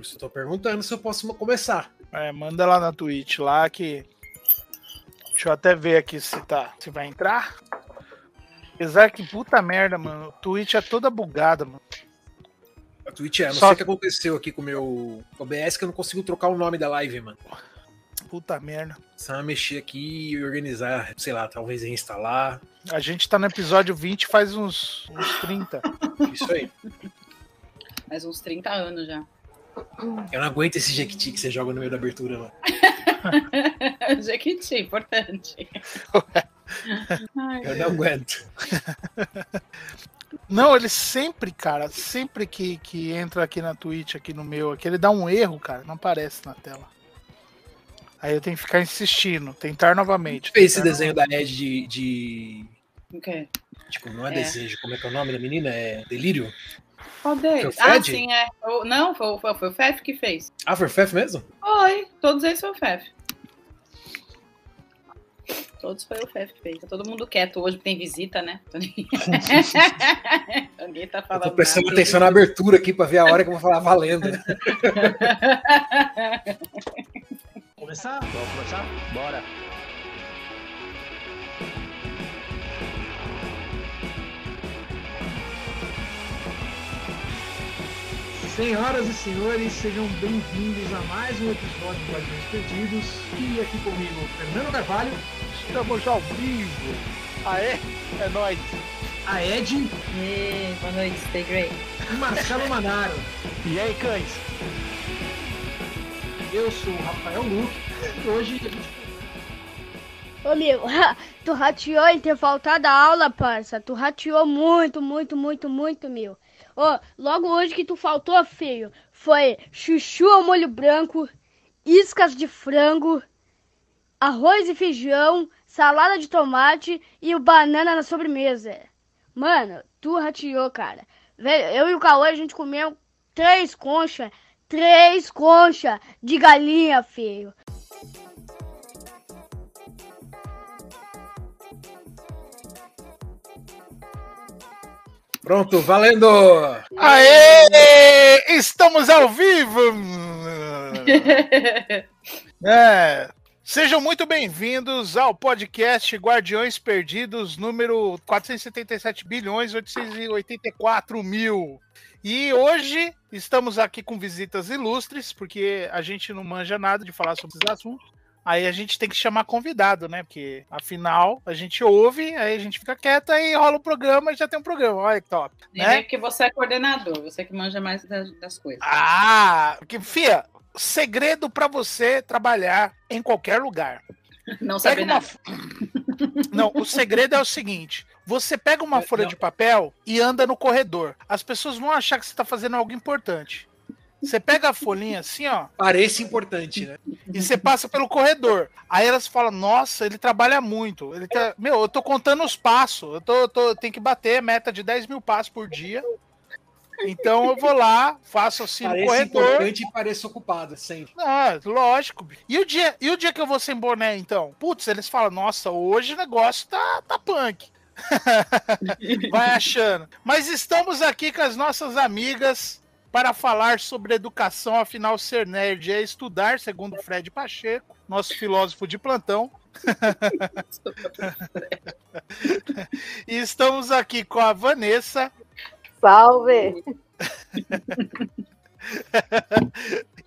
Por isso eu tô perguntando se eu posso começar. É, manda lá na Twitch lá que. Deixa eu até ver aqui se tá. Se vai entrar. Apesar que puta merda, mano. O Twitch é toda bugada, mano. A Twitch é, não Só- sei o que aconteceu aqui com o meu OBS que eu não consigo trocar o nome da live, mano. Puta merda. Precisa mexer aqui e organizar, sei lá, talvez reinstalar. A gente tá no episódio 20 faz uns, uns 30. Isso aí. Faz uns 30 anos já. Eu não aguento esse Jequiti que você joga no meio da abertura lá. Jequiti, importante. Ai, Eu não aguento. Não, ele sempre, cara, sempre que, que entra aqui na Twitch, aqui no meu, aqui, ele dá um erro, cara, não aparece na tela. Aí eu tenho que ficar insistindo, tentar novamente. Fez esse desenho da Ed de, de. o quê? Tipo, não é, É. desejo, como é que é o nome da menina? É Delírio? Qual deles? Ah, sim, é. O- não, foi, o- foi, foi o Fef que fez. Ah, foi o Fef mesmo? Foi, todos eles foi o Fef. Todos foi o Fef que fez. Tá todo mundo quieto hoje, porque tem visita, né? Ninguém tá Eu falando tô prestando nada. atenção na abertura aqui pra ver a hora que eu vou falar valendo. né? Começar? Vamos começar? Bora. Senhoras e senhores, sejam bem-vindos a mais um episódio do Guardiões Perdidos. E aqui comigo, Fernando Carvalho, Estamos ao vivo. Aê, é nóis. a Ed Ê, boa noite, stay great. e Marcelo Manaro. E aí, cães? Eu sou o Rafael Luque e hoje a gente Ô meu, tu rateou em ter faltado a aula, parça. Tu rateou muito, muito, muito, muito, meu. Ô, logo hoje que tu faltou, feio, foi chuchu ao molho branco, iscas de frango, arroz e feijão, salada de tomate e o banana na sobremesa. Mano, tu rateou, cara. Velho, eu e o Cauê, a gente comeu três conchas, três conchas de galinha, feio. Pronto, valendo! Aê! Estamos ao vivo! É, sejam muito bem-vindos ao podcast Guardiões Perdidos, número 477 bilhões 884 mil. E hoje estamos aqui com visitas ilustres, porque a gente não manja nada de falar sobre esses assuntos. Aí a gente tem que chamar convidado, né? Porque afinal a gente ouve, aí a gente fica quieto, aí rola o programa e já tem um programa. Olha que top. Né? vem porque você é coordenador, você que manja mais das, das coisas. Ah, porque, fia, segredo pra você trabalhar em qualquer lugar. Não sabe uma... nada. Não, o segredo é o seguinte: você pega uma folha de papel e anda no corredor. As pessoas vão achar que você tá fazendo algo importante. Você pega a folhinha assim, ó, Parece importante, né? e você passa pelo corredor. Aí elas falam: Nossa, ele trabalha muito. Ele. Meu, eu tô contando os passos. Eu tô, eu tô, eu tenho que bater meta de 10 mil passos por dia. Então eu vou lá, faço assim no Parece corredor. importante e parece ocupado, sempre. Ah, lógico. E o dia, e o dia que eu vou sem boné, então? Putz, eles falam, nossa, hoje o negócio tá, tá punk. Vai achando. Mas estamos aqui com as nossas amigas para falar sobre educação, afinal, ser nerd é estudar, segundo Fred Pacheco, nosso filósofo de plantão. e estamos aqui com a Vanessa Salve!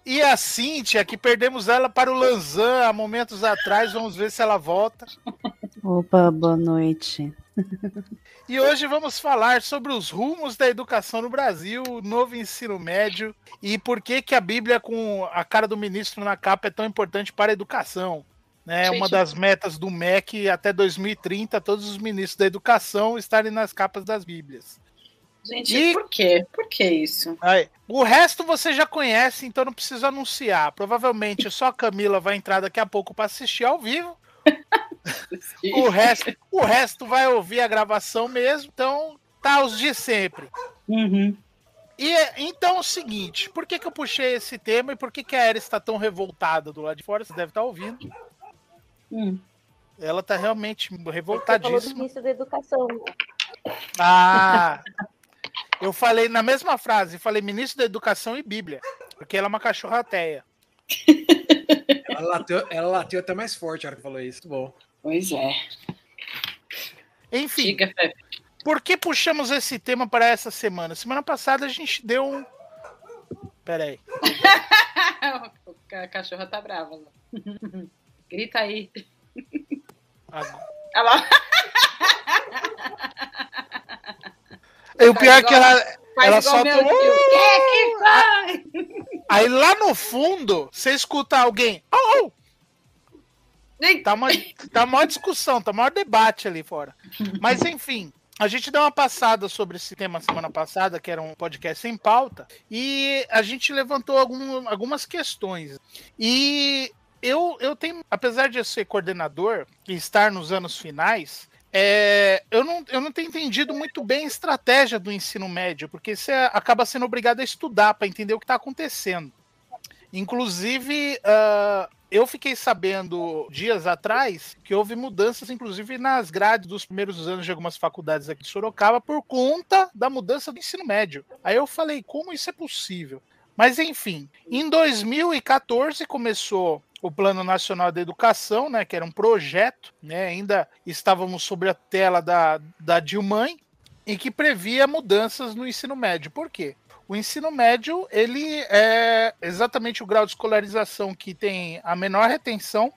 e a Cíntia, que perdemos ela para o Lanzan há momentos atrás. Vamos ver se ela volta. Opa, boa noite. E hoje vamos falar sobre os rumos da educação no Brasil, o novo ensino médio e por que, que a Bíblia com a cara do ministro na capa é tão importante para a educação. Né? Gente. Uma das metas do MEC até 2030, todos os ministros da educação estarem nas capas das Bíblias. Gente, E- por quê? Por que isso? Aí, o resto você já conhece, então não precisa anunciar. Provavelmente só a Camila vai entrar daqui a pouco para assistir ao vivo. O resto, o resto vai ouvir a gravação mesmo, então tá os de sempre. Uhum. E então é o seguinte, por que, que eu puxei esse tema e por que, que a Era está tão revoltada do lado de fora? Você deve estar ouvindo. Hum. Ela tá realmente Você falou do revoltadíssima. da educação. Ah! Eu falei na mesma frase, falei ministro da Educação e Bíblia. Porque ela é uma cachorrateia. Ela lateu, ela lateu até mais forte a hora que falou isso. Muito bom. Pois é. Enfim, Diga, por que puxamos esse tema para essa semana? Semana passada a gente deu um. Pera aí. a cachorra tá brava. lá. Grita aí. Agora. Olha lá. E o pior é que ela, Faz Ela solta meu tio. Quem que vai? Aí lá no fundo, você escuta alguém. Oh, oh! Tá uma, tá maior discussão, tá maior debate ali fora. Mas enfim, a gente deu uma passada sobre esse tema semana passada, que era um podcast sem pauta, e a gente levantou algum- algumas questões. E eu, eu tenho, apesar de eu ser coordenador e estar nos anos finais, é, eu, não, eu não tenho entendido muito bem a estratégia do ensino médio, porque você acaba sendo obrigado a estudar para entender o que está acontecendo. Inclusive, ah, eu fiquei sabendo dias atrás que houve mudanças, inclusive nas grades dos primeiros anos de algumas faculdades aqui de Sorocaba, por conta da mudança do ensino médio. Aí eu falei, como isso é possível? Mas enfim, em 2014 começou o Plano Nacional de Educação, né, que era um projeto, né, ainda estávamos sobre a tela da, da Dilmãe, e que previa mudanças no ensino médio. Por quê? O ensino médio, ele é exatamente o grau de escolarização que tem a menor retenção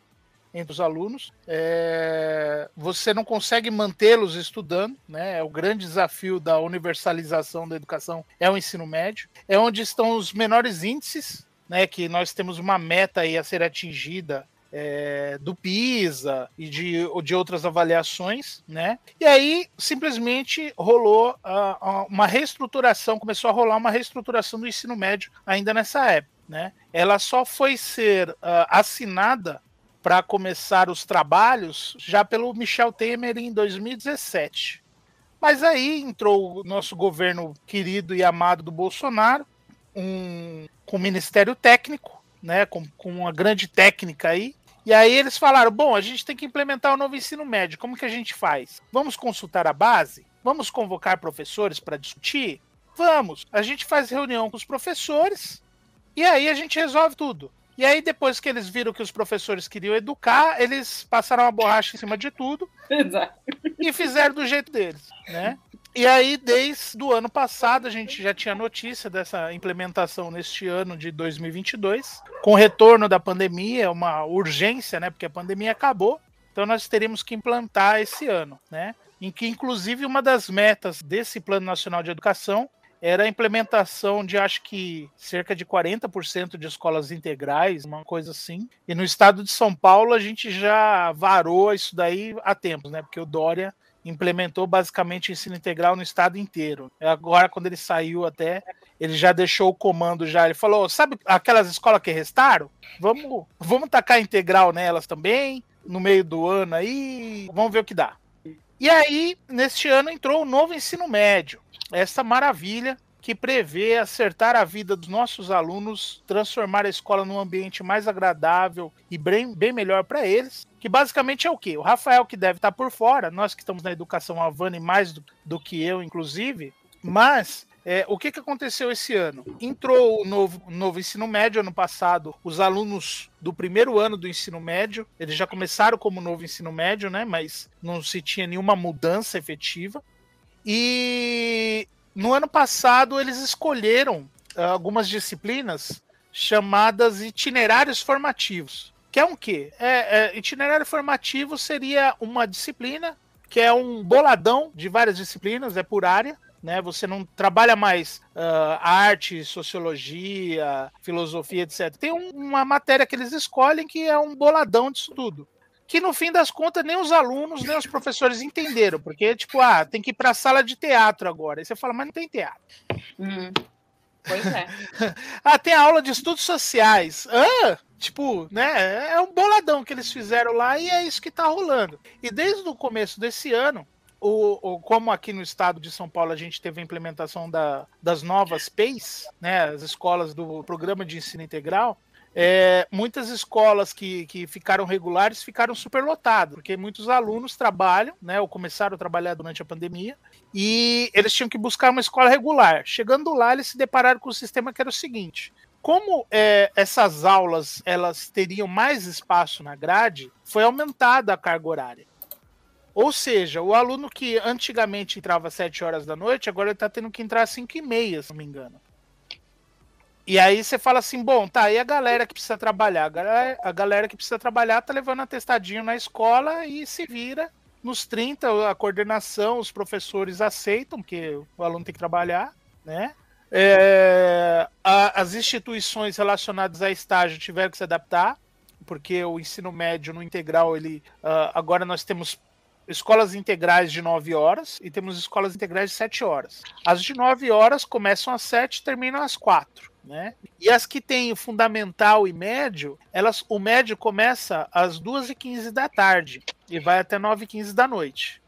entre os alunos. É, Você não consegue mantê-los estudando, né? É o grande desafio da universalização da educação é o ensino médio. É onde estão os menores índices, né? Que nós temos uma meta aí a ser atingida é, do PISA e de, de outras avaliações, né? E aí simplesmente rolou ah, uma reestruturação, começou a rolar uma reestruturação do ensino médio ainda nessa época, né? Ela só foi ser ah, assinada para começar os trabalhos já pelo Michel Temer em 2017. Mas aí entrou o nosso governo querido e amado do Bolsonaro, um, com o Ministério Técnico, né, com, com uma grande técnica aí. E aí eles falaram: bom, a gente tem que implementar o novo ensino médio. Como que a gente faz? Vamos consultar a base? Vamos convocar professores para discutir? Vamos. A gente faz reunião com os professores e aí a gente resolve tudo. E aí, depois que eles viram que os professores queriam educar, eles passaram a borracha em cima de tudo Exato. e fizeram do jeito deles, né? E aí, desde o ano passado, a gente já tinha notícia dessa implementação neste ano de 2022. Com o retorno da pandemia, é uma urgência, né? Porque a pandemia acabou. Então, nós teríamos que implantar esse ano, né? Em que, inclusive, uma das metas desse Plano Nacional de Educação era a implementação de, acho que, cerca de 40% de escolas integrais, uma coisa assim. E no estado de São Paulo, a gente já varou isso daí há tempos, né? Porque o Dória implementou basicamente ensino integral no estado inteiro. Agora, quando ele saiu até, ele já deixou o comando já. Ele falou: sabe aquelas escolas que restaram? Vamos, vamos tacar integral nelas também, no meio do ano aí, vamos ver o que dá. E aí, neste ano, entrou o novo ensino médio. Essa maravilha que prevê acertar a vida dos nossos alunos, transformar a escola num ambiente mais agradável e bem, bem melhor para eles. Que basicamente é o quê? O Rafael, que deve estar por fora, nós que estamos na educação, a Vani mais do, do que eu, inclusive, mas é, o que, que aconteceu esse ano? Entrou o novo, novo ensino médio ano passado, os alunos do primeiro ano do ensino médio, eles já começaram como novo ensino médio, né? Mas não se tinha nenhuma mudança efetiva. E no ano passado eles escolheram ah, algumas disciplinas chamadas itinerários formativos. Que é um quê? É, é, itinerário formativo seria uma disciplina que é um boladão de várias disciplinas, é por área, né? Você não trabalha mais uh, arte, sociologia, filosofia, etc. Tem um, uma matéria que eles escolhem que é um boladão disso tudo. Que no fim das contas nem os alunos, nem os professores entenderam, porque, tipo, ah, tem que ir para a sala de teatro agora. Aí você fala, mas não tem teatro. Hum. Pois é. Ah, tem aula de estudos sociais. Ah, tipo, né? É um boladão que eles fizeram lá e é isso que tá rolando. E desde o começo desse ano, o, o, como aqui no estado de São Paulo a gente teve a implementação da, das novas PEIs, né, as escolas do Programa de Ensino Integral, é, muitas escolas que, que ficaram regulares ficaram superlotadas, porque muitos alunos trabalham, né, ou começaram a trabalhar durante a pandemia, e eles tinham que buscar uma escola regular. Chegando lá, eles se depararam com o sistema que era o seguinte: como é, essas aulas elas teriam mais espaço na grade, foi aumentada a carga horária. Ou seja, o aluno que antigamente entrava às 7 horas da noite, agora ele está tendo que entrar às 5 e meia, se não me engano. E aí você fala assim, bom, tá, e a galera que precisa trabalhar? A galera, a galera que precisa trabalhar tá levando atestadinho na escola e se vira. Nos 30, a coordenação, os professores aceitam, que o aluno tem que trabalhar, né? É, a, as instituições relacionadas a estágio tiveram que se adaptar, porque o ensino médio no integral, ele uh, agora nós temos escolas integrais de 9 horas e temos escolas integrais de 7 horas. As de 9 horas começam às 7 e terminam às 4. Né? E as que têm fundamental e médio, elas, o médio começa às 2h15 da tarde e vai até 9h15 da noite.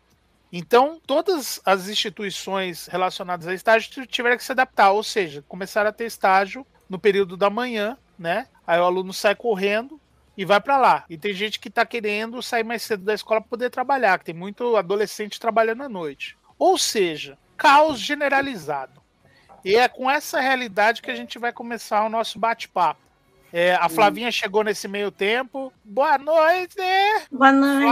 Então, todas as instituições relacionadas a estágio tiveram que se adaptar, ou seja, começaram a ter estágio no período da manhã, né? Aí o aluno sai correndo e vai para lá. E tem gente que está querendo sair mais cedo da escola para poder trabalhar, que tem muito adolescente trabalhando à noite. Ou seja, caos generalizado. E é com essa realidade que a gente vai começar o nosso bate-papo. É, a Flavinha chegou nesse meio tempo. Boa noite! Boa noite.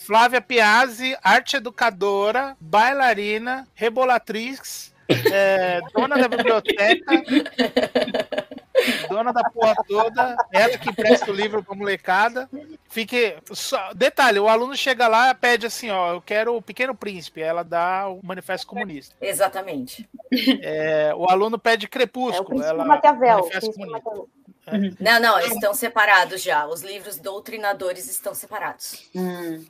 Flávia Piazzi, arte educadora, bailarina, rebolatriz, é, dona da biblioteca, dona da porra toda, ela que presta o livro pra molecada. Fique. Só, detalhe, o aluno chega lá e pede assim, ó, eu quero o Pequeno Príncipe. Ela dá o Manifesto Comunista. Exatamente. É, o aluno pede Crepúsculo. É o ela, Maquiavel. Manifesto Comunista. É. Não, não, estão separados já. Os livros doutrinadores estão separados. Hum,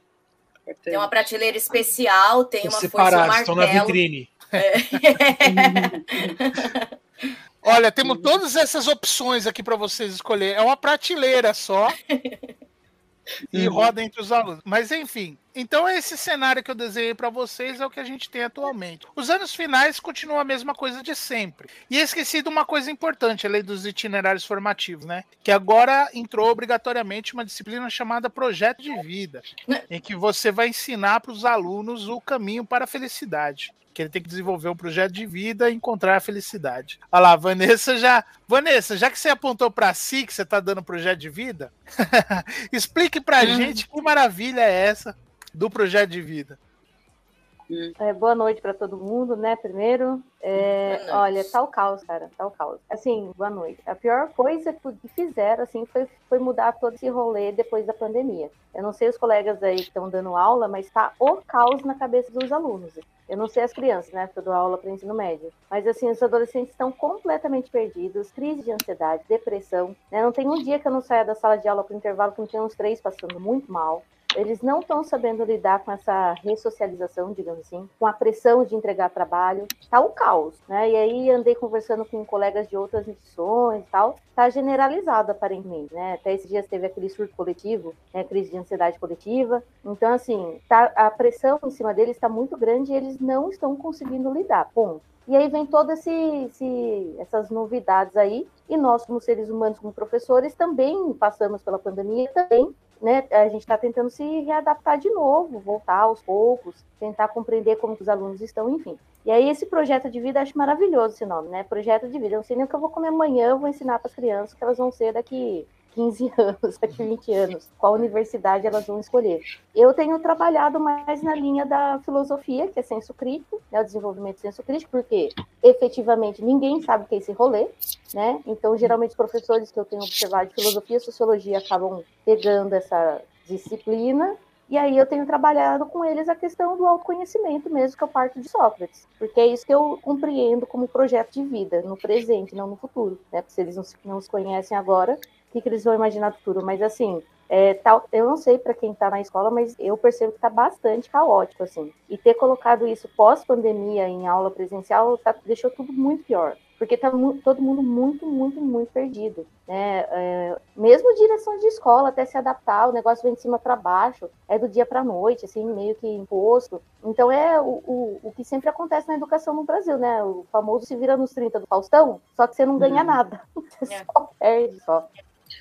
Tem uma prateleira especial, tem Estão uma força separados, estão na martelo. vitrine. Olha, temos todas essas opções aqui para vocês escolher. É uma prateleira só. e roda entre os alunos. Mas enfim, então esse cenário que eu desenhei para vocês é o que a gente tem atualmente. Os anos finais continuam a mesma coisa de sempre. E esqueci de uma coisa importante, a lei dos itinerários formativos, né? Que agora entrou obrigatoriamente uma disciplina chamada projeto de vida, em que você vai ensinar para os alunos o caminho para a felicidade que ele tem que desenvolver um projeto de vida e encontrar a felicidade. Olha lá, Vanessa já. Vanessa, já que você apontou para si que você está dando projeto de vida, explique para a gente que maravilha é essa do projeto de vida. É, boa noite para todo mundo, né? Primeiro, é, olha, tá o caos, cara, tá o caos. Assim, boa noite. A pior coisa que fizeram, assim, foi, foi mudar todo esse rolê depois da pandemia. Eu não sei os colegas aí que estão dando aula, mas tá o caos na cabeça dos alunos. Eu não sei as crianças, né? Porque eu dou aula para ensino médio. Mas, assim, os adolescentes estão completamente perdidos, crise de ansiedade, depressão. Né? Não tem um dia que eu não saia da sala de aula para intervalo que não tenha uns três passando muito mal. Eles não estão sabendo lidar com essa ressocialização, digamos assim, com a pressão de entregar trabalho. Tá o caos, né? E aí andei conversando com colegas de outras instituições e tal. Tá generalizado, aparentemente, né? Até esses dias teve aquele surto coletivo, né? Crise de ansiedade coletiva. Então, assim, tá, a pressão em cima deles está muito grande e eles não estão conseguindo lidar. Ponto. E aí vem todas essas novidades aí, e nós, como seres humanos, como professores, também passamos pela pandemia, também né, a gente está tentando se readaptar de novo, voltar aos poucos, tentar compreender como os alunos estão, enfim. E aí esse projeto de vida, acho maravilhoso esse nome, né? Projeto de vida. Eu não sei nem o que eu vou comer amanhã, eu vou ensinar para as crianças que elas vão ser daqui 15 anos, daqui 20 anos, qual universidade elas vão escolher. Eu tenho trabalhado mais na linha da filosofia, que é senso crítico, né, o desenvolvimento de senso crítico, porque efetivamente ninguém sabe o que é esse rolê, né? Então, geralmente, os professores que eu tenho observado de filosofia e sociologia acabam pegando essa disciplina e aí eu tenho trabalhado com eles a questão do autoconhecimento mesmo, que eu parto de Sócrates. Porque é isso que eu compreendo como projeto de vida, no presente, não no futuro. Né? Porque se eles não se, não se conhecem agora, que, que eles vão imaginar no futuro? Mas assim, é, tal, eu não sei para quem está na escola, mas eu percebo que está bastante caótico, assim. E ter colocado isso pós-pandemia em aula presencial tá, deixou tudo muito pior. Porque está todo mundo muito, muito, muito perdido. Né? É, mesmo direções de escola, até se adaptar, o negócio vem de cima para baixo, é do dia para a noite, assim, meio que imposto. Então é o, o, o, que sempre acontece na educação no Brasil, né? O famoso se vira nos 30 do Faustão, só que você não ganha nada. Você É. só perde só.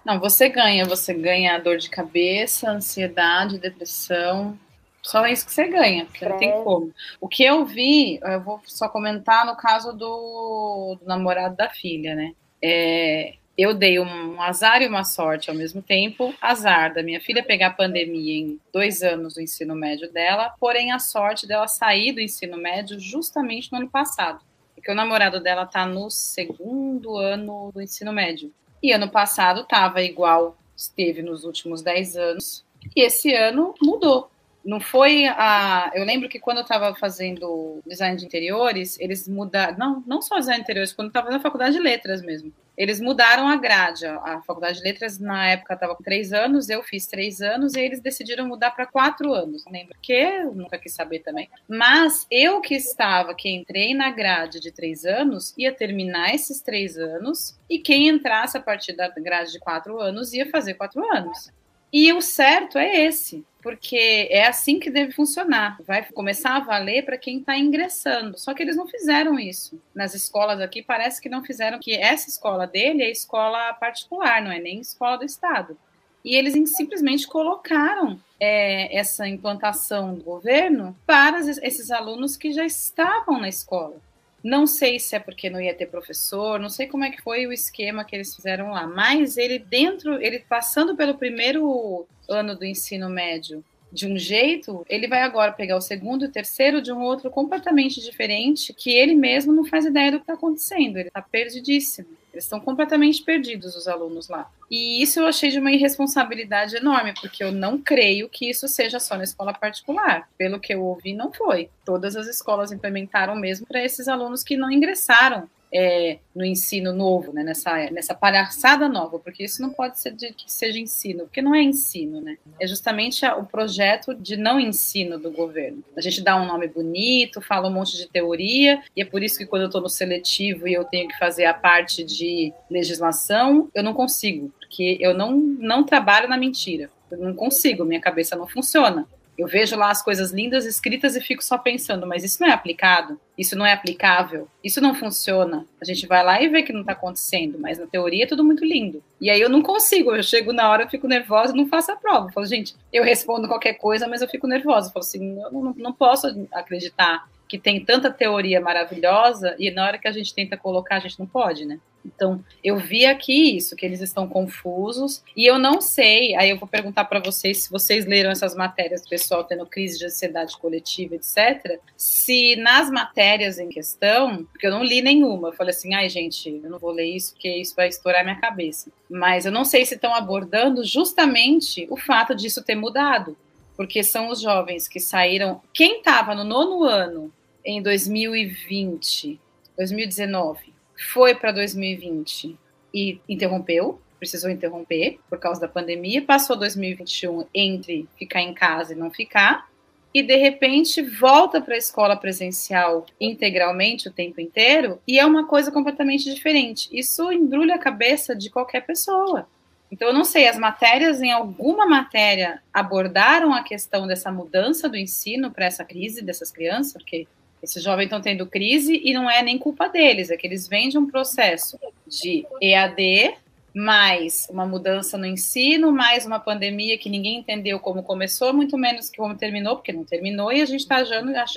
Não, você ganha, você ganha dor de cabeça, ansiedade, depressão. Só é isso que você ganha, porque não tem como. O que eu vi, eu vou só comentar no caso do, do namorado da filha, né? É, eu dei um azar e uma sorte ao mesmo tempo. Azar da minha filha pegar a pandemia em dois anos do ensino médio dela, porém a sorte dela sair do ensino médio justamente no ano passado. Porque o namorado dela tá no segundo ano do ensino médio. E ano passado estava igual esteve nos últimos dez anos. E esse ano mudou não foi a. Eu lembro que quando eu estava fazendo design de interiores, eles mudaram. Não, não só design de interiores, quando eu estava na faculdade de letras mesmo. Eles mudaram a grade. A faculdade de letras, na época, estava com três anos, eu fiz três anos, e eles decidiram mudar para quatro anos. Lembro que, eu nunca quis saber também. Mas eu que estava, que entrei na grade de três anos, ia terminar esses três anos, e quem entrasse a partir da grade de quatro anos ia fazer quatro anos. E o certo é esse, porque é assim que deve funcionar. Vai começar a valer para quem está ingressando. Só que eles não fizeram isso. Nas escolas aqui, parece que não fizeram que essa escola dele é escola particular, não é nem escola do Estado. E eles simplesmente colocaram é, essa implantação do governo para esses alunos que já estavam na escola. Não sei se é porque não ia ter professor, não sei como é que foi o esquema que eles fizeram lá, mas ele dentro, ele passando pelo primeiro ano do ensino médio de um jeito, ele vai agora pegar o segundo e o terceiro de um outro completamente diferente, que ele mesmo não faz ideia do que está acontecendo, ele está perdidíssimo. Eles estão completamente perdidos, os alunos lá. E isso eu achei de uma irresponsabilidade enorme, porque eu não creio que isso seja só na escola particular. Pelo que eu ouvi, não foi. Todas as escolas implementaram mesmo para esses alunos que não ingressaram é, no ensino novo, né, nessa, nessa palhaçada nova, porque isso não pode ser de que seja ensino, porque não é ensino, né? É justamente a, o projeto de não ensino do governo. A gente dá um nome bonito, fala um monte de teoria, e é por isso que quando eu estou no seletivo e eu tenho que fazer a parte de legislação, eu não consigo, porque eu não, não trabalho na mentira. Eu não consigo, minha cabeça não funciona. Eu vejo lá as coisas lindas escritas e fico só pensando, mas isso não é aplicado, isso não é aplicável, isso não funciona. A gente vai lá e vê que não está acontecendo, mas na teoria é tudo muito lindo. E aí eu não consigo, eu chego na hora, eu fico nervosa não faço a prova. Eu falo, gente, eu respondo qualquer coisa, mas eu fico nervosa. Eu falo assim, eu não, não posso acreditar que tem tanta teoria maravilhosa e na hora que a gente tenta colocar, a gente não pode, né? Então, eu vi aqui isso, que eles estão confusos, e eu não sei, aí eu vou perguntar para vocês, se vocês leram essas matérias, pessoal tendo crise de ansiedade coletiva, etc., se nas matérias em questão, porque eu não li nenhuma, eu falei assim, ai gente, eu não vou ler isso, porque isso vai estourar minha cabeça. Mas eu não sei se estão abordando justamente o fato disso ter mudado, porque são os jovens que saíram. Quem estava no nono ano em 2020, 2019, foi para 2020 e interrompeu, precisou interromper por causa da pandemia, passou 2021 entre ficar em casa e não ficar, e de repente volta para a escola presencial integralmente o tempo inteiro, e é uma coisa completamente diferente. Isso embrulha a cabeça de qualquer pessoa. Então, eu não sei, as matérias, em alguma matéria, abordaram a questão dessa mudança do ensino para essa crise dessas crianças, porque esses jovens estão tendo crise e não é nem culpa deles, é que eles vêm de um processo de EAD, mais uma mudança no ensino, mais uma pandemia que ninguém entendeu como começou, muito menos que como terminou, porque não terminou, e a gente está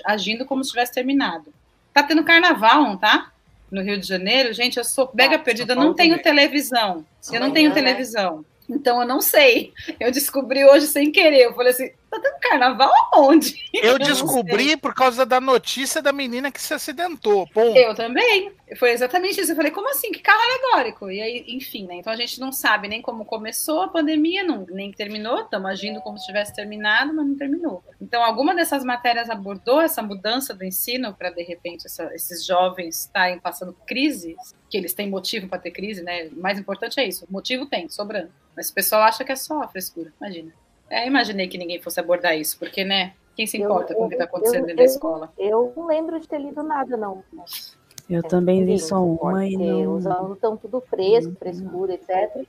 agindo, como se tivesse terminado. Tá tendo carnaval, não tá? No Rio de Janeiro, gente, eu sou mega tá, perdida, eu não tenho televisão. Eu não tenho televisão. Então eu não sei. Eu descobri hoje sem querer. Eu falei assim: tá tendo carnaval aonde? Eu, eu descobri por causa da notícia da menina que se acidentou. Eu também. Foi exatamente isso. Eu falei, como assim? Que carro alegórico? E aí, enfim, né? Então a gente não sabe nem como começou a pandemia, não, nem terminou. Estamos agindo como se tivesse terminado, mas não terminou. Então, alguma dessas matérias abordou essa mudança do ensino para, de repente, essa, esses jovens estarem passando crises, que eles têm motivo para ter crise, né? O mais importante é isso. Motivo tem, sobrando. Mas o pessoal acha que é só frescura, imagina. É, imaginei que ninguém fosse abordar isso, porque, né? Quem se importa eu, com o que está acontecendo eu, dentro da escola? Eu não lembro de ter lido nada, não. Eu é, também li só uma e não... Os alunos estão tudo fresco, frescura, etc.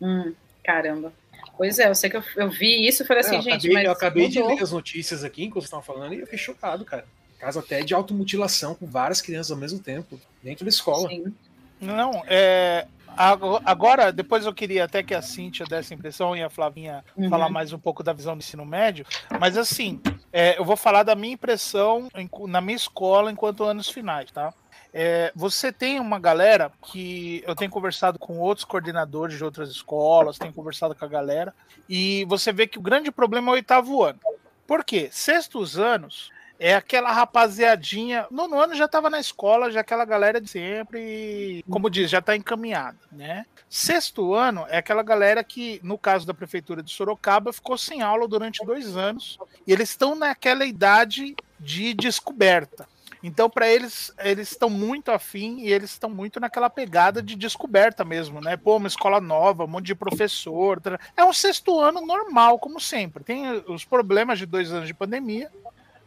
Hum, caramba. Pois é, eu sei que eu, eu vi isso e falei assim, é, gente, acabei, mas Eu acabei mudou. de ler as notícias aqui, enquanto vocês estavam falando, e eu fiquei chocado, cara. Caso até de automutilação com várias crianças ao mesmo tempo, dentro da escola. Sim. Não, é, Agora, depois eu queria até que a Cíntia desse impressão e a Flavinha uhum. falar mais um pouco da visão do ensino médio, mas assim, é, eu vou falar da minha impressão na minha escola enquanto anos finais, tá? É, você tem uma galera que eu tenho conversado com outros coordenadores de outras escolas, tenho conversado com a galera, e você vê que o grande problema é o oitavo ano. Por quê? Sextos anos é aquela rapaziadinha. No ano já estava na escola, já aquela galera de sempre, como diz, já está encaminhada, né? Sexto ano é aquela galera que, no caso da prefeitura de Sorocaba, ficou sem aula durante dois anos, e eles estão naquela idade de descoberta. Então, para eles, eles estão muito afim e eles estão muito naquela pegada de descoberta mesmo, né? Pô, uma escola nova, um monte de professor. É um sexto ano normal, como sempre. Tem os problemas de dois anos de pandemia,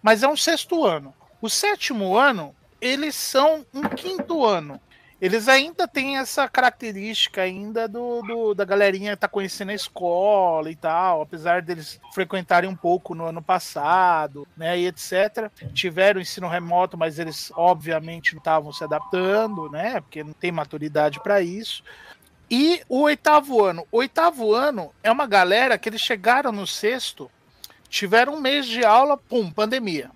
mas é um sexto ano. O sétimo ano, eles são um quinto ano eles ainda têm essa característica ainda do, do da galerinha tá conhecendo a escola e tal, apesar deles frequentarem um pouco no ano passado, né, e etc. Tiveram ensino remoto, mas eles obviamente não estavam se adaptando, né, porque não tem maturidade para isso. E o oitavo ano, o oitavo ano é uma galera que eles chegaram no sexto, tiveram um mês de aula, pum, pandemia.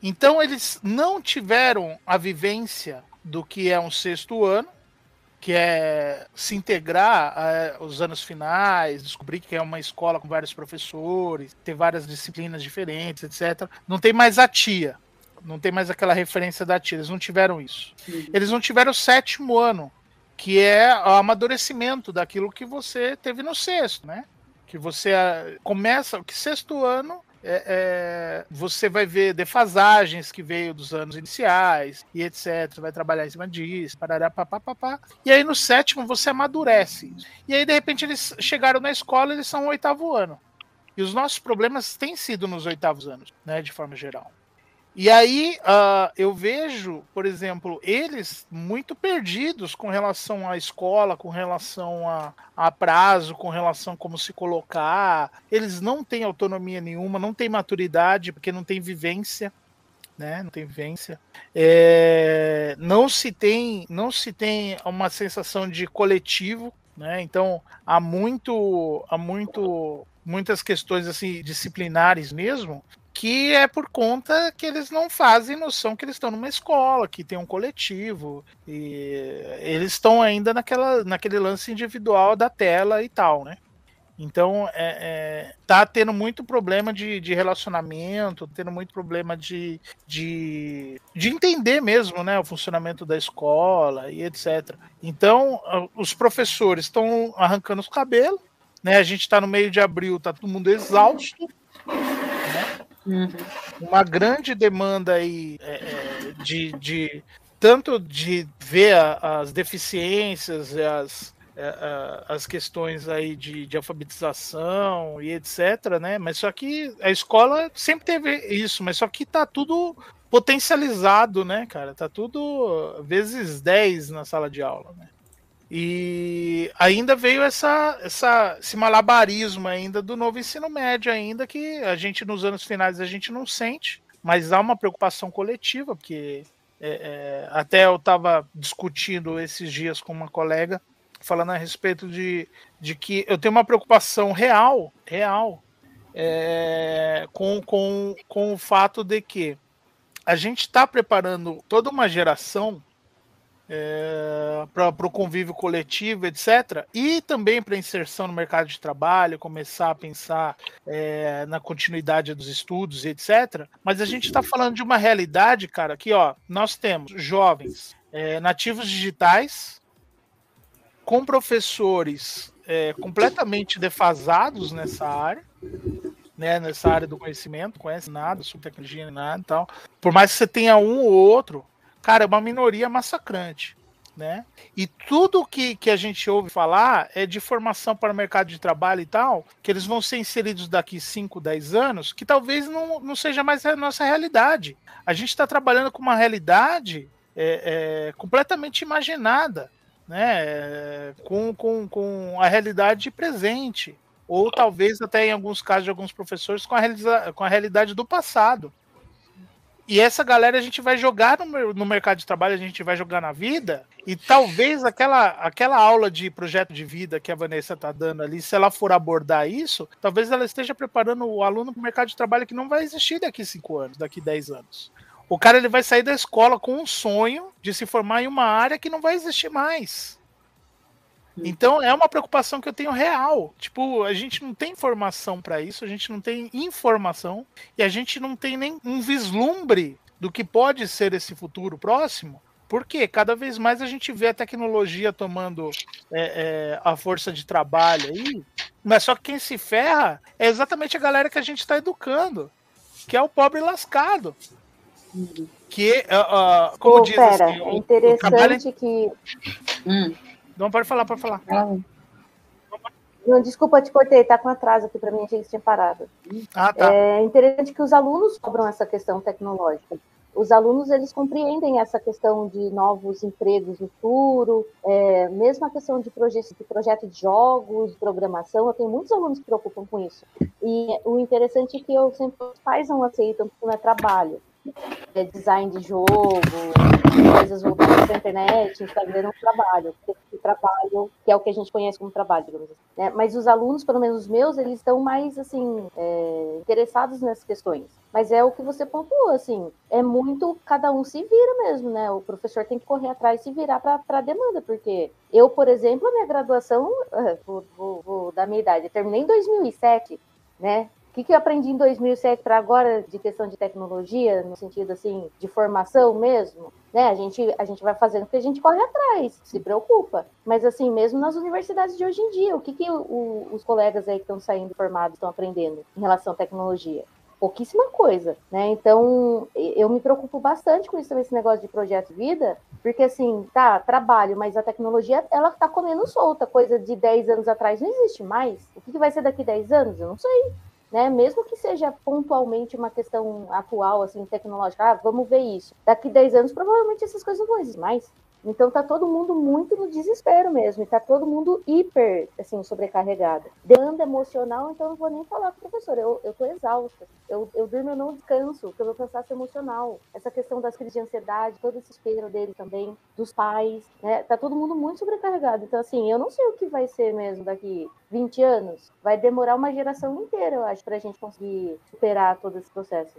Então eles não tiveram a vivência do que é um sexto ano, que é se integrar aos anos finais, descobrir que é uma escola com vários professores, ter várias disciplinas diferentes, etc. Não tem mais a tia, não tem mais aquela referência da tia, eles não tiveram isso. Uhum. Eles não tiveram o sétimo ano, que é o amadurecimento daquilo que você teve no sexto, né? Que você ah, começa, que sexto ano é, é, você vai ver defasagens que veio dos anos iniciais e etc. Vai trabalhar em cima disso, parará, papapá. E aí no sétimo você amadurece. E aí de repente eles chegaram na escola eles são o oitavo ano. E os nossos problemas têm sido nos oitavos anos, né, de forma geral. E aí uh, eu vejo, por exemplo, eles muito perdidos com relação à escola, com relação a, a, prazo, com relação a como se colocar. Eles não têm autonomia nenhuma, não têm maturidade, porque não têm vivência. Né? Não tem vivência. É, não se tem, não se tem uma sensação de coletivo, né? Então há muito, há muito, muitas questões assim disciplinares mesmo que é por conta que eles não fazem noção que eles estão numa escola, que tem um coletivo, e eles estão ainda naquela, naquele lance individual da tela e tal, né? Então, é, é, tá tendo muito problema de, de relacionamento, tendo muito problema de, de, de entender mesmo né, o funcionamento da escola e etc. Então, os professores estão arrancando os cabelos, né? A gente está no meio de abril, tá todo mundo exausto, Uhum. Uma grande demanda aí é, é, de, de tanto de ver as deficiências, as, é, as questões aí de, de, alfabetização e etc, né? Mas só que a escola sempre teve isso, mas só que tá tudo potencializado, né, cara? Tá tudo vezes 10 na sala de aula, né? E ainda veio essa, essa, esse malabarismo ainda do novo ensino médio ainda que a gente nos anos finais a gente não sente, mas há uma preocupação coletiva, porque é, é, até eu estava discutindo esses dias com uma colega falando a respeito de, de que eu tenho uma preocupação real, real, é, com, com, com o fato de que a gente está preparando toda uma geração é, para o convívio coletivo, etc. E também para inserção no mercado de trabalho, começar a pensar é, na continuidade dos estudos, etc. Mas a gente está falando de uma realidade, cara, que ó, nós temos jovens é, nativos digitais com professores é, completamente defasados nessa área. Né, nessa área do conhecimento, conhece nada sobre tecnologia, nada e tal. Por mais que você tenha um ou outro, cara, é uma minoria massacrante. Né? E tudo que, que a gente ouve falar é de formação para o mercado de trabalho e tal, que eles vão ser inseridos daqui 5, 10 anos, que talvez não, não seja mais a nossa realidade. A gente está trabalhando com uma realidade é, é, completamente imaginada, né? É, com, com, com a realidade presente. Ou talvez até em alguns casos de alguns professores com a, com a realidade do passado. E essa galera a gente vai jogar no, no, mercado de trabalho, a gente vai jogar na vida, e talvez aquela, aquela aula de projeto de vida que a Vanessa está dando ali, se ela for abordar isso, talvez ela esteja preparando o aluno para o mercado de trabalho que não vai existir daqui cinco anos, daqui dez anos. O cara ele vai sair da escola com um sonho de se formar em uma área que não vai existir mais. Então é uma preocupação que eu tenho real. Tipo, a gente não tem informação para isso, a gente não tem informação e a gente não tem nem um vislumbre do que pode ser esse futuro próximo. Porque cada vez mais a gente vê a tecnologia tomando é, é, a força de trabalho aí, mas só que quem se ferra é exatamente a galera que a gente está educando, que é o pobre lascado. Que, uh, uh, como Pô, diz pera, assim, é o- o interessante trabalho- que. Hum. Não, pode falar, pode falar. Não, desculpa, te cortei, tá com atraso aqui para mim, que você tinha parado. Ah, tá. É interessante que os alunos cobram essa questão tecnológica. Os alunos eles compreendem essa questão de novos empregos no futuro, é, mesmo a questão de, proje de projeto de jogos, programação. Eu tenho muitos alunos que se preocupam com isso. E o interessante é que eu sempre os pais não aceitam porque não é trabalho. É design de jogo, coisas voltadas para a internet, Instagram é um trabalho, porque trabalho, que é o que a gente conhece como trabalho, digamos assim. né? Mas os alunos, pelo menos os meus, eles estão mais assim é, interessados nessas questões. Mas é o que você pontuou, assim, é muito cada um se vira mesmo, né? O professor tem que correr atrás e se virar para a demanda, porque eu, por exemplo, a minha graduação, vou, vou, vou dar minha idade, eu terminei em 2007, né? O que, que eu aprendi em 2007 para agora de questão de tecnologia, no sentido assim, de formação mesmo? Né? A, gente, a gente vai fazendo porque a gente corre atrás, se preocupa. Mas assim, mesmo nas universidades de hoje em dia, o que, que o, o, os colegas aí que estão saindo formados estão aprendendo em relação à tecnologia? Pouquíssima coisa, né? Então, eu me preocupo bastante com isso também, esse negócio de projeto vida, porque assim, tá, trabalho, mas a tecnologia, ela tá comendo solta, coisa de 10 anos atrás não existe mais. O que, que vai ser daqui 10 anos? Eu não sei né? Mesmo que seja pontualmente uma questão atual, assim, tecnológica, ah, vamos ver isso. Daqui 10 anos, provavelmente essas coisas não vão existir mais. Então tá todo mundo muito no desespero mesmo, e tá todo mundo hiper, assim, sobrecarregado. Demanda emocional, então eu não vou nem falar com o professor, eu, eu tô exausta. Eu, eu durmo, eu não descanso, porque eu vou cansaço emocional. Essa questão das crises de ansiedade, todo esse espero dele também, dos pais, né? Tá todo mundo muito sobrecarregado. Então, assim, eu não sei o que vai ser mesmo daqui 20 anos. Vai demorar uma geração inteira, eu acho, pra gente conseguir superar todo esse processo.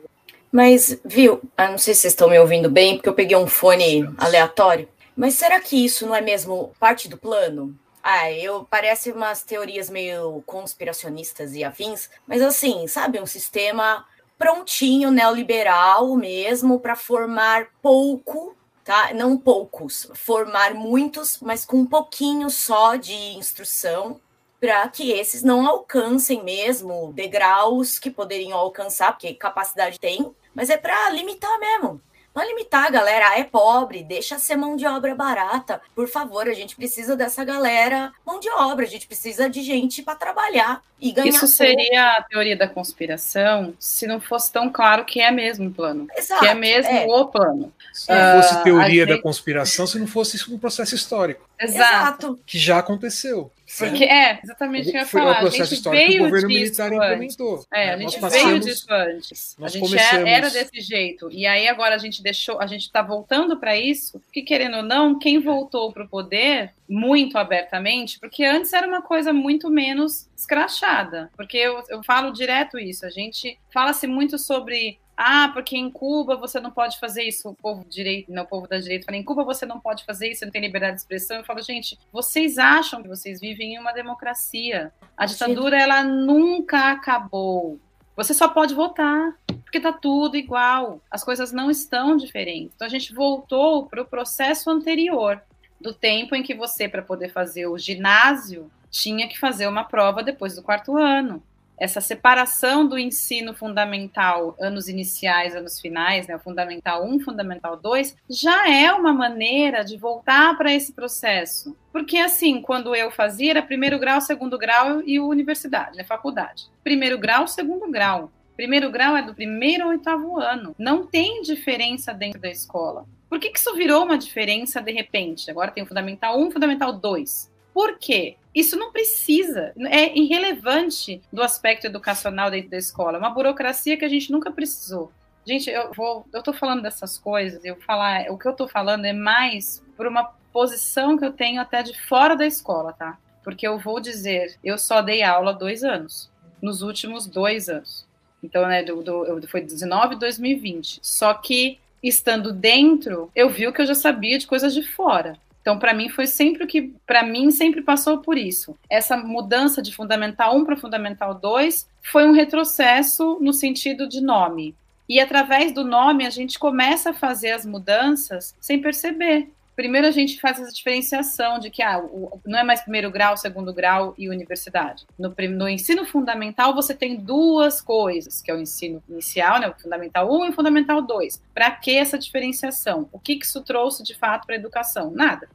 Mas, viu, eu não sei se vocês estão me ouvindo bem, porque eu peguei um fone aleatório. Mas será que isso não é mesmo parte do plano? Ah, eu parece umas teorias meio conspiracionistas e afins, mas assim, sabe, um sistema prontinho neoliberal mesmo para formar pouco, tá? Não poucos, formar muitos, mas com um pouquinho só de instrução para que esses não alcancem mesmo degraus que poderiam alcançar, porque capacidade tem, mas é para limitar mesmo. Não limitar a galera, ah, é pobre, deixa ser mão de obra barata. Por favor, a gente precisa dessa galera mão de obra, a gente precisa de gente para trabalhar e ganhar. Isso seria a teoria da conspiração se não fosse tão claro que é mesmo o plano. Exato, que é mesmo é. o plano. Se não fosse Ah, teoria a da gente- conspiração, se não fosse um processo histórico, Exato. que já aconteceu. Porque é exatamente o que eu ia Foi falar. o A processo gente histórico que o veio governo disso militar antes. implementou. É, a Nós gente passamos- veio disso antes. a gente começamos- era, era desse jeito. E aí agora a gente deixou, a gente está voltando para isso, que querendo ou não, quem voltou para o poder muito abertamente, porque antes era uma coisa muito menos escrachada. Porque eu, eu falo direto isso. A gente fala-se muito sobre. Ah, porque em Cuba você não pode fazer isso, o povo direito, não, o povo da direita fala, em Cuba você não pode fazer isso, você não tem liberdade de expressão. Eu falo, gente, vocês acham que vocês vivem em uma democracia. A ditadura, ela nunca acabou. Você só pode votar, porque tá tudo igual. As coisas não estão diferentes. Então a gente voltou para o processo anterior, do tempo em que você, para poder fazer o ginásio, tinha que fazer uma prova depois do quarto ano. Essa separação do ensino fundamental, anos iniciais, anos finais, né, fundamental 1, fundamental 2, já é uma maneira de voltar para esse processo. Porque, assim, quando eu fazia, era primeiro grau, segundo grau e universidade, né, faculdade. Primeiro grau, segundo grau. Primeiro grau é do primeiro ao oitavo ano. Não tem diferença dentro da escola. Por que, que isso virou uma diferença de repente? Agora tem o Fundamental 1, Fundamental 2. Por quê? Isso não precisa, é irrelevante do aspecto educacional dentro da escola. É uma burocracia que a gente nunca precisou. Gente, eu vou, eu tô falando dessas coisas, eu falar, o que eu tô falando é mais por uma posição que eu tenho até de fora da escola, tá? Porque eu vou dizer, eu só dei aula dois anos, nos últimos dois anos. Então, né, do, do, foi 19 e 2020. Só que estando dentro, eu vi o que eu já sabia de coisas de fora. Então, para mim, foi sempre o que, para mim, sempre passou por isso. Essa mudança de Fundamental 1 para Fundamental 2 foi um retrocesso no sentido de nome. E através do nome, a gente começa a fazer as mudanças sem perceber. Primeiro, a gente faz essa diferenciação de que ah, o, não é mais primeiro grau, segundo grau e universidade. No, no, ensino fundamental, você tem duas coisas, que é o ensino inicial, né, o fundamental 1 e o fundamental 2. Para que essa diferenciação? O que, que isso trouxe de fato para a educação? Nada.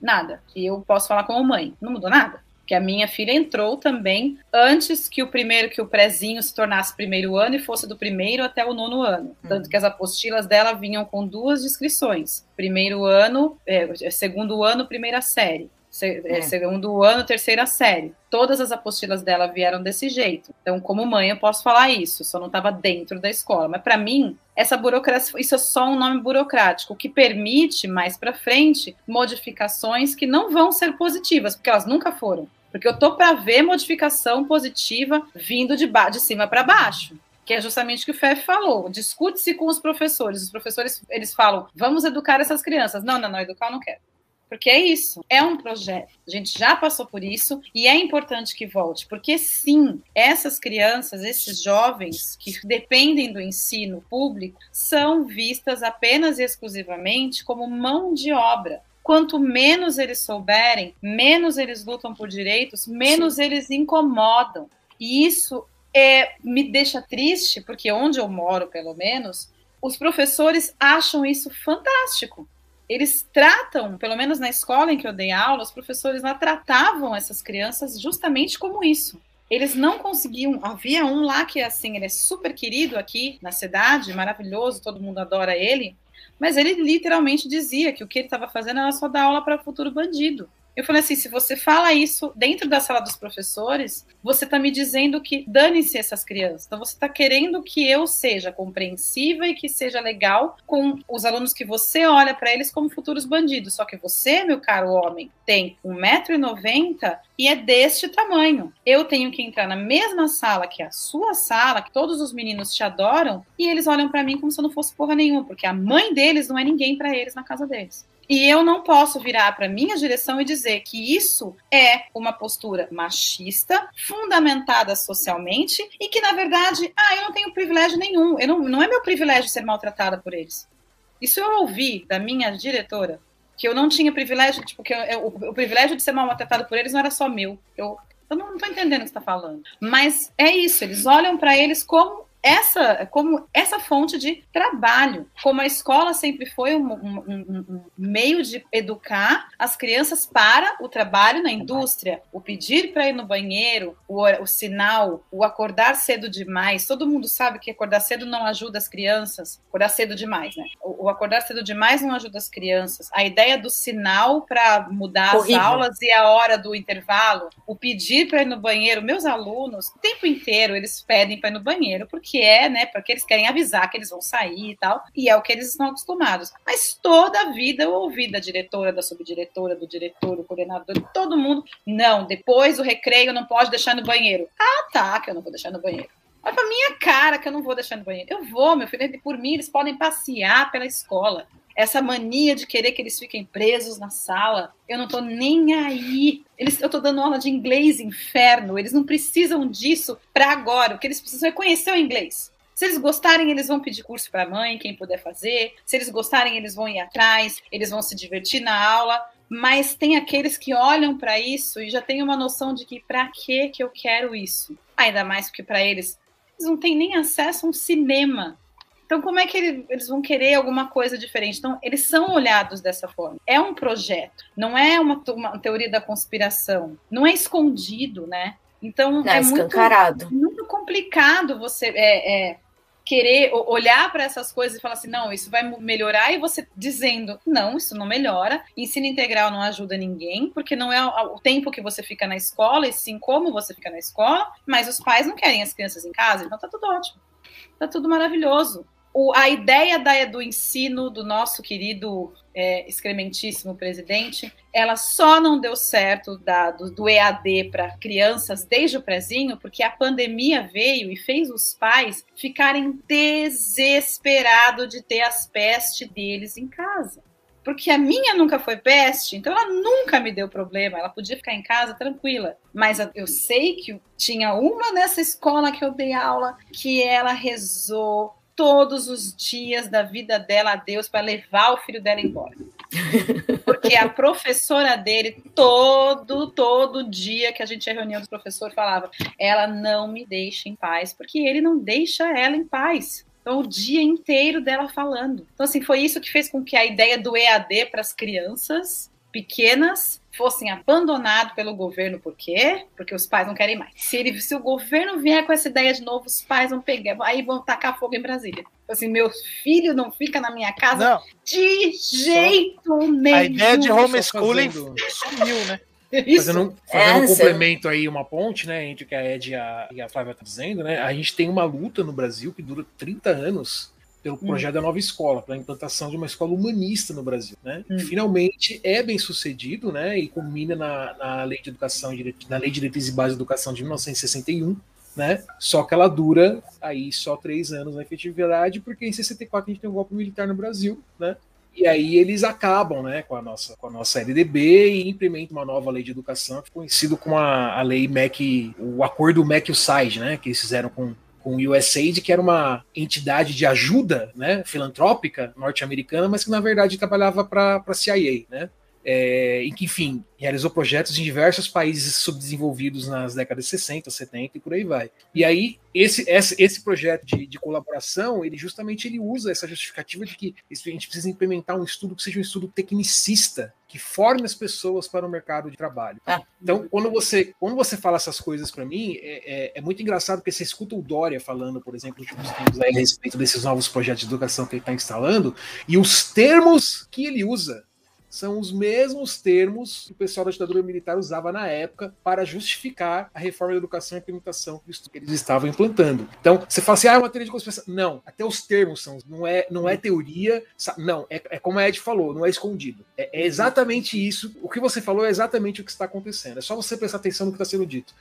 Nada. E eu posso falar como mãe, não mudou nada que a minha filha entrou também antes que o primeiro, que o prezinho se tornasse primeiro ano e fosse do primeiro até o nono ano. Tanto uhum. que as apostilas dela vinham com duas descrições: primeiro ano, é, segundo ano, primeira série. Se, é. Segundo ano, terceira série. Todas as apostilas dela vieram desse jeito. Então, como mãe, eu posso falar isso. Só não estava dentro da escola. Mas para mim, essa burocracia, isso é só um nome burocrático, que permite mais para frente modificações que não vão ser positivas, porque elas nunca foram. Porque eu tô para ver modificação positiva vindo de, de cima para baixo que é justamente o que o FEF falou. Discute-se com os professores. Os professores, eles falam, vamos educar essas crianças. Não, não, não, educar eu não quero. Porque é isso, é um projeto. A gente já passou por isso e é importante que volte, porque sim, essas crianças, esses jovens que dependem do ensino público, são vistas apenas e exclusivamente como mão de obra quanto menos eles souberem, menos eles lutam por direitos, menos Sim. eles incomodam. E isso é, me deixa triste, porque onde eu moro, pelo menos, os professores acham isso fantástico. Eles tratam, pelo menos na escola em que eu dei aula, os professores lá tratavam essas crianças justamente como isso. Eles não conseguiam. Havia um lá que, assim, ele é super querido aqui na cidade, maravilhoso, todo mundo adora ele mas ele literalmente dizia que o que ele estava fazendo era só dar aula para futuro bandido. Eu falei assim: se você fala isso dentro da sala dos professores, você está me dizendo que dane-se essas crianças. Então você está querendo que eu seja compreensiva e que seja legal com os alunos que você olha para eles como futuros bandidos. Só que você, meu caro homem, tem 1,90m e é deste tamanho. Eu tenho que entrar na mesma sala que a sua sala, que todos os meninos te adoram, e eles olham para mim como se eu não fosse porra nenhuma, porque a mãe deles não é ninguém para eles na casa deles. E eu não posso virar para minha direção e dizer que isso é uma postura machista, fundamentada socialmente e que, na verdade, ah, eu não tenho privilégio nenhum. Eu não, não é meu privilégio ser maltratada por eles. Isso eu ouvi da minha diretora, que eu não tinha privilégio, tipo, que eu, eu, o, o, privilégio de ser maltratada por eles não era só meu. Eu, eu não estou entendendo o que você está falando. Mas é isso, eles olham para eles como essa como essa fonte de trabalho, como a escola sempre foi um, um, um, meio de educar as crianças para o trabalho na indústria, o pedir para ir no banheiro, o, o, sinal, o acordar cedo demais. Todo mundo sabe que acordar cedo não ajuda as crianças, acordar cedo demais, né? O, o acordar cedo demais não ajuda as crianças. A ideia do sinal para mudar Horrível. as aulas e a hora do intervalo, o pedir para ir no banheiro, meus alunos, o tempo inteiro eles pedem para ir no banheiro porque que é, né? Porque eles querem avisar que eles vão sair e tal, e é o que eles estão acostumados. Mas toda a vida eu ouvi da diretora, da subdiretora, do diretor, do coordenador, todo mundo, não, depois o recreio não pode deixar no banheiro. Ah, tá, que eu não vou deixar no banheiro. Olha pra minha cara que eu não vou deixar no banheiro. Eu vou, meu filho, por mim, eles podem passear pela escola essa mania de querer que eles fiquem presos na sala. Eu não tô nem aí. Eles, eu tô dando aula de inglês, inferno. Eles não precisam disso para agora. O que eles precisam é conhecer o inglês. Se eles gostarem, eles vão pedir curso para a mãe, quem puder fazer. Se eles gostarem, eles vão ir atrás, eles vão se divertir na aula. Mas tem aqueles que olham para isso e já têm uma noção de que para que que eu quero isso? Ainda mais porque para eles eles não têm nem acesso a um cinema então, como é que eles vão querer alguma coisa diferente? Então, eles são olhados dessa forma. É um projeto, não é uma, uma teoria da conspiração, não é escondido, né? Então, não, é muito, muito, complicado você é, é, querer olhar para essas coisas e falar assim, não, isso vai melhorar, e você dizendo, não, isso não melhora, ensino integral não ajuda ninguém, porque não é o tempo que você fica na escola, e sim como você fica na escola, mas os pais não querem as crianças em casa, então tá tudo ótimo. Tá tudo maravilhoso o, a ideia da, do ensino do nosso querido é, excrementíssimo presidente, ela só não deu certo da, do, do EAD para crianças desde o prezinho, porque a pandemia veio e fez os pais ficarem desesperados de ter as pestes deles em casa porque a minha nunca foi peste, então ela nunca me deu problema, ela podia ficar em casa tranquila. Mas eu sei que tinha uma nessa escola que eu dei aula que ela rezou todos os dias da vida dela a Deus para levar o filho dela embora. Porque a professora dele, todo, todo dia que a gente tinha reunião do professor, falava: ela não me deixa em paz, porque ele não deixa ela em paz. Então, o dia inteiro dela falando. Então, assim, foi isso que fez com que a ideia do EAD para as crianças pequenas fossem abandonadas pelo governo. Por quê? Porque os pais não querem mais. Se, ele, se o governo vier com essa ideia de novo, os pais vão pegar, aí vão tacar fogo em Brasília. Então, assim, meu filho não fica na minha casa Não. de jeito nenhum. A ideia de homeschooling sumiu, né? Isso. Fazendo, um- fazendo um Essa- complemento aí, uma ponte, né, entre o que a Ed e a, e a Flávia estão dizendo, né? A gente tem uma luta no Brasil que dura 30 anos pelo projeto da nova escola, pela implantação de uma escola humanista no Brasil, né? Hum. Finalmente é bem sucedido, né? E culmina na, na lei de educação, na lei de diretriz e base de educação de 1961, né? Só que ela dura aí só três anos na efetividade, porque em 64 a gente tem um golpe militar no Brasil, né? E aí eles acabam né, com, a nossa, com a nossa LDB e implementam uma nova lei de educação, que é conhecido como a, a lei MEC, o acordo MEC-USAID, né? Que eles fizeram com, com o USAID, que era uma entidade de ajuda né, filantrópica norte-americana, mas que na verdade trabalhava para a CIA, né? É, e que, enfim, realizou projetos em diversos países subdesenvolvidos nas décadas de 60, 70 e por aí vai. E aí, esse, esse, esse projeto de, de colaboração, ele justamente ele usa essa justificativa de que a gente precisa implementar um estudo que seja um estudo tecnicista, que forme as pessoas para o mercado de trabalho. Ah. Então, quando você, quando você fala essas coisas para mim, é, é, é muito engraçado porque você escuta o Dória falando, por exemplo, nos últimos tempos aí, a respeito desses novos projetos de educação que ele está instalando, e os termos que ele usa são os mesmos termos que o pessoal da ditadura militar usava na época para justificar a reforma da educação e a implementação que eles estavam implantando. Então, você fala assim, ah, é uma teoria de conspiração. Não, até os termos são, não é, não é teoria, não, é, é como a Ed falou, não é escondido. É, é exatamente isso, o que você falou é exatamente o que está acontecendo. É só você prestar atenção no que está sendo dito.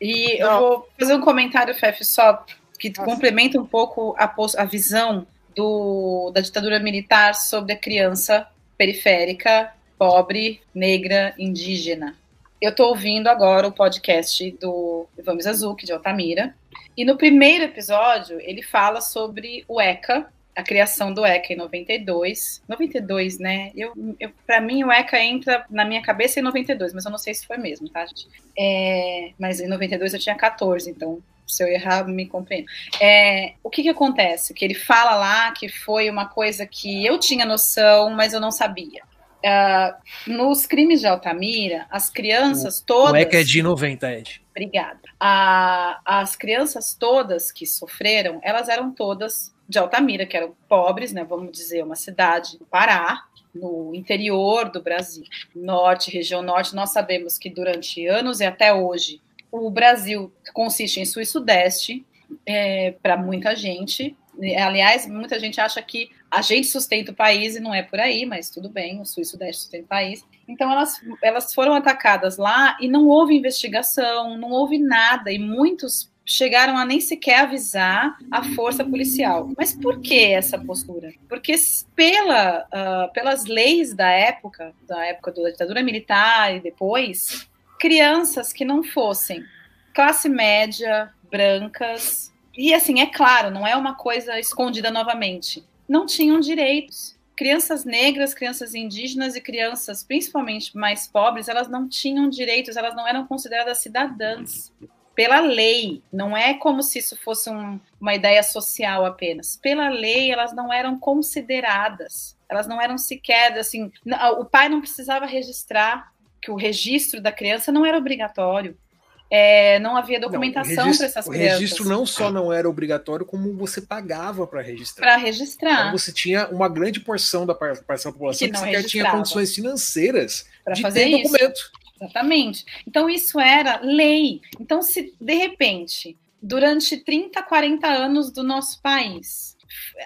E eu vou fazer um comentário, Fef, só que Nossa. complementa um pouco a, a visão do, da ditadura militar sobre a criança periférica, pobre, negra, indígena. Eu estou ouvindo agora o podcast do Vamos Azuki, de Altamira, e no primeiro episódio ele fala sobre o ECA, a criação do ECA em 92. 92, né? Eu, eu, para mim, o ECA entra na minha cabeça em 92, mas eu não sei se foi mesmo, tá, gente? É, mas em 92 eu tinha 14, então se eu errar, me compreendo. É, o que, que acontece? Que ele fala lá que foi uma coisa que eu tinha noção, mas eu não sabia. Ah, nos crimes de Altamira, as crianças todas. O ECA é de 90, Ed. Obrigada. A- as crianças todas que sofreram, elas eram todas de Altamira, que eram pobres, né? Vamos dizer, uma cidade do Pará, no interior do Brasil, norte, região norte. Nós sabemos que durante anos e até hoje, o Brasil consiste em sul e sudeste, para muita gente. Aliás, muita gente acha que a gente sustenta o país e não é por aí, mas tudo bem, o sul e sudeste sustenta o país. Então elas, elas foram atacadas lá e não houve investigação, não houve nada, e muitos chegaram a nem sequer avisar a força policial. Mas por que essa postura? Porque pela, ah, pelas leis da época, da época da ditadura militar e depois, crianças que não fossem classe média, brancas, e assim, é claro, não é uma coisa escondida novamente, não tinham direitos. Crianças negras, crianças indígenas e crianças, principalmente mais pobres, elas não tinham direitos, elas não eram consideradas cidadãs pela lei. Não é como se isso fosse um- uma ideia social apenas. Pela lei, elas não eram consideradas. Elas não eram sequer assim. O pai não precisava registrar que o registro da criança não era obrigatório. É, não havia documentação o para essas o crianças. registro não só não era obrigatório, como você pagava para registrar. Para registrar. Então você tinha uma grande porção da população Que que, sequer tinha condições financeiras de fazer ter isso. documento. Exatamente. Então, isso era lei. Então, se de repente durante 30, 40 anos do nosso país.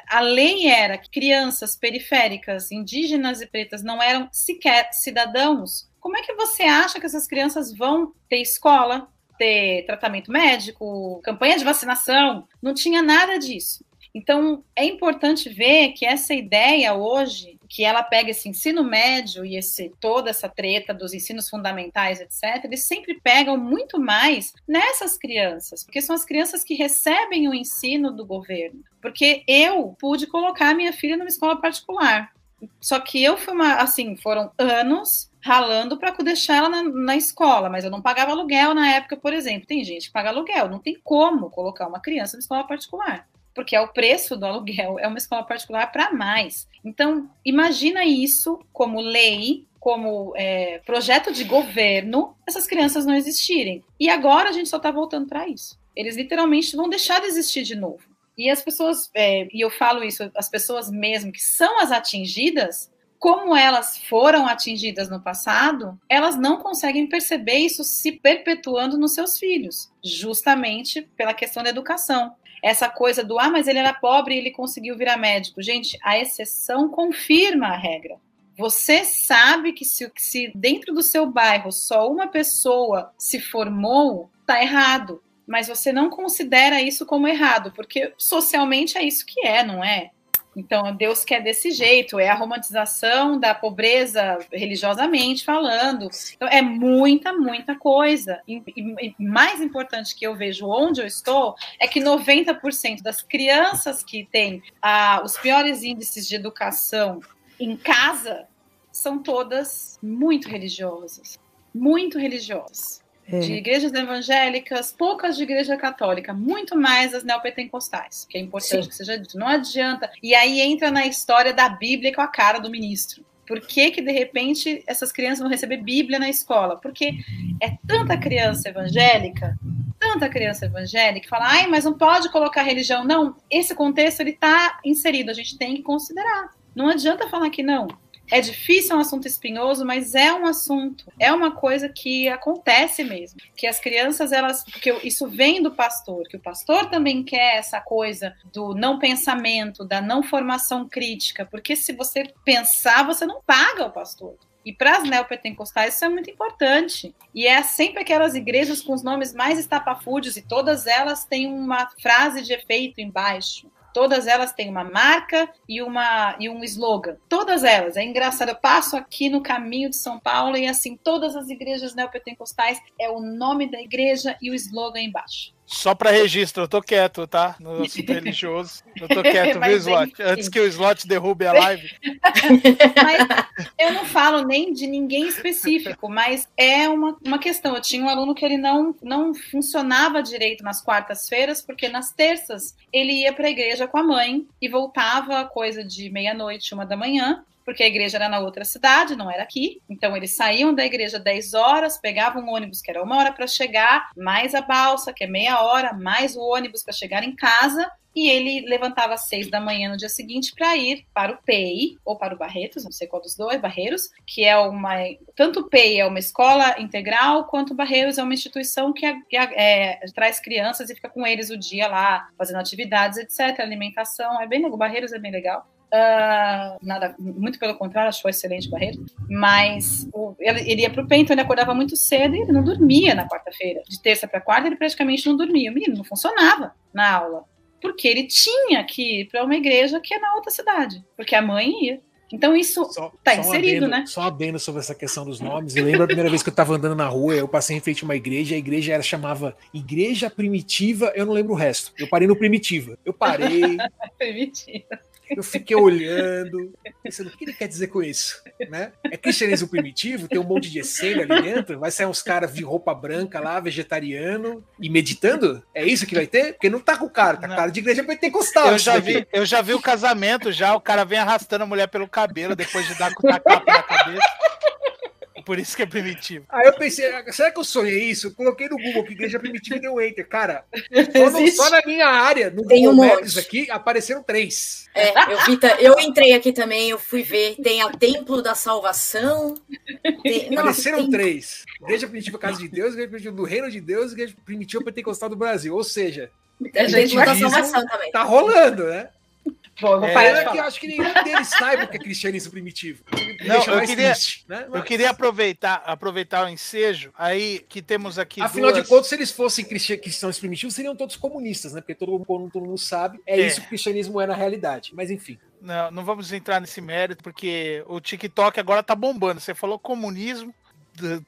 A lei era que crianças periféricas, indígenas e pretas não eram sequer cidadãos. Como é que você acha que essas crianças vão ter escola, ter tratamento médico, campanha de vacinação? Não tinha nada disso. Então, é importante ver que essa ideia hoje, que ela pega esse ensino médio e esse toda essa treta dos ensinos fundamentais, etc., eles sempre pegam muito mais nessas crianças, porque são as crianças que recebem o ensino do governo. Porque eu pude colocar minha filha numa escola particular. Só que eu fui uma, assim, foram anos ralando para deixar ela na, na, escola, mas eu não pagava aluguel na época, por exemplo. Tem gente que paga aluguel, não tem como colocar uma criança na escola particular porque é o preço do aluguel, é uma escola particular para mais. Então, imagina isso como lei, como é, projeto de governo, essas crianças não existirem. E agora a gente só está voltando para isso. Eles literalmente vão deixar de existir de novo. E as pessoas, é, e eu falo isso, as pessoas mesmo que são as atingidas, como elas foram atingidas no passado, elas não conseguem perceber isso se perpetuando nos seus filhos, justamente pela questão da educação essa coisa do ah, mas ele era pobre e ele conseguiu virar médico. Gente, a exceção confirma a regra. Você sabe que se, se dentro do seu bairro só uma pessoa se formou, tá errado. Mas você não considera isso como errado, porque socialmente é isso que é, não é? Então, Deus quer desse jeito, é a romantização da pobreza religiosamente falando. Então, é muita, muita coisa. E, e, mais importante que eu vejo onde eu estou é que 90% das crianças que têm ah, os piores índices de educação em casa são todas muito religiosas. Muito religiosas é. de igrejas evangélicas, poucas de igreja católica, muito mais as neopentecostais, que é importante Sim. que seja dito. Não adianta. E aí entra na história da Bíblia com a cara do ministro. Por que, que, de repente, essas crianças vão receber Bíblia na escola? Porque é tanta criança evangélica, tanta criança evangélica, que fala, ai, mas não pode colocar religião. Não, esse contexto ele está inserido, a gente tem que considerar. Não adianta falar que não. É difícil, é um assunto espinhoso, mas é um assunto, é uma coisa que acontece mesmo. Que as crianças, elas. Porque isso vem do pastor, que o pastor também quer essa coisa do não pensamento, da não formação crítica, porque se você pensar, você não paga o pastor. E para as neopentecostais isso é muito importante. E é sempre aquelas igrejas com os nomes mais estapafúdios e todas elas têm uma frase de efeito embaixo. Todas elas têm uma marca e, uma, e um slogan. Todas elas. É engraçado. Eu passo aqui no caminho de São Paulo e assim, todas as igrejas neopentecostais é o nome da igreja e o slogan embaixo. Só para registro, eu tô quieto, tá? No assunto religioso. Eu tô quieto, viu, Slot? Antes que o Slot derrube a live. mas eu não falo nem de ninguém específico, mas é uma, uma questão. Eu tinha um aluno que ele não, não funcionava direito nas quartas-feiras, porque nas terças ele ia para a igreja com a mãe e voltava coisa de meia-noite, uma da manhã, porque a igreja era na outra cidade, não era aqui. Então eles saíam da igreja 10 horas, pegavam um ônibus que era uma hora para chegar, mais a balsa, que é meia hora, mais o ônibus para chegar em casa. E ele levantava às seis da manhã no dia seguinte para ir para o PEI ou para o Barretos, não sei qual dos dois, Barreiros, que é uma. Tanto o PEI é uma escola integral, quanto o Barreiros é uma instituição que, é, é, traz crianças e fica com eles o dia lá, fazendo atividades, etc. Alimentação, é bem legal. Barreiros é bem legal. Uh, nada, muito pelo contrário, achou excelente Barreiro. Mas o, ele, ele, ia para o Pento, ele acordava muito cedo e ele não dormia na quarta-feira. De terça para quarta, ele praticamente não dormia. O menino não funcionava na aula. Porque ele tinha que ir para uma igreja que é na outra cidade. Porque a mãe ia. Então isso está inserido, adendo, né? Só adendo sobre essa questão dos nomes. Eu lembro a primeira vez que eu estava andando na rua, eu passei em frente a uma igreja, a igreja era chamava Igreja Primitiva, eu não lembro o resto. Eu parei no Primitiva. Eu parei. primitiva. Eu fiquei olhando, pensando, o que ele quer dizer com isso? Né? É cristianismo primitivo, tem um monte de essênio ali dentro, vai sair uns caras de roupa branca lá, vegetariano, e meditando? É isso que vai ter? Porque não tá com cara, tá com cara de igreja pentecostal. Eu já, vi, eu já vi o casamento já, o cara vem arrastando a mulher pelo cabelo depois de dar com a capa na cabeça. Por isso que é primitivo. Aí eu pensei, será que eu sonhei isso? Eu coloquei no Google que igreja primitiva e deu enter. Cara, só, no- Existe. só na minha área, no Tem Google um Maps aqui, apareceram três. É, eu, vi eu entrei aqui também, eu fui ver. Tem a Templo da Salvação. Tem, nossa, Apareceram tem- três. Igreja primitiva Casa de Deus, igreja primitiva do Reino de Deus, igreja primitiva pentecostal do Brasil. Ou seja, a Cristianismo Salvação também. tá rolando, né? Bom, eu vou É, Pena que eu acho que nenhum deles saiba o que é cristianismo primitivo. Não, Deixa eu queria- triste, né? Eu Mas, queria aproveitar, aproveitar o ensejo aí que temos aqui. Afinal duas... de contas, se eles fossem cristãos primitivos, seriam todos comunistas, né? Porque todo mundo, todo mundo sabe, é, É. isso que o cristianismo é na realidade. Mas enfim. Não, não vamos entrar nesse mérito, porque o TikTok agora tá bombando. Você falou comunismo,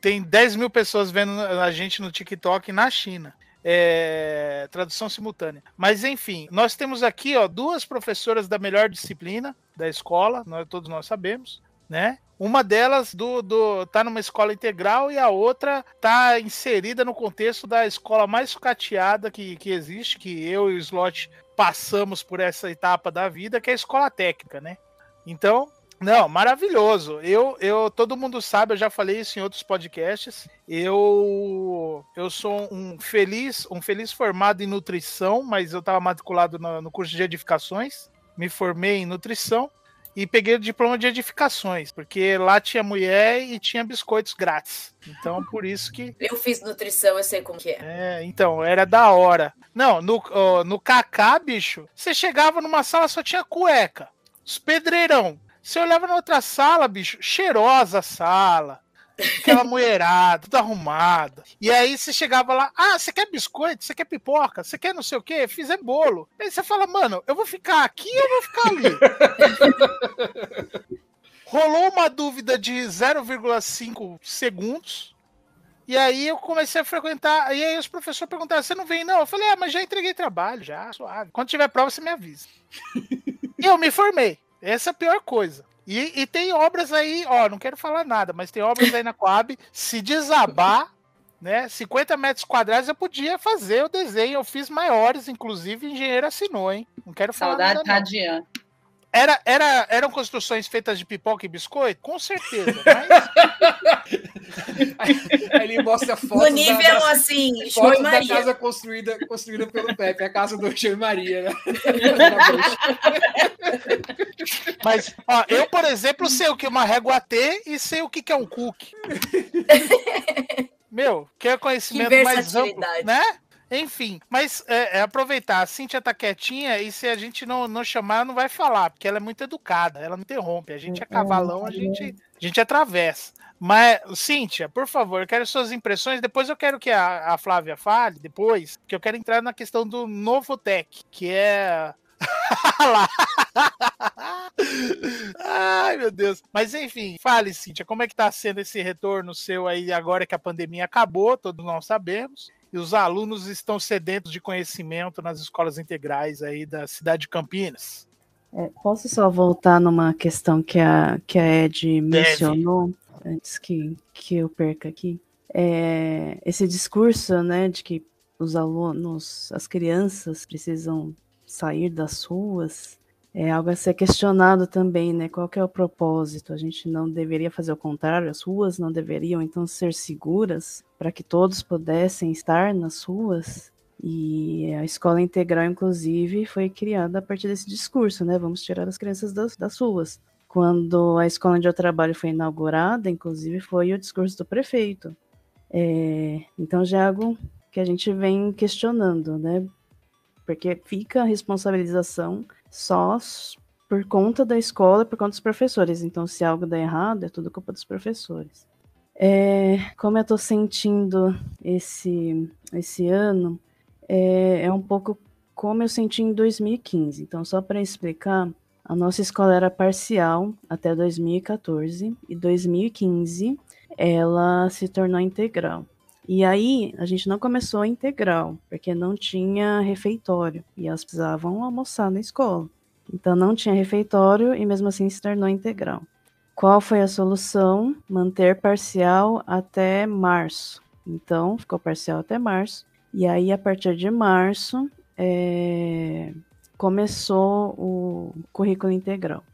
tem 10 mil pessoas vendo a gente no TikTok na China. É, tradução simultânea. Mas enfim, nós temos aqui ó, duas professoras da melhor disciplina da escola, nós, todos nós sabemos, né? Uma delas do, do tá numa escola integral e a outra tá inserida no contexto da escola mais sucateada que, que existe, que eu e o Slot passamos por essa etapa da vida, que é a escola técnica, né? Então, não, maravilhoso. Eu, eu, todo mundo sabe, eu já falei isso em outros podcasts. Eu, eu sou um feliz, um feliz formado em nutrição, mas eu estava matriculado no, no curso de edificações. Me formei em nutrição e peguei o diploma de edificações, porque lá tinha mulher e tinha biscoitos grátis. Então, por isso que Eu fiz nutrição, eu sei como que é. é, então, era da hora. Não, no, no Kaká, bicho, você chegava numa sala, só tinha cueca. Os pedreirão. Você olhava na outra sala, bicho, cheirosa a sala. Aquela mulherada, tudo arrumada. E aí você chegava lá, ah, você quer biscoito? Você quer pipoca? Você quer não sei o quê? Fizer bolo. Aí você fala, mano, eu vou ficar aqui ou eu vou ficar ali? Rolou uma dúvida de 0,5 segundos. E aí eu comecei a frequentar. E aí os professores perguntaram: você não vem, não? Eu falei, ah, mas já entreguei trabalho, já, suave. Quando tiver prova, você me avisa. e eu me formei. Essa é a pior coisa. E, e tem obras aí, ó, não quero falar nada, mas tem obras aí na Coab, se desabar, né? 50 metros quadrados eu podia fazer o desenho. Eu fiz maiores, inclusive o engenheiro assinou, hein? Não quero falar Saudade nada. radiante. Era, era, eram construções feitas de pipoca e biscoito? Com certeza. Mas Aí ele mostra fotos No nível da, das- assim, fotos da Maria. casa construída, construída pelo Pepe, a casa do João e Maria, né? Mas, ó, eu, por exemplo, sei o que é uma régua T e sei o que que é um cookie. Meu, quer conhecimento Que mais amplo, né? Enfim, mas é, é aproveitar, a Cíntia tá quietinha e se a gente não, não chamar, ela não vai falar, porque ela é muito educada, ela não interrompe. A gente é cavalão, a gente, a gente atravessa. Mas, Cíntia, por favor, eu quero suas impressões. Depois eu quero que a, a Flávia fale, depois, porque eu quero entrar na questão do Novotec, que é. Ai, meu Deus. Mas enfim, fale, Cíntia, como é que tá sendo esse retorno seu aí agora que a pandemia acabou, todos nós sabemos, e os alunos estão sedentos de conhecimento nas escolas integrais aí da cidade de Campinas. É, posso só voltar numa questão que a, que a Ed mencionou antes que, que eu perca aqui? É, esse discurso, né, de que os alunos, as crianças precisam sair das ruas, é algo a ser questionado também, né? Qual é o propósito? A gente não deveria fazer o contrário, as ruas não deveriam então ser seguras para que todos pudessem estar nas ruas? E a escola integral, inclusive, foi criada a partir desse discurso, né? Vamos tirar as crianças das, das ruas. Quando a escola onde eu trabalho foi inaugurada, inclusive, foi o discurso do prefeito. É, então já é algo que a gente vem questionando, né? Porque fica a responsabilização só por conta da escola, por conta dos professores. Então, se algo dá errado, é tudo culpa dos professores. É, como eu estou sentindo esse, esse ano, é, é um pouco como eu senti em 2015. Então, só para explicar, a nossa escola era parcial até 2014 e 2015 ela se tornou integral. E aí a gente não começou integral, porque não tinha refeitório e elas precisavam almoçar na escola. Então não tinha refeitório e mesmo assim se tornou integral. Qual foi a solução? Manter parcial até março. Então ficou parcial até março. E aí a partir de março é, começou o currículo integral.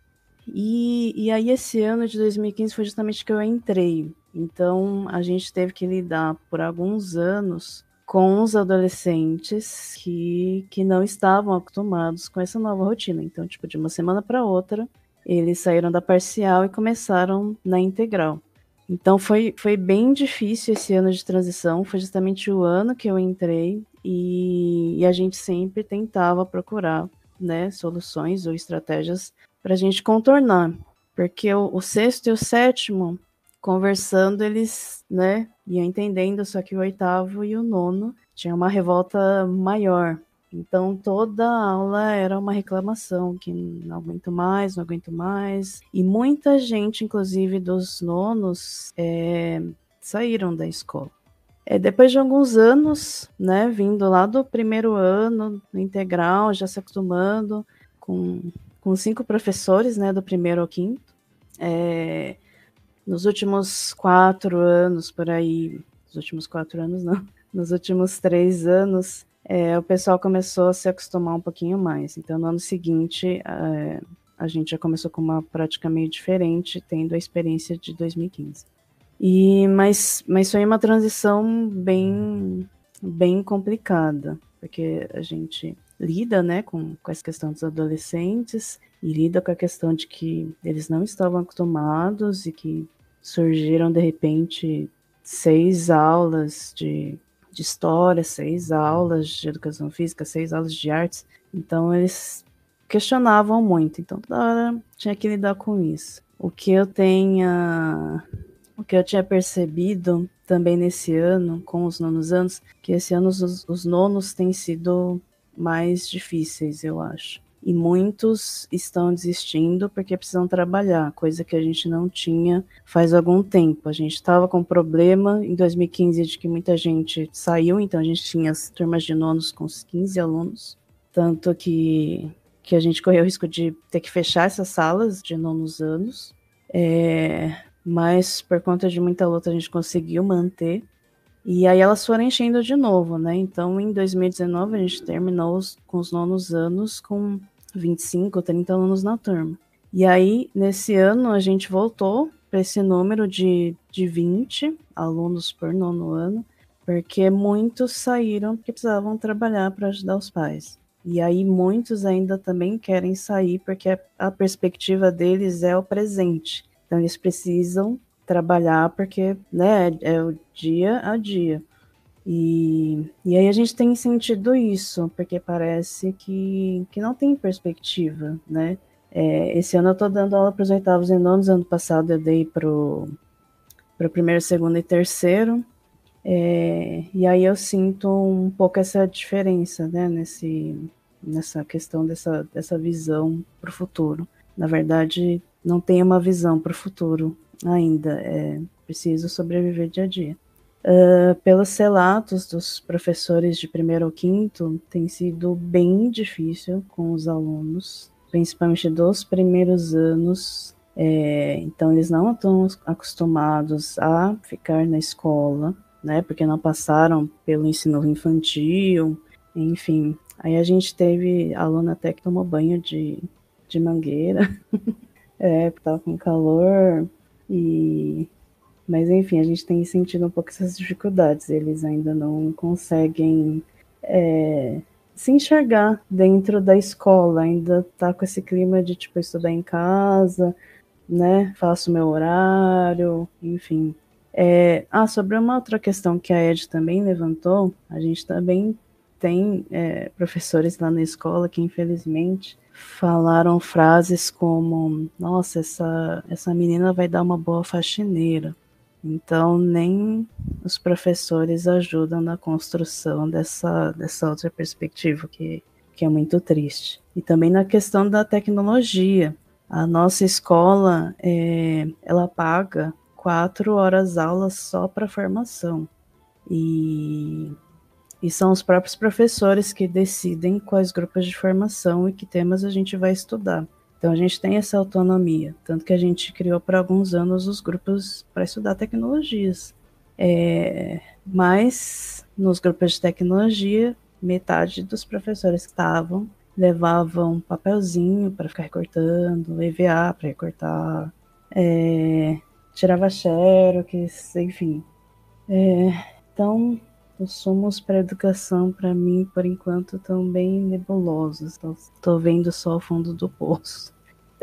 E, e aí esse ano de 2015 foi justamente que eu entrei. Então, a gente teve que lidar por alguns anos com os adolescentes que, que não estavam acostumados com essa nova rotina. Então, tipo, de uma semana para outra, eles saíram da parcial e começaram na integral. Então foi, foi bem difícil esse ano de transição, foi justamente o ano que eu entrei e, e a gente sempre tentava procurar né, soluções ou estratégias para a gente contornar, porque o, o, sexto e o sétimo, conversando, eles né, iam entendendo, só que o oitavo e o nono tinha uma revolta maior. Então toda aula era uma reclamação, que não aguento mais, não aguento mais. E muita gente, inclusive dos nonos, é, saíram da escola. É, depois de alguns anos, né, vindo lá do primeiro ano, no integral, já se acostumando com, com cinco professores, né, do primeiro ao quinto. É, nos últimos quatro anos, por aí, nos últimos quatro anos não, nos últimos três anos, é, o pessoal começou a se acostumar um pouquinho mais. Então, no ano seguinte, a gente já começou com uma prática meio diferente, tendo a experiência de 2015. E, mas, mas foi uma transição bem, bem complicada, porque a gente lida né, com, com essa questão dos adolescentes e lida com a questão de que eles não estavam acostumados e que surgiram de repente seis aulas de de história, seis aulas de educação física, seis aulas de artes. Então eles questionavam muito. Então toda hora tinha que lidar com isso. O que eu tenha, o que eu tinha percebido também nesse ano, com os nonos anos, que esse ano os, os nonos têm sido mais difíceis, eu acho e muitos estão desistindo porque precisam trabalhar, coisa que a gente não tinha faz algum tempo. A gente estava com problema em 2015 de que muita gente saiu, então a gente tinha as turmas de nonos com os 15 alunos, tanto que, que a gente correu o risco de ter que fechar essas salas de nonos anos. É, mas por conta de muita luta a gente conseguiu manter. E aí elas foram enchendo de novo, né? Então em 2019 a gente terminou os, com os nonos anos com 25 ou 30 alunos na turma. E aí, nesse ano, a gente voltou para esse número de, de 20 alunos por nono ano, porque muitos saíram porque precisavam trabalhar para ajudar os pais. E aí, muitos ainda também querem sair porque a perspectiva deles é o presente. Então, eles precisam trabalhar porque né, é o dia a dia. E, e aí a gente tem sentido isso, porque parece que, que não tem perspectiva, né? É, esse ano eu estou dando aula para os oitavos e nonos, ano passado eu dei para o primeiro, segundo e terceiro, é, e aí eu sinto um pouco essa diferença, né, nesse, nessa questão dessa, dessa visão para o futuro. Na verdade, não tem uma visão para o futuro ainda, é preciso sobreviver dia a dia. Uh, pelos relatos dos professores de primeiro ao quinto, tem sido bem difícil com os alunos, principalmente dos primeiros anos. É, então, eles não estão acostumados a ficar na escola, né? Porque não passaram pelo ensino infantil, enfim. Aí a gente teve aluno até que tomou banho de, de mangueira, é, porque tava com calor, e mas enfim, a gente tem sentido um pouco essas dificuldades. Eles ainda não conseguem é, se enxergar dentro da escola, ainda tá com esse clima de tipo estudar em casa, né? Faço meu horário, enfim. É, ah, sobre uma outra questão que a Ed também levantou, a gente também tem é, professores lá na escola que infelizmente falaram frases como: Nossa, essa, essa menina vai dar uma boa faxineira. Então, nem os professores ajudam na construção dessa, dessa outra perspectiva, que, que é muito triste. E também na questão da tecnologia. A nossa escola, é, ela paga quatro horas aulas só para formação. E, e são os próprios professores que decidem quais grupos de formação e que temas a gente vai estudar. Então a gente tem essa autonomia, tanto que a gente criou por alguns anos os grupos para estudar tecnologias. É, mas nos grupos de tecnologia, metade dos professores que estavam levavam papelzinho para ficar recortando, EVA para recortar. É, tirava xerox, enfim. É, então, os sumos para educação, para mim, por enquanto, estão bem nebulosos. Estou vendo só o fundo do poço.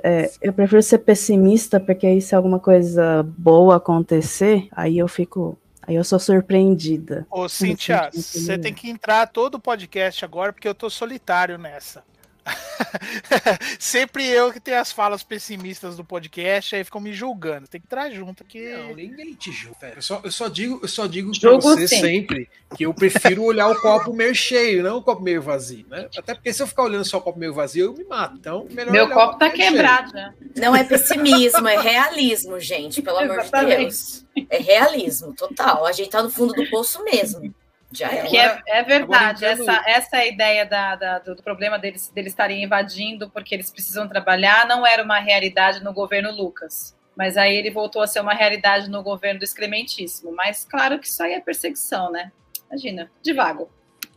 É, eu prefiro ser pessimista, porque aí se alguma coisa boa acontecer, aí eu fico. Aí eu sou surpreendida. Ô, Cintia, você tem que entrar todo o podcast agora, porque eu tô solitário nessa. Sempre eu que tenho as falas pessimistas do podcast, aí ficam me julgando. Tem que entrar junto aqui. Não, ninguém te julga, Eu só, eu só digo, eu só digo pra você sim. sempre que eu prefiro olhar o copo meio cheio, não o copo meio vazio, né? Até porque se eu ficar olhando só o copo meio vazio, eu me mato. Então, melhor Meu copo tá quebrado já. Não é pessimismo, é realismo, gente, pelo amor de Deus. É realismo, total. A gente tá no fundo do poço mesmo. Já é. Que é, é verdade, essa, essa é ideia da, da, do, problema deles, deles estarem invadindo porque eles precisam trabalhar não era uma realidade no governo Lucas. Mas aí ele voltou a ser uma realidade no governo do excrementíssimo. Mas claro que isso aí é perseguição, né? Imagina, devago.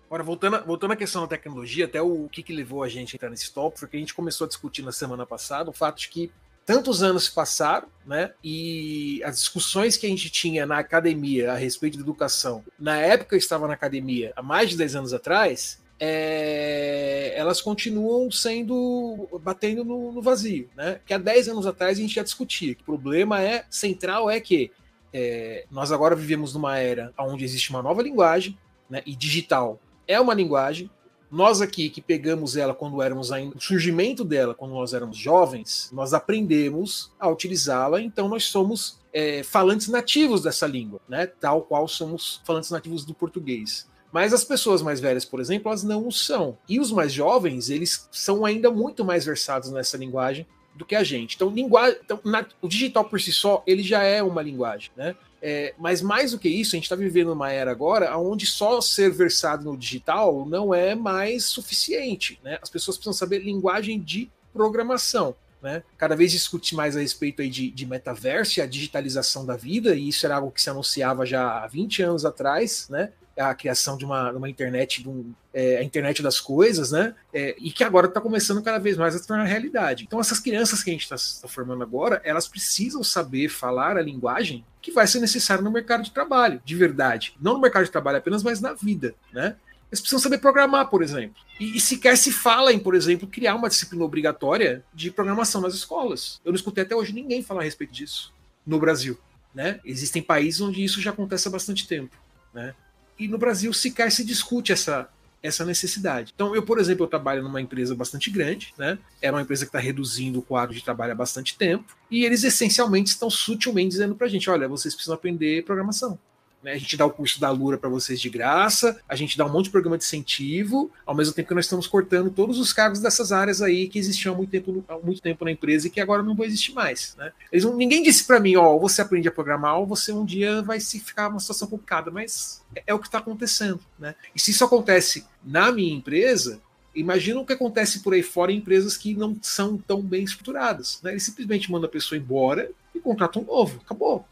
Agora, voltando, voltando à questão da tecnologia, até o, o que, que levou a gente a entrar nesse tópico, foi que a gente começou a discutir na semana passada o fato de que tantos anos se passaram, né? E as discussões que a gente tinha na academia a respeito da educação, na época eu estava na academia, há mais de 10 anos atrás, é, elas continuam sendo batendo no, no, vazio, né? Que há 10 anos atrás a gente já discutia que o problema é central é que é, nós agora vivemos numa era onde existe uma nova linguagem, né? E digital é uma linguagem, nós aqui que pegamos ela quando éramos ainda, o surgimento dela quando nós éramos jovens, nós aprendemos a utilizá-la, então nós somos é, falantes nativos dessa língua, né? Tal qual somos falantes nativos do português. Mas as pessoas mais velhas, por exemplo, elas não o são. E os mais jovens, eles são ainda muito mais versados nessa linguagem do que a gente. Então, linguagem, então, na, o digital por si só, ele já é uma linguagem, né? É, mas mais do que isso, a gente está vivendo uma era agora onde só ser versado no digital não é mais suficiente. Né? As pessoas precisam saber linguagem de programação. Né? Cada vez discute mais a respeito aí de, de metaverso e a digitalização da vida, e isso era algo que se anunciava já há 20 anos atrás, né? a criação de uma, uma internet, de um, é, a internet das coisas, né? É, e que agora está começando cada vez mais a se tornar realidade. Então, essas crianças que a gente está tá formando agora, elas precisam saber falar a linguagem que vai ser necessária no mercado de trabalho, de verdade. Não no mercado de trabalho apenas, mas na vida, né? Eles precisam saber programar, por exemplo. E, e, sequer se fala em, por exemplo, criar uma disciplina obrigatória de programação nas escolas. Eu não escutei até hoje ninguém falar a respeito disso no Brasil. Né? Existem países onde isso já acontece há bastante tempo. Né? e no Brasil sequer se discute essa, essa necessidade. Então, eu, por exemplo, eu trabalho numa empresa bastante grande, né? É uma empresa que está reduzindo o quadro de trabalho há bastante tempo, e eles essencialmente estão sutilmente dizendo para a gente: olha, vocês precisam aprender programação. Né? A gente dá o curso da Lura para vocês de graça, a gente dá um monte de programa de incentivo, ao mesmo tempo que nós estamos cortando todos os cargos dessas áreas aí que existiam há muito tempo, há muito tempo na empresa e que agora não vão existir mais. Né? Eles não, ninguém disse para mim, ó, você aprende a programar ou você um dia vai se ficar uma situação complicada, mas é, é o que está acontecendo. Né? E se isso acontece na minha empresa, Imagina o que acontece por aí fora em empresas que não são tão bem estruturadas. Né? Ele simplesmente manda a pessoa embora e contrata um novo. Acabou.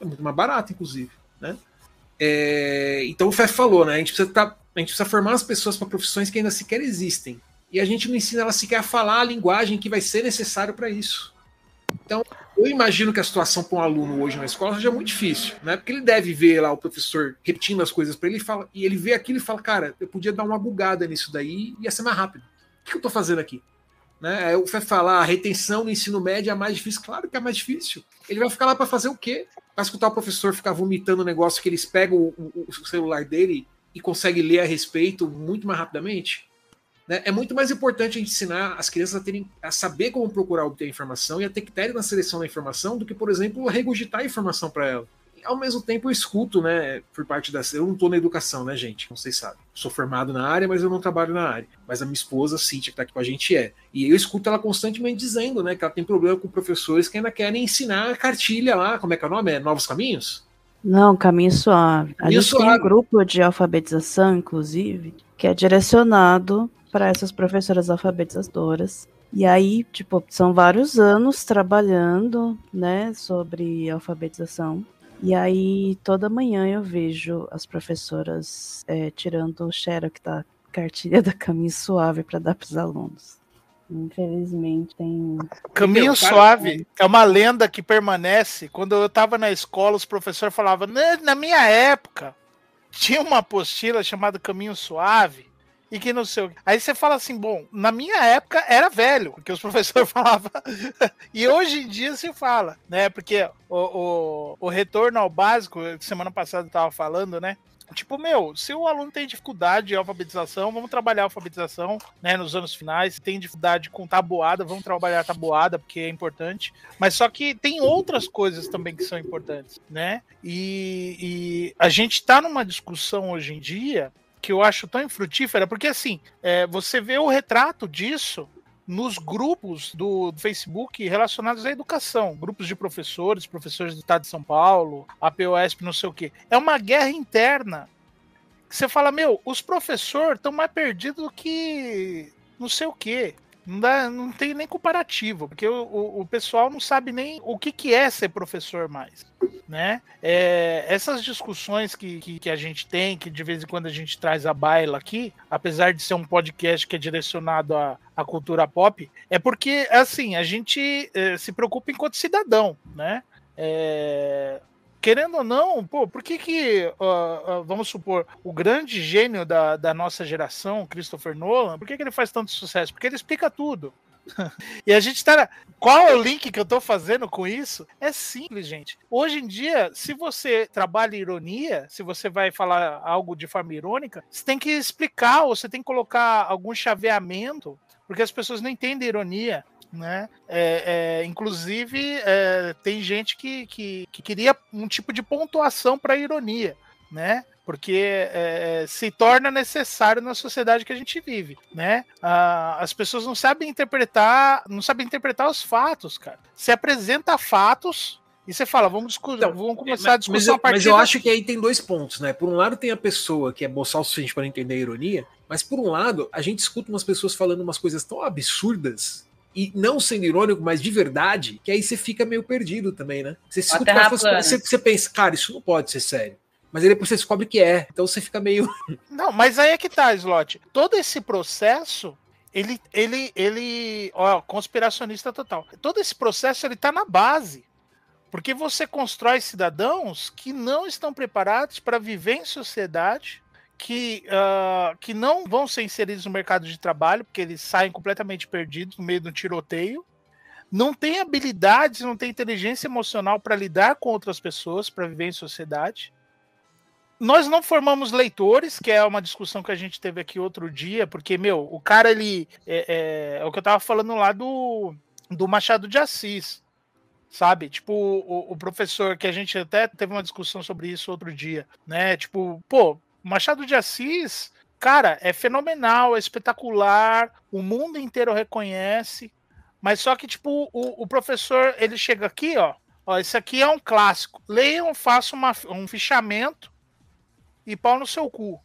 É muito mais barato, inclusive. Né? É, então o Fef falou, né? A gente, precisa tá, a gente precisa formar as pessoas para profissões que ainda sequer existem. E a gente não ensina elas sequer a falar a linguagem que vai ser necessário para isso. Então, eu imagino que a situação para um aluno hoje na escola seja muito difícil, né? Porque ele deve ver lá o professor repetindo as coisas para ele e, fala, e ele vê aquilo e fala: Cara, eu podia dar uma bugada nisso daí e ia ser mais rápido. O que eu estou fazendo aqui? Né? O Fé falar a retenção no ensino médio é mais difícil. Claro que é mais difícil. Ele vai ficar lá para fazer o quê? Para escutar o professor ficar vomitando o um negócio que eles pegam o, o, celular dele e conseguem ler a respeito muito mais rapidamente? Né? É muito mais importante ensinar as crianças a, terem, a saber como procurar obter informação e a ter critério na seleção da informação do que, por exemplo, regurgitar a informação para ela ao mesmo tempo eu escuto, né, por parte da. Eu não estou na educação, né, gente? Não sei sabe. Sou formado na área, mas eu não trabalho na área. Mas a minha esposa, Cíntia, que está aqui com a gente, é. E eu escuto ela constantemente dizendo, né, que ela tem problema com professores que ainda querem ensinar a cartilha lá, como é que é o nome? É Novos Caminhos? Não, Caminho Suave. A gente suave. tem um grupo de alfabetização, inclusive, que é direcionado para essas professoras alfabetizadoras. E aí, tipo, são vários anos trabalhando, né, sobre alfabetização. E aí, toda manhã eu vejo as professoras é, tirando o xerox da cartilha da caminho suave para dar para os alunos. Infelizmente tem. Caminho Meu, Suave é uma lenda que permanece. Quando eu tava na escola, os professores falavam, "Né, na minha época, tinha uma apostila chamada Caminho Suave. E que não sei o quê. Aí você fala assim, bom, na minha época era velho, porque os professores falavam. e hoje em dia se fala, né? Porque o, o, o retorno ao básico, semana passada eu tava falando, né? Tipo, meu, se o aluno tem dificuldade de alfabetização, vamos trabalhar a alfabetização, né, nos anos finais. Se tem dificuldade com tabuada, vamos trabalhar tabuada, porque é importante. Mas só que tem outras coisas também que são importantes, né? E, e a gente tá numa discussão hoje em dia que eu acho tão infrutífera, porque assim, é, você vê o retrato disso nos grupos do Facebook relacionados à educação, grupos de professores, professores do Estado de São Paulo, APOSP, não sei o quê. É uma guerra interna. Que você fala, meu, os professores estão mais perdidos do que não sei o quê. Não, dá, não tem nem comparativo, porque o, o, o pessoal não sabe nem o que, que é ser professor mais. Né? É, essas discussões que, que, que a gente tem, que de vez em quando a gente traz a baila aqui, apesar de ser um podcast que é direcionado à, à cultura pop, é porque, assim, a gente eh, se preocupa enquanto cidadão, né? É, querendo ou não, pô, por que que, uh, uh, vamos supor, o grande gênio da, da nossa geração, Christopher Nolan, por que que ele faz tanto sucesso? Porque ele explica tudo. e a gente tá. Qual é o link que eu tô fazendo com isso? É simples, gente. Hoje em dia, se você trabalha ironia, se você vai falar algo de forma irônica, você tem que explicar, ou você tem que colocar algum chaveamento, porque as pessoas não entendem ironia. Né? É, é, inclusive, é, tem gente que, que, que, queria um tipo de pontuação para ironia, né? Porque é, se torna necessário na sociedade que a gente vive, né? Ah, as pessoas não sabem interpretar, não sabem interpretar os fatos, cara. Você apresenta fatos e você fala, vamos, discutir, Então, vamos começar a Mas discussão eu, a partir mas eu da- acho que aí tem dois pontos, né? Por um lado tem a pessoa que é boçal o suficiente para entender a ironia, mas por um lado a gente escuta umas pessoas falando umas coisas tão absurdas e não sendo irônico, mas de verdade, que aí você fica meio perdido também, né? Você escuta você, você pensa, cara, isso não pode ser sério. Mas aí depois você descobre que é. Então você fica meio. Não, mas aí é que tá, Slot. Todo esse processo, ele, ele, ele, ó, conspiracionista total. Todo esse processo, ele tá na base. Porque você constrói cidadãos que não estão preparados para viver em sociedade, que, ah, que não vão ser inseridos no mercado de trabalho, porque eles saem completamente perdidos no meio do tiroteio. Não tem habilidades, não tem inteligência emocional para lidar com outras pessoas, para viver em sociedade nós não formamos leitores, que é uma discussão que a gente teve aqui outro dia, porque, meu, o cara, ele. É, é- é o que eu tava falando lá do, do Machado de Assis. Sabe? Tipo, o, o professor, que a gente até teve uma discussão sobre isso outro dia, né? Tipo, pô, Machado de Assis, cara, é fenomenal, é espetacular, o mundo inteiro reconhece, mas só que, tipo, o, o professor, ele chega aqui, ó, ó, esse aqui é um clássico. Leiam, façam uma, um fichamento e pau no seu cu.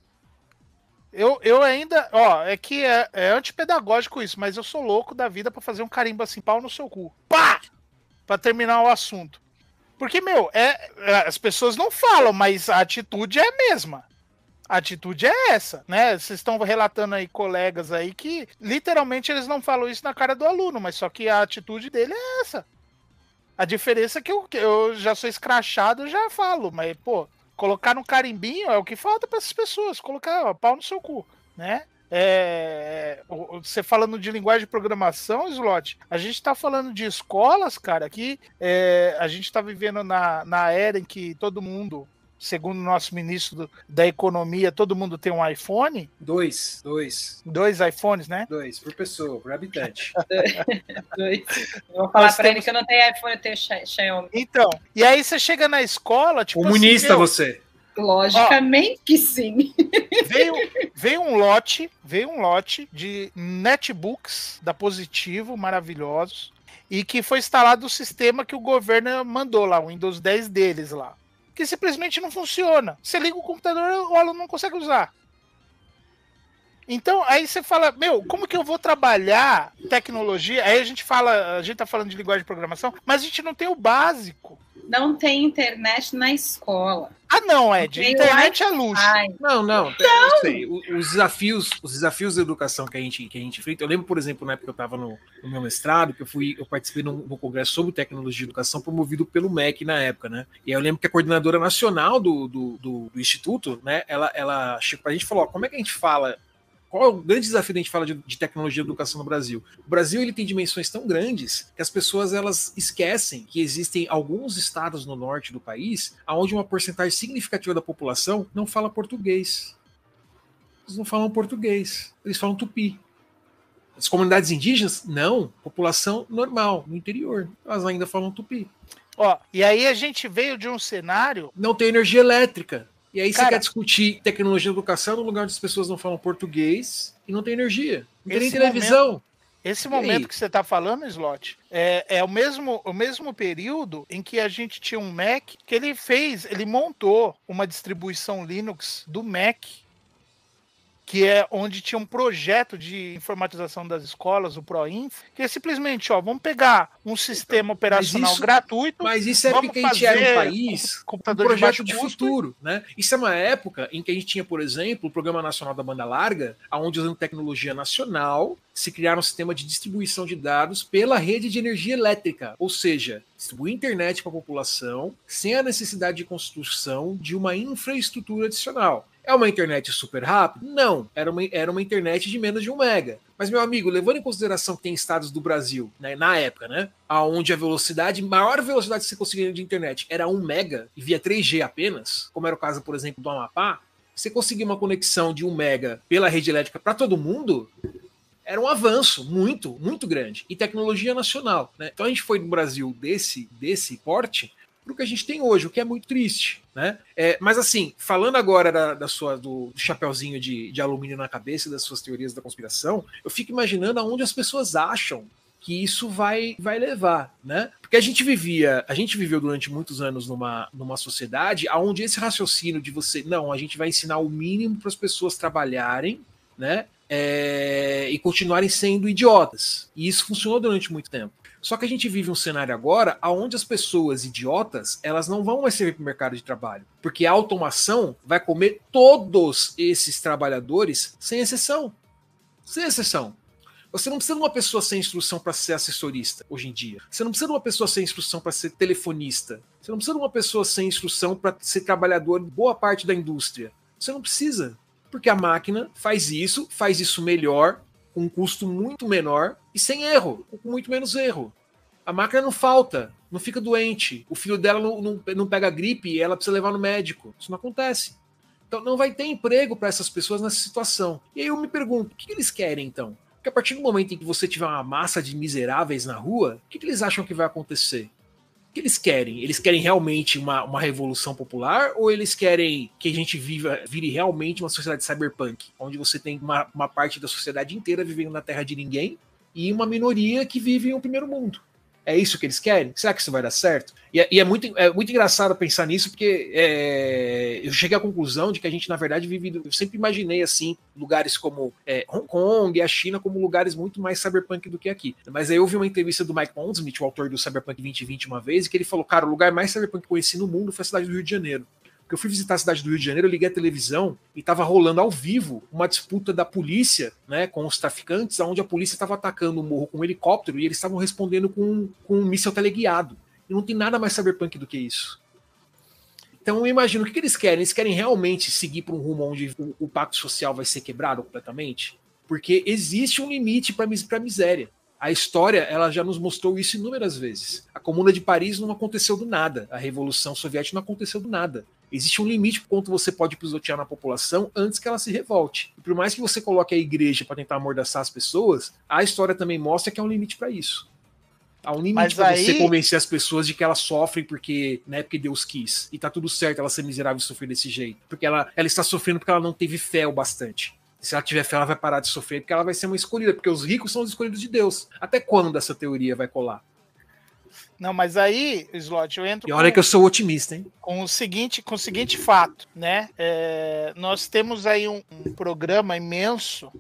Eu, eu ainda, ó, é que é, é antipedagógico isso, mas eu sou louco da vida pra fazer um carimbo assim, pau no seu cu. Pá! Pra terminar o assunto. Porque, meu, é, é, as pessoas não falam, mas a atitude é a mesma. A atitude é essa, né? Vocês estão relatando aí colegas aí que literalmente eles não falam isso na cara do aluno, mas só que a atitude dele é essa. A diferença é que eu, eu já sou escrachado, eu já falo, mas, pô, colocar no carimbinho é o que falta para essas pessoas, colocar ó, pau no seu cu, né? É, você falando de linguagem de programação, Slot, a gente está falando de escolas, cara, que é, a gente está vivendo na, na era em que todo mundo, segundo o nosso ministro da Economia, todo mundo tem um iPhone, Dois, dois, dois iPhones, né? dois, por pessoa, por habitante. Dois. Eu vou falar Nós pra ele temos- que eu não tenho iPhone, eu tenho Xi- Xiaomi. Então, e aí você chega na escola, tipo Comunista assim, meu, você. Logicamente que sim. veio, veio um lote, veio um lote de netbooks da Positivo, maravilhosos, e que foi instalado o sistema que o governo mandou lá, o Windows 10 deles lá, que simplesmente não funciona. Você liga o computador, o aluno não consegue usar. Então, aí você fala, meu, como que eu vou trabalhar tecnologia? Aí a gente fala, a gente tá falando de linguagem de programação, mas a gente não tem o básico. Não tem internet na escola. Ah, não, Ed. Tem Internet é luxo. Não, não. Eu sei. Os desafios, os desafios da educação que a gente, que a gente enfrenta. Eu lembro, por exemplo, na época que eu estava no, no meu mestrado, que eu fui, eu participei num, num congresso sobre tecnologia de educação promovido pelo MEC na época, né? E aí eu lembro que a coordenadora nacional do, do, do- do instituto, né? Ela, ela chegou pra gente e falou: ó, como é que a gente fala? Qual é o grande desafio da gente falar de, de tecnologia de educação no Brasil? O Brasil ele tem dimensões tão grandes que as pessoas elas esquecem que existem alguns estados no norte do país onde uma porcentagem significativa da população não fala português. Eles não falam português, eles falam tupi. As comunidades indígenas, não. População normal, no interior. Elas ainda falam tupi. Ó, e aí a gente veio de um cenário. Não tem energia elétrica. E aí você Cara- quer discutir tecnologia de educação no lugar onde as pessoas não falam português e não tem energia. Não tem nem Esse televisão. Esse E aí? momento que você está falando, Slot, é, é o, mesmo, o mesmo período em que a gente tinha um Mac que ele fez, ele montou uma distribuição Linux do Mac, que é onde tinha um projeto de informatização das escolas, o ProInf, que é simplesmente, ó, vamos pegar um sistema operacional isso- gratuito, Mas isso é porque a gente era um país um de projeto de custo. futuro, né? Isso é uma época em que a gente tinha, por exemplo, o Programa Nacional da Banda Larga, onde usando tecnologia nacional se criaram um sistema de distribuição de dados pela rede de energia elétrica, ou seja, distribuir internet para a população sem a necessidade de construção de uma infraestrutura adicional. É uma internet super rápida? Não. Era uma, era uma internet de menos de um mega. Mas, meu amigo, levando em consideração que tem estados do Brasil, né, na época, né? Onde a velocidade, maior velocidade que você conseguia de internet era 1 mega e via 3G apenas, como era o caso, por exemplo, do Amapá, você conseguir uma conexão de 1 mega pela rede elétrica para todo mundo, era um avanço muito, muito grande. E tecnologia nacional. Né? Então a gente foi no Brasil desse, desse porte para o que a gente tem hoje, o que é muito triste. Né? É, mas assim, falando agora da, da sua, do, do chapeuzinho de, de alumínio na cabeça das suas teorias da conspiração, eu fico imaginando aonde as pessoas acham que isso vai, vai levar, né? Porque a gente vivia, a gente viveu durante muitos anos numa, numa sociedade onde esse raciocínio de você, não, a gente vai ensinar o mínimo para as pessoas trabalharem, né? é, e continuarem sendo idiotas. E isso funcionou durante muito tempo. Só que a gente vive um cenário agora onde as pessoas idiotas elas não vão mais servir para o mercado de trabalho, porque a automação vai comer todos esses trabalhadores sem exceção. Sem exceção. Você não precisa de uma pessoa sem instrução para ser assessorista hoje em dia. Você não precisa de uma pessoa sem instrução para ser telefonista. Você não precisa de uma pessoa sem instrução para ser trabalhador em boa parte da indústria. Você não precisa. Porque a máquina faz isso, faz isso melhor, com um custo muito menor e sem erro, com muito menos erro. A máquina não falta, não fica doente. O filho dela não, não, não pega gripe e ela precisa levar no médico. Isso não acontece. Então não vai ter emprego para essas pessoas nessa situação. E aí eu me pergunto, o que eles querem então? Porque a partir do momento em que você tiver uma massa de miseráveis na rua, o que eles acham que vai acontecer? Que eles querem? Eles querem realmente uma, uma revolução popular ou eles querem que a gente viva, vire realmente uma sociedade cyberpunk, onde você tem uma, uma parte da sociedade inteira vivendo na terra de ninguém e uma minoria que vive em um primeiro mundo? É isso que eles querem? Será que isso vai dar certo? E é, e é muito, é muito engraçado pensar nisso, porque é, eu cheguei à conclusão de que a gente, na verdade, vive. Eu sempre imaginei assim, lugares como é, Hong Kong e a China como lugares muito mais cyberpunk do que aqui. Mas aí eu vi uma entrevista do Mike Pondsmith, o autor do Cyberpunk 2020, uma vez, e que ele falou: cara, o lugar mais cyberpunk que eu conheci no mundo foi a cidade do Rio de Janeiro. Porque eu fui visitar a cidade do Rio de Janeiro, eu liguei a televisão e tava rolando ao vivo uma disputa da polícia, né, com os traficantes, onde a polícia estava atacando o morro com um helicóptero e eles estavam respondendo com, com um míssil teleguiado. E não tem nada mais cyberpunk do que isso. Então eu imagino o que, que eles querem? Eles querem realmente seguir para um rumo onde o, o pacto social vai ser quebrado completamente? Porque existe um limite para a miséria. A história ela já nos mostrou isso inúmeras vezes. A Comuna de Paris não aconteceu do nada. A Revolução Soviética não aconteceu do nada. Existe um limite quanto você pode pisotear na população antes que ela se revolte. E por mais que você coloque a igreja para tentar amordaçar as pessoas, a história também mostra que há um limite para isso. Há um limite Mas para aí- você convencer as pessoas de que elas sofrem porque, né, porque Deus quis. E tá tudo certo ela ser miserável e sofrer desse jeito. Porque ela, ela está sofrendo porque ela não teve fé o bastante. Se ela tiver fé, ela vai parar de sofrer porque ela vai ser uma escolhida. Porque os ricos são os escolhidos de Deus. Até quando essa teoria vai colar? Não, mas aí, Slot, eu entro E olha que eu sou otimista, hein? com o seguinte, com o seguinte fato, né? É, nós temos aí um, um programa imenso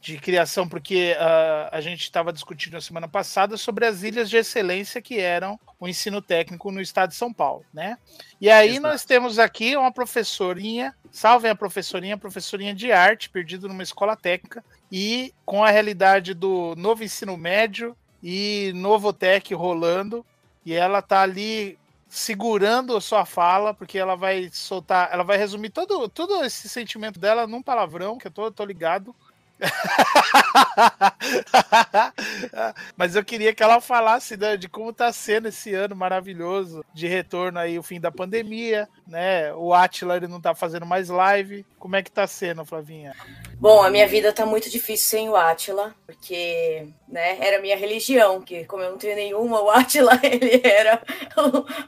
de criação, porque uh, a gente estava discutindo na semana passada sobre as ilhas de excelência que eram o ensino técnico no estado de São Paulo, né? E aí Exato. nós temos aqui uma professorinha, salvem a professorinha, professorinha de arte, perdida numa escola técnica, e com a realidade do novo ensino médio e novo tech rolando, e ela tá ali segurando a sua fala, porque ela vai soltar, ela vai resumir todo, todo esse sentimento dela num palavrão, que eu tô, tô ligado. Mas eu queria que ela falasse né, de como está sendo esse ano maravilhoso de retorno aí, o fim da pandemia, né? O Atila ele não está fazendo mais live. Como é que está sendo, Flavinha? Bom, a minha vida está muito difícil sem o Atila, porque né, era minha religião, que como eu não tenho nenhuma, o Atila ele era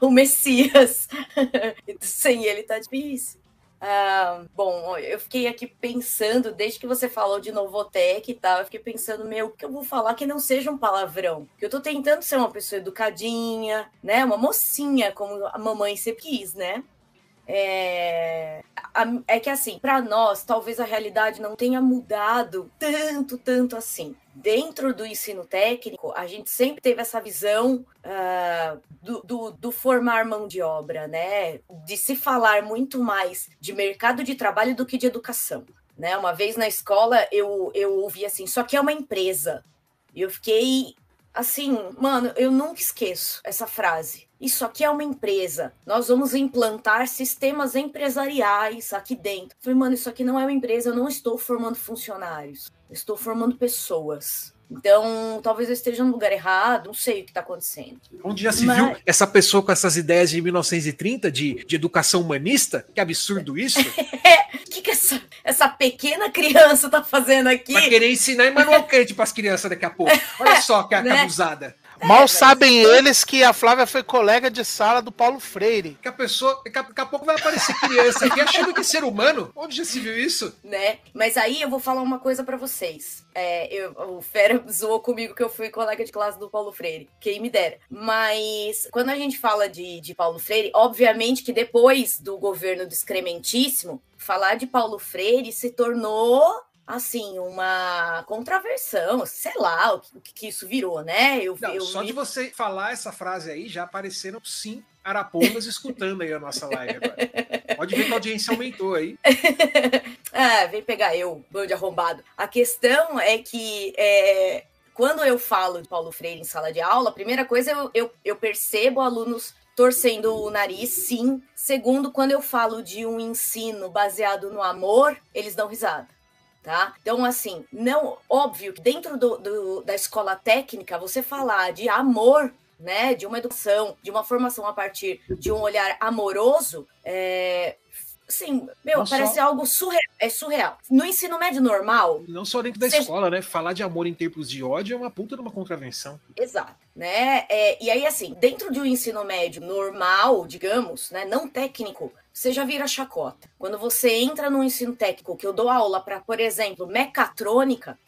o, o Messias. sem ele tá difícil. Ah, bom, eu fiquei aqui pensando, desde que você falou de Novotec e tal, eu fiquei pensando, meu, o que eu vou falar que não seja um palavrão? Porque eu tô tentando ser uma pessoa educadinha, né? Uma mocinha, como a mamãe sempre quis, né? É, é que assim, para nós, talvez a realidade não tenha mudado tanto, tanto assim. Dentro do ensino técnico, a gente sempre teve essa visão uh, do, do, do, formar mão de obra, né? De se falar muito mais de mercado de trabalho do que de educação. Né? Uma vez na escola eu, eu ouvi assim, só que é uma empresa. E eu fiquei assim, mano, eu nunca esqueço essa frase. Isso aqui é uma empresa. Nós vamos implantar sistemas empresariais aqui dentro. falei, mano, isso aqui não é uma empresa. Eu não estou formando funcionários. Eu estou formando pessoas. Então, talvez eu esteja no lugar errado, não sei o que está acontecendo. Onde já se Mas... viu essa pessoa com essas ideias de 1930 de, de educação humanista? Que absurdo isso! O que, que essa, essa pequena criança está fazendo aqui? Vai querer ensinar Emmanuel Kant para as crianças daqui a pouco. Olha só que, né? abusada. Mal é, sabem eles que a Flávia foi colega de sala do Paulo Freire. Que a pessoa, daqui a, daqui a pouco vai aparecer criança aqui achando que é ser humano. Onde já se viu isso? Né? Mas aí eu vou falar uma coisa para vocês. É, eu, o Fera zoou comigo que eu fui colega de classe do Paulo Freire. Quem me dera. Mas quando a gente fala de, de Paulo Freire, obviamente que depois do governo do excrementíssimo, falar de Paulo Freire se tornou assim, uma contraversão, sei lá o que, que isso virou, né? Eu, Não, eu só de você falar essa frase aí, já apareceram sim arapongas escutando aí a nossa live agora. Pode ver que a audiência aumentou aí. ah, vem pegar eu, bando arrombado. A questão é que é, quando eu falo de Paulo Freire em sala de aula, a primeira coisa eu, eu, eu percebo alunos torcendo o nariz, sim. Segundo, quando eu falo de um ensino baseado no amor, eles dão risada tá? Então, assim, não, óbvio que dentro do, do, da escola técnica, você falar de amor, né, de uma educação, de uma formação a partir de um olhar amoroso, é, Sim, meu, não parece só... algo surreal. É surreal. No ensino médio normal. Não só dentro da escola, né? Falar de amor em tempos de ódio é uma puta de uma contravenção. Exato. Né? É, e aí, assim, dentro de um ensino médio normal, digamos, né? Não técnico, você já vira chacota. Quando você entra no ensino técnico, que eu dou aula para, por exemplo, mecatrônica,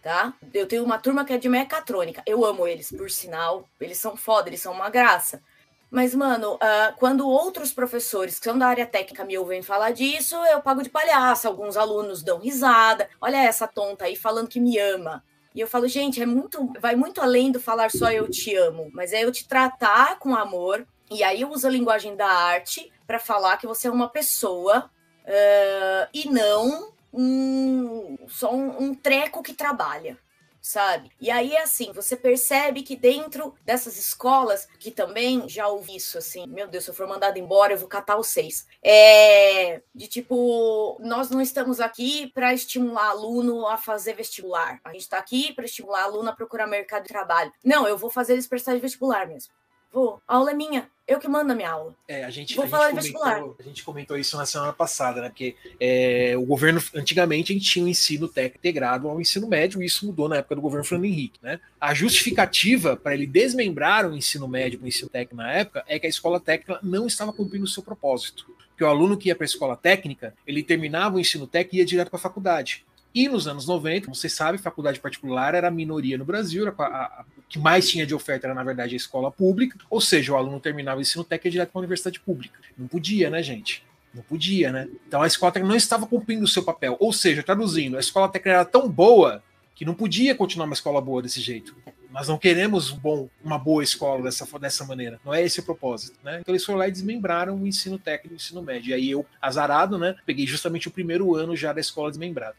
tá? Eu tenho uma turma que é de mecatrônica. Eu amo eles, por sinal. Eles são foda, eles são uma graça. Mas, mano, uh, quando outros professores que são da área técnica me ouvem falar disso, eu pago de palhaça. Alguns alunos dão risada. Olha essa tonta aí falando que me ama. E eu falo, gente, é muito, vai muito além do falar só eu te amo, mas é eu te tratar com amor. E aí eu uso a linguagem da arte para falar que você é uma pessoa uh, e não um, só um, um treco que trabalha sabe? E aí, assim, você percebe que dentro dessas escolas, que também já ouvi isso, assim, meu Deus, se eu for mandado embora, eu vou catar os seis. É de tipo, nós não estamos aqui para estimular aluno a fazer vestibular. A gente está aqui para estimular aluno a procurar mercado de trabalho. Não, eu vou fazer eles prestar de vestibular mesmo. Vou. A aula é minha. Eu que mando a minha aula. É, a gente, Vou a falar gente comentou, A gente comentou isso na semana passada, né? Porque é, o governo, antigamente, a gente tinha um ensino técnico integrado ao ensino médio, e isso mudou na época do governo Fernando Henrique, né? A justificativa para ele desmembrar o ensino médio para o ensino técnico na época é que a escola técnica não estava cumprindo o seu propósito. Porque o aluno que ia para a escola técnica, ele terminava o ensino técnico e ia direto para a faculdade. E nos anos 90, como você sabe, faculdade particular era a minoria no Brasil, a, a, o que mais tinha de oferta era, na verdade, a escola pública, ou seja, o aluno terminava o ensino técnico direto para a universidade pública. Não podia, né, gente? Não podia, né? Então a escola técnica não estava cumprindo o seu papel. Ou seja, traduzindo, a escola técnica era tão boa que não podia continuar uma escola boa desse jeito. Nós não queremos um bom, uma boa escola dessa, dessa maneira. Não é esse o propósito, né? Então eles foram lá e desmembraram o ensino técnico e o ensino médio. E aí eu, azarado, né? Peguei justamente o primeiro ano já da escola desmembrada.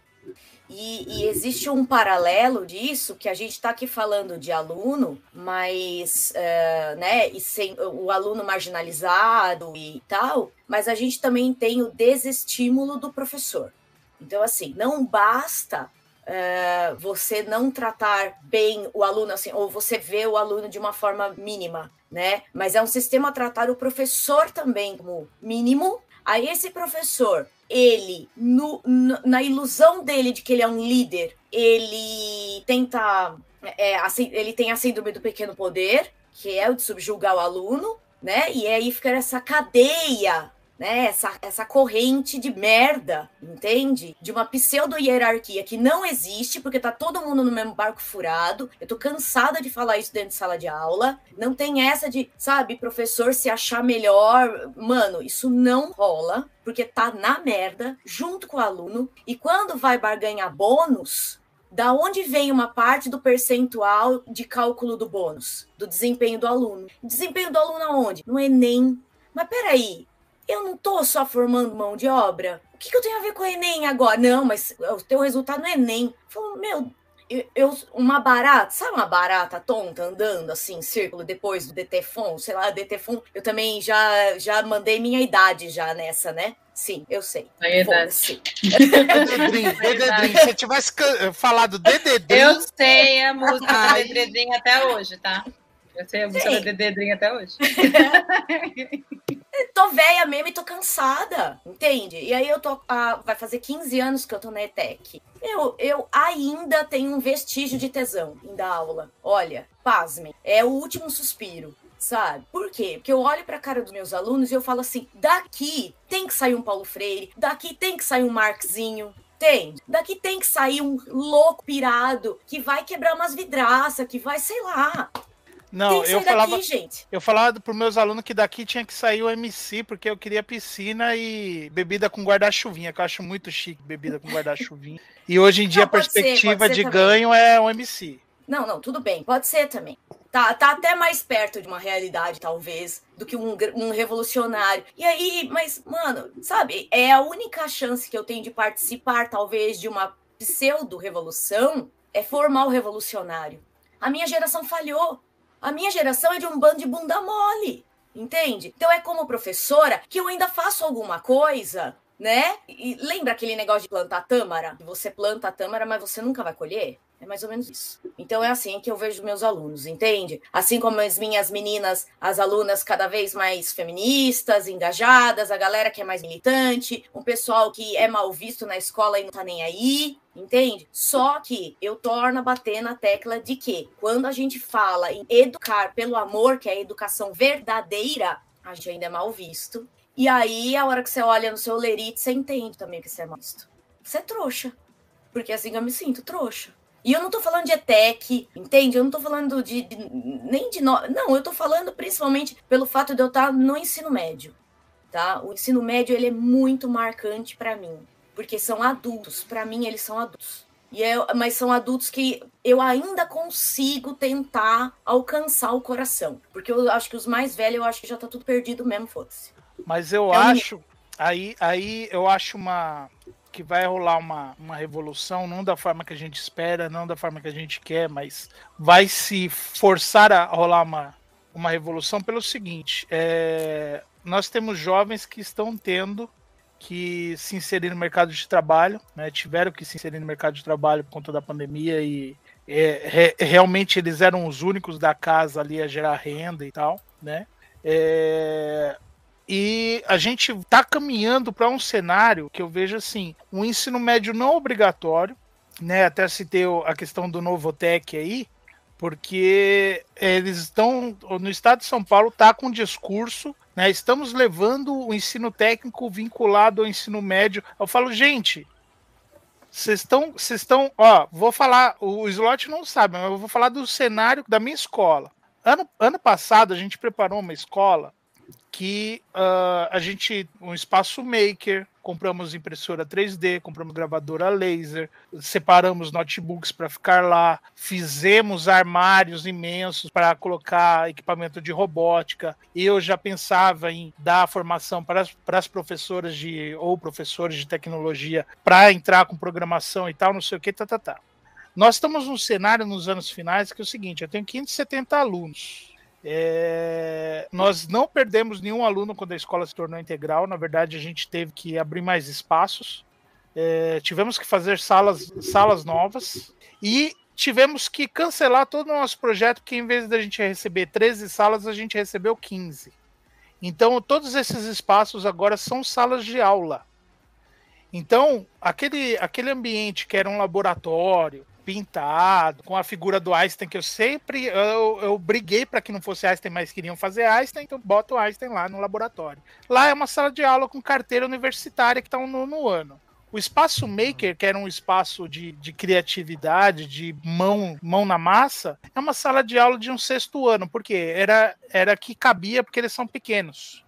E, e, existe um paralelo disso que a gente está aqui falando de aluno, mas uh, né, e sem, o aluno marginalizado e tal, mas a gente também tem o desestímulo do professor. Então, assim, não basta uh, você não tratar bem o aluno assim, ou você vê o aluno de uma forma mínima, né? Mas é um sistema tratar o professor também como mínimo. Aí esse professor ele, no, no, na ilusão dele de que ele é um líder, ele tenta. É, assim, ele tem a síndrome do pequeno poder, que é o de subjugar o aluno, né? E aí fica essa cadeia né? Essa, essa corrente de merda, entende? De uma pseudo-hierarquia que não existe, porque tá todo mundo no mesmo barco furado. Eu tô cansada de falar isso dentro de sala de aula. Não tem essa de, sabe, professor se achar melhor. Mano, isso não rola, porque tá na merda, junto com o aluno. E quando vai barganhar bônus, da onde vem uma parte do percentual de cálculo do bônus, do desempenho do aluno. Desempenho do aluno aonde? No Enem. Mas peraí, eu não estou só formando mão de obra. O que, que, eu tenho a ver com o Enem agora? Não, mas o teu resultado no Enem. Falou, meu, eu, eu, uma barata, sabe uma barata tonta andando assim, em círculo, depois do DTFON, sei lá, DTFON, eu também já, já mandei minha idade já nessa, né? Sim, eu sei. É idade. Dededrim, Dededrim, se tivesse falado Dededrim... Eu sei a música do Dededrim até hoje, tá? Eu sei a música do Dededrim até hoje. tô velha mesmo e tô cansada, entende? E aí eu tô. Ah, vai fazer 15 anos que eu tô na ETEC. Eu, eu ainda tenho um vestígio de tesão em dar aula. Olha, pasmem, é o último suspiro sabe? Por quê? Porque eu olho para a cara dos meus alunos e eu falo assim: daqui tem que sair um Paulo Freire, daqui tem que sair um Marquezinho. Tem. Daqui tem que sair um louco pirado que vai quebrar umas vidraças, que vai, sei lá, não, eu falava, daqui, gente. eu falava para meus alunos que daqui tinha que sair o MC, porque eu queria piscina e bebida com guarda-chuvinha, que eu acho muito chique bebida com guarda-chuvinha. E hoje em dia não, a perspectiva ser, de também. ganho é o MC. Não, não, tudo bem, pode ser também. Tá, tá até mais perto de uma realidade, talvez, do que um, um revolucionário. E aí, mas, mano, sabe, é a única chance que eu tenho de participar, talvez, de uma pseudo-revolução, é formar o revolucionário. A minha geração falhou. A minha geração é de um bando de bunda mole, entende? Então é como professora que eu ainda faço alguma coisa, né? E lembra aquele negócio de plantar tâmara? Você planta a tâmara, mas você nunca vai colher? É mais ou menos isso. Então é assim que eu vejo meus alunos, entende? Assim como as minhas meninas, as alunas cada vez mais feministas, engajadas, a galera que é mais militante, um pessoal que é mal visto na escola e não tá nem aí, entende? Só que eu torno a bater na tecla de que quando a gente fala em educar pelo amor, que é a educação verdadeira, a gente ainda é mal visto. E aí, a hora que você olha no seu lerite, você entende também que você é mal visto. Você é trouxa. Porque assim eu me sinto, trouxa. E eu não tô falando de ETEC, entende? Eu não tô falando de, de nem de no... não, eu tô falando principalmente pelo fato de eu estar no ensino médio, tá? O ensino médio ele é muito marcante para mim, porque são adultos, para mim eles são adultos. E eu, mas são adultos que eu ainda consigo tentar alcançar o coração, porque eu acho que os mais velhos eu acho que já tá tudo perdido mesmo, foda-se. Mas eu é acho, aí, aí eu acho uma que vai rolar uma, uma revolução, não da forma que a gente espera, não da forma que a gente quer, mas vai se forçar a rolar uma, uma revolução pelo seguinte: é, nós temos jovens que estão tendo que se inserir no mercado de trabalho, né, tiveram que se inserir no mercado de trabalho por conta da pandemia e é, re, realmente eles eram os únicos da casa ali a gerar renda e tal, né? É, e a gente está caminhando para um cenário que eu vejo assim, um ensino médio não obrigatório, né? Até citei a questão do Novotec aí, porque eles estão no estado de São Paulo está com um discurso, né? Estamos levando o ensino técnico vinculado ao ensino médio. Eu falo, gente, vocês estão, vocês estão, ó, vou falar, o slot não sabe, mas eu vou falar do cenário da minha escola. Ano, ano passado a gente preparou uma escola que uh, a gente, um espaço maker, compramos impressora 3D, compramos gravadora laser, separamos notebooks para ficar lá, fizemos armários imensos para colocar equipamento de robótica. Eu já pensava em dar formação para as, professoras de ou professores de tecnologia para entrar com programação e tal, não sei o que, tá, tá, tá. Nós estamos num cenário nos anos finais que é o seguinte: eu tenho 570 alunos. É, nós não perdemos nenhum aluno quando a escola se tornou integral. Na verdade, a gente teve que abrir mais espaços. É, tivemos que fazer salas, salas novas e tivemos que cancelar todo o nosso projeto, porque em vez da gente receber 13 salas, a gente recebeu 15. Então, todos esses espaços agora são salas de aula. Então, aquele, aquele ambiente que era um laboratório, pintado, com a figura do Einstein, que eu sempre eu, eu briguei para que não fosse Einstein, mas queriam fazer Einstein, então bota o Einstein lá no laboratório. Lá é uma sala de aula com carteira universitária que está no, no ano. O espaço maker, que era um espaço de, de criatividade, de mão, mão na massa, é uma sala de aula de um sexto ano, porque era, era que cabia porque eles são pequenos.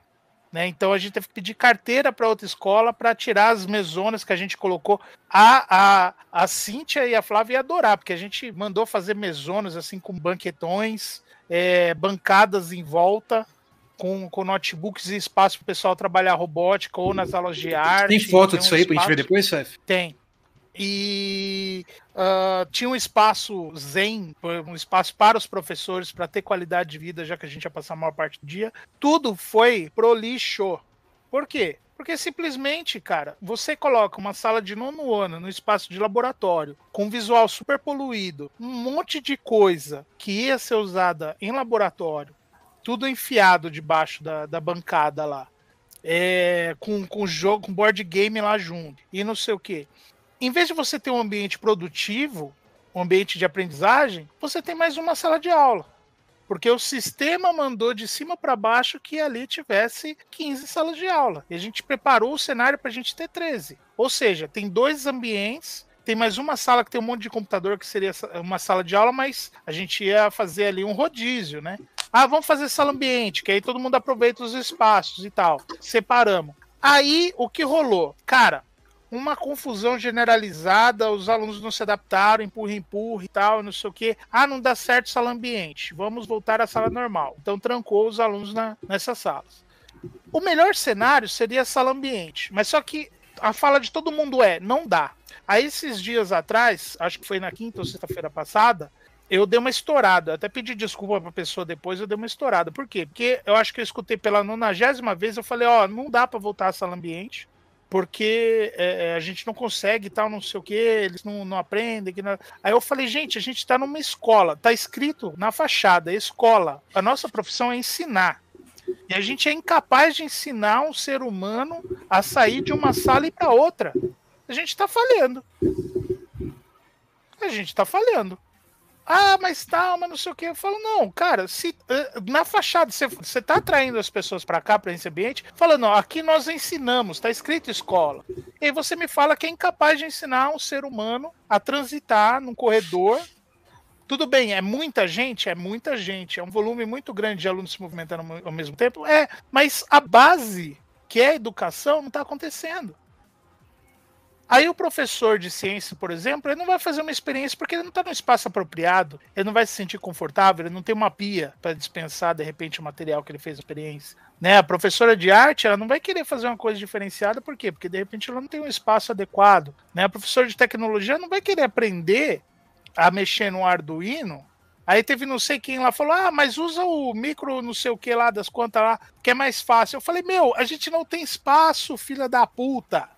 Né? Então a gente teve que pedir carteira para outra escola para tirar as mesonas que a gente colocou. A, a, a Cíntia e a Flávia iam adorar, porque a gente mandou fazer mesonas assim com banquetões, é, bancadas em volta, com, com notebooks e espaço para o pessoal trabalhar robótica ou nas aulas de arte. Tem foto disso um aí para a gente ver depois, Fef? Tem e uh, tinha um espaço zen, um espaço para os professores para ter qualidade de vida, já que a gente ia passar a maior parte do dia. Tudo foi pro lixo. Por quê? Porque simplesmente, cara, você coloca uma sala de nono ano no espaço de laboratório, com visual super poluído, um monte de coisa que ia ser usada em laboratório, tudo enfiado debaixo da, da bancada lá. É, com, com jogo, com board game lá junto, e não sei o que em vez de você ter um ambiente produtivo, um ambiente de aprendizagem, você tem mais uma sala de aula. Porque o sistema mandou de cima para baixo que ali tivesse 15 salas de aula. E a gente preparou o cenário para a gente ter 13. Ou seja, tem dois ambientes, tem mais uma sala que tem um monte de computador que seria uma sala de aula, mas a gente ia fazer ali um rodízio, né? Ah, vamos fazer sala ambiente, que aí todo mundo aproveita os espaços e tal. Separamos. Aí o que rolou? Cara, uma confusão generalizada, os alunos não se adaptaram, empurra, empurra e tal, não sei o que. Ah, não dá certo sala ambiente, vamos voltar à sala normal. Então trancou os alunos na, nessas salas. O melhor cenário seria a sala ambiente, mas só que a fala de todo mundo é, não dá. Aí esses dias atrás, acho que foi na quinta ou sexta-feira passada, eu dei uma estourada. Até pedi desculpa pra pessoa depois, eu dei uma estourada. Por quê? Porque eu acho que eu escutei pela nonagésima vez, eu falei, ó, não dá para voltar à sala ambiente porque é, é, a gente não consegue tal, não sei o que, eles não, não aprendem. Não... Aí eu falei, gente, a gente está numa escola, tá escrito na fachada, escola. A nossa profissão é ensinar. E a gente é incapaz de ensinar um ser humano a sair de uma sala e para outra. A gente está falhando. A gente está falhando. Ah, mas tal, mas não sei o que. Eu falo, não, cara, se eh, na fachada você, você tá atraindo as pessoas para cá, para esse ambiente, falando, ó, aqui nós ensinamos, tá escrito escola. E aí você me fala que é incapaz de ensinar um ser humano a transitar num corredor. Tudo bem, é muita gente, é muita gente, é um volume muito grande de alunos se movimentando ao mesmo tempo, é, mas a base, que é a educação, não está acontecendo. Aí o professor de ciência, por exemplo, ele não vai fazer uma experiência porque ele não está no espaço apropriado, ele não vai se sentir confortável, ele não tem uma pia para dispensar de repente o material que ele fez a experiência. Né? A professora de arte, ela não vai querer fazer uma coisa diferenciada, por quê? Porque de repente ela não tem um espaço adequado. Né? A professora de tecnologia não vai querer aprender a mexer no Arduino Aí teve não sei quem lá falou: ah, mas usa o micro não sei o que lá das contas lá, que é mais fácil. Eu falei: meu, a gente não tem espaço, filha da puta.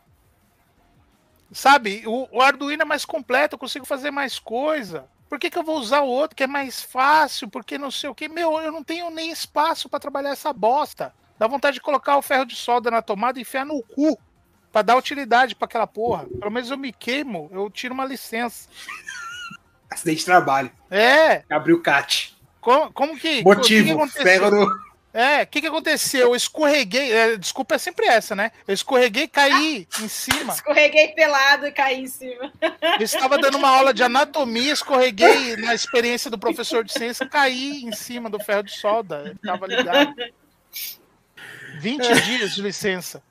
Sabe? O, o Arduino é mais completo, eu consigo fazer mais coisa. Por que, que eu vou usar o outro que é mais fácil? Porque não sei o que. Meu, eu não tenho nem espaço para trabalhar essa bosta. Dá vontade de colocar o ferro de solda na tomada e enfiar no cu. Pra dar utilidade para aquela porra. Pelo menos eu me queimo, eu tiro uma licença. Acidente de trabalho. É. Abriu o CAT. Como, como que. Motivo: que ferro no. É, o que, que aconteceu? Eu escorreguei. É, desculpa, é sempre essa, né? Eu escorreguei e caí em cima. Escorreguei pelado e caí em cima. Eu estava dando uma aula de anatomia, escorreguei na experiência do professor de ciência, caí em cima do ferro de solda. Estava ligado. 20 dias de licença.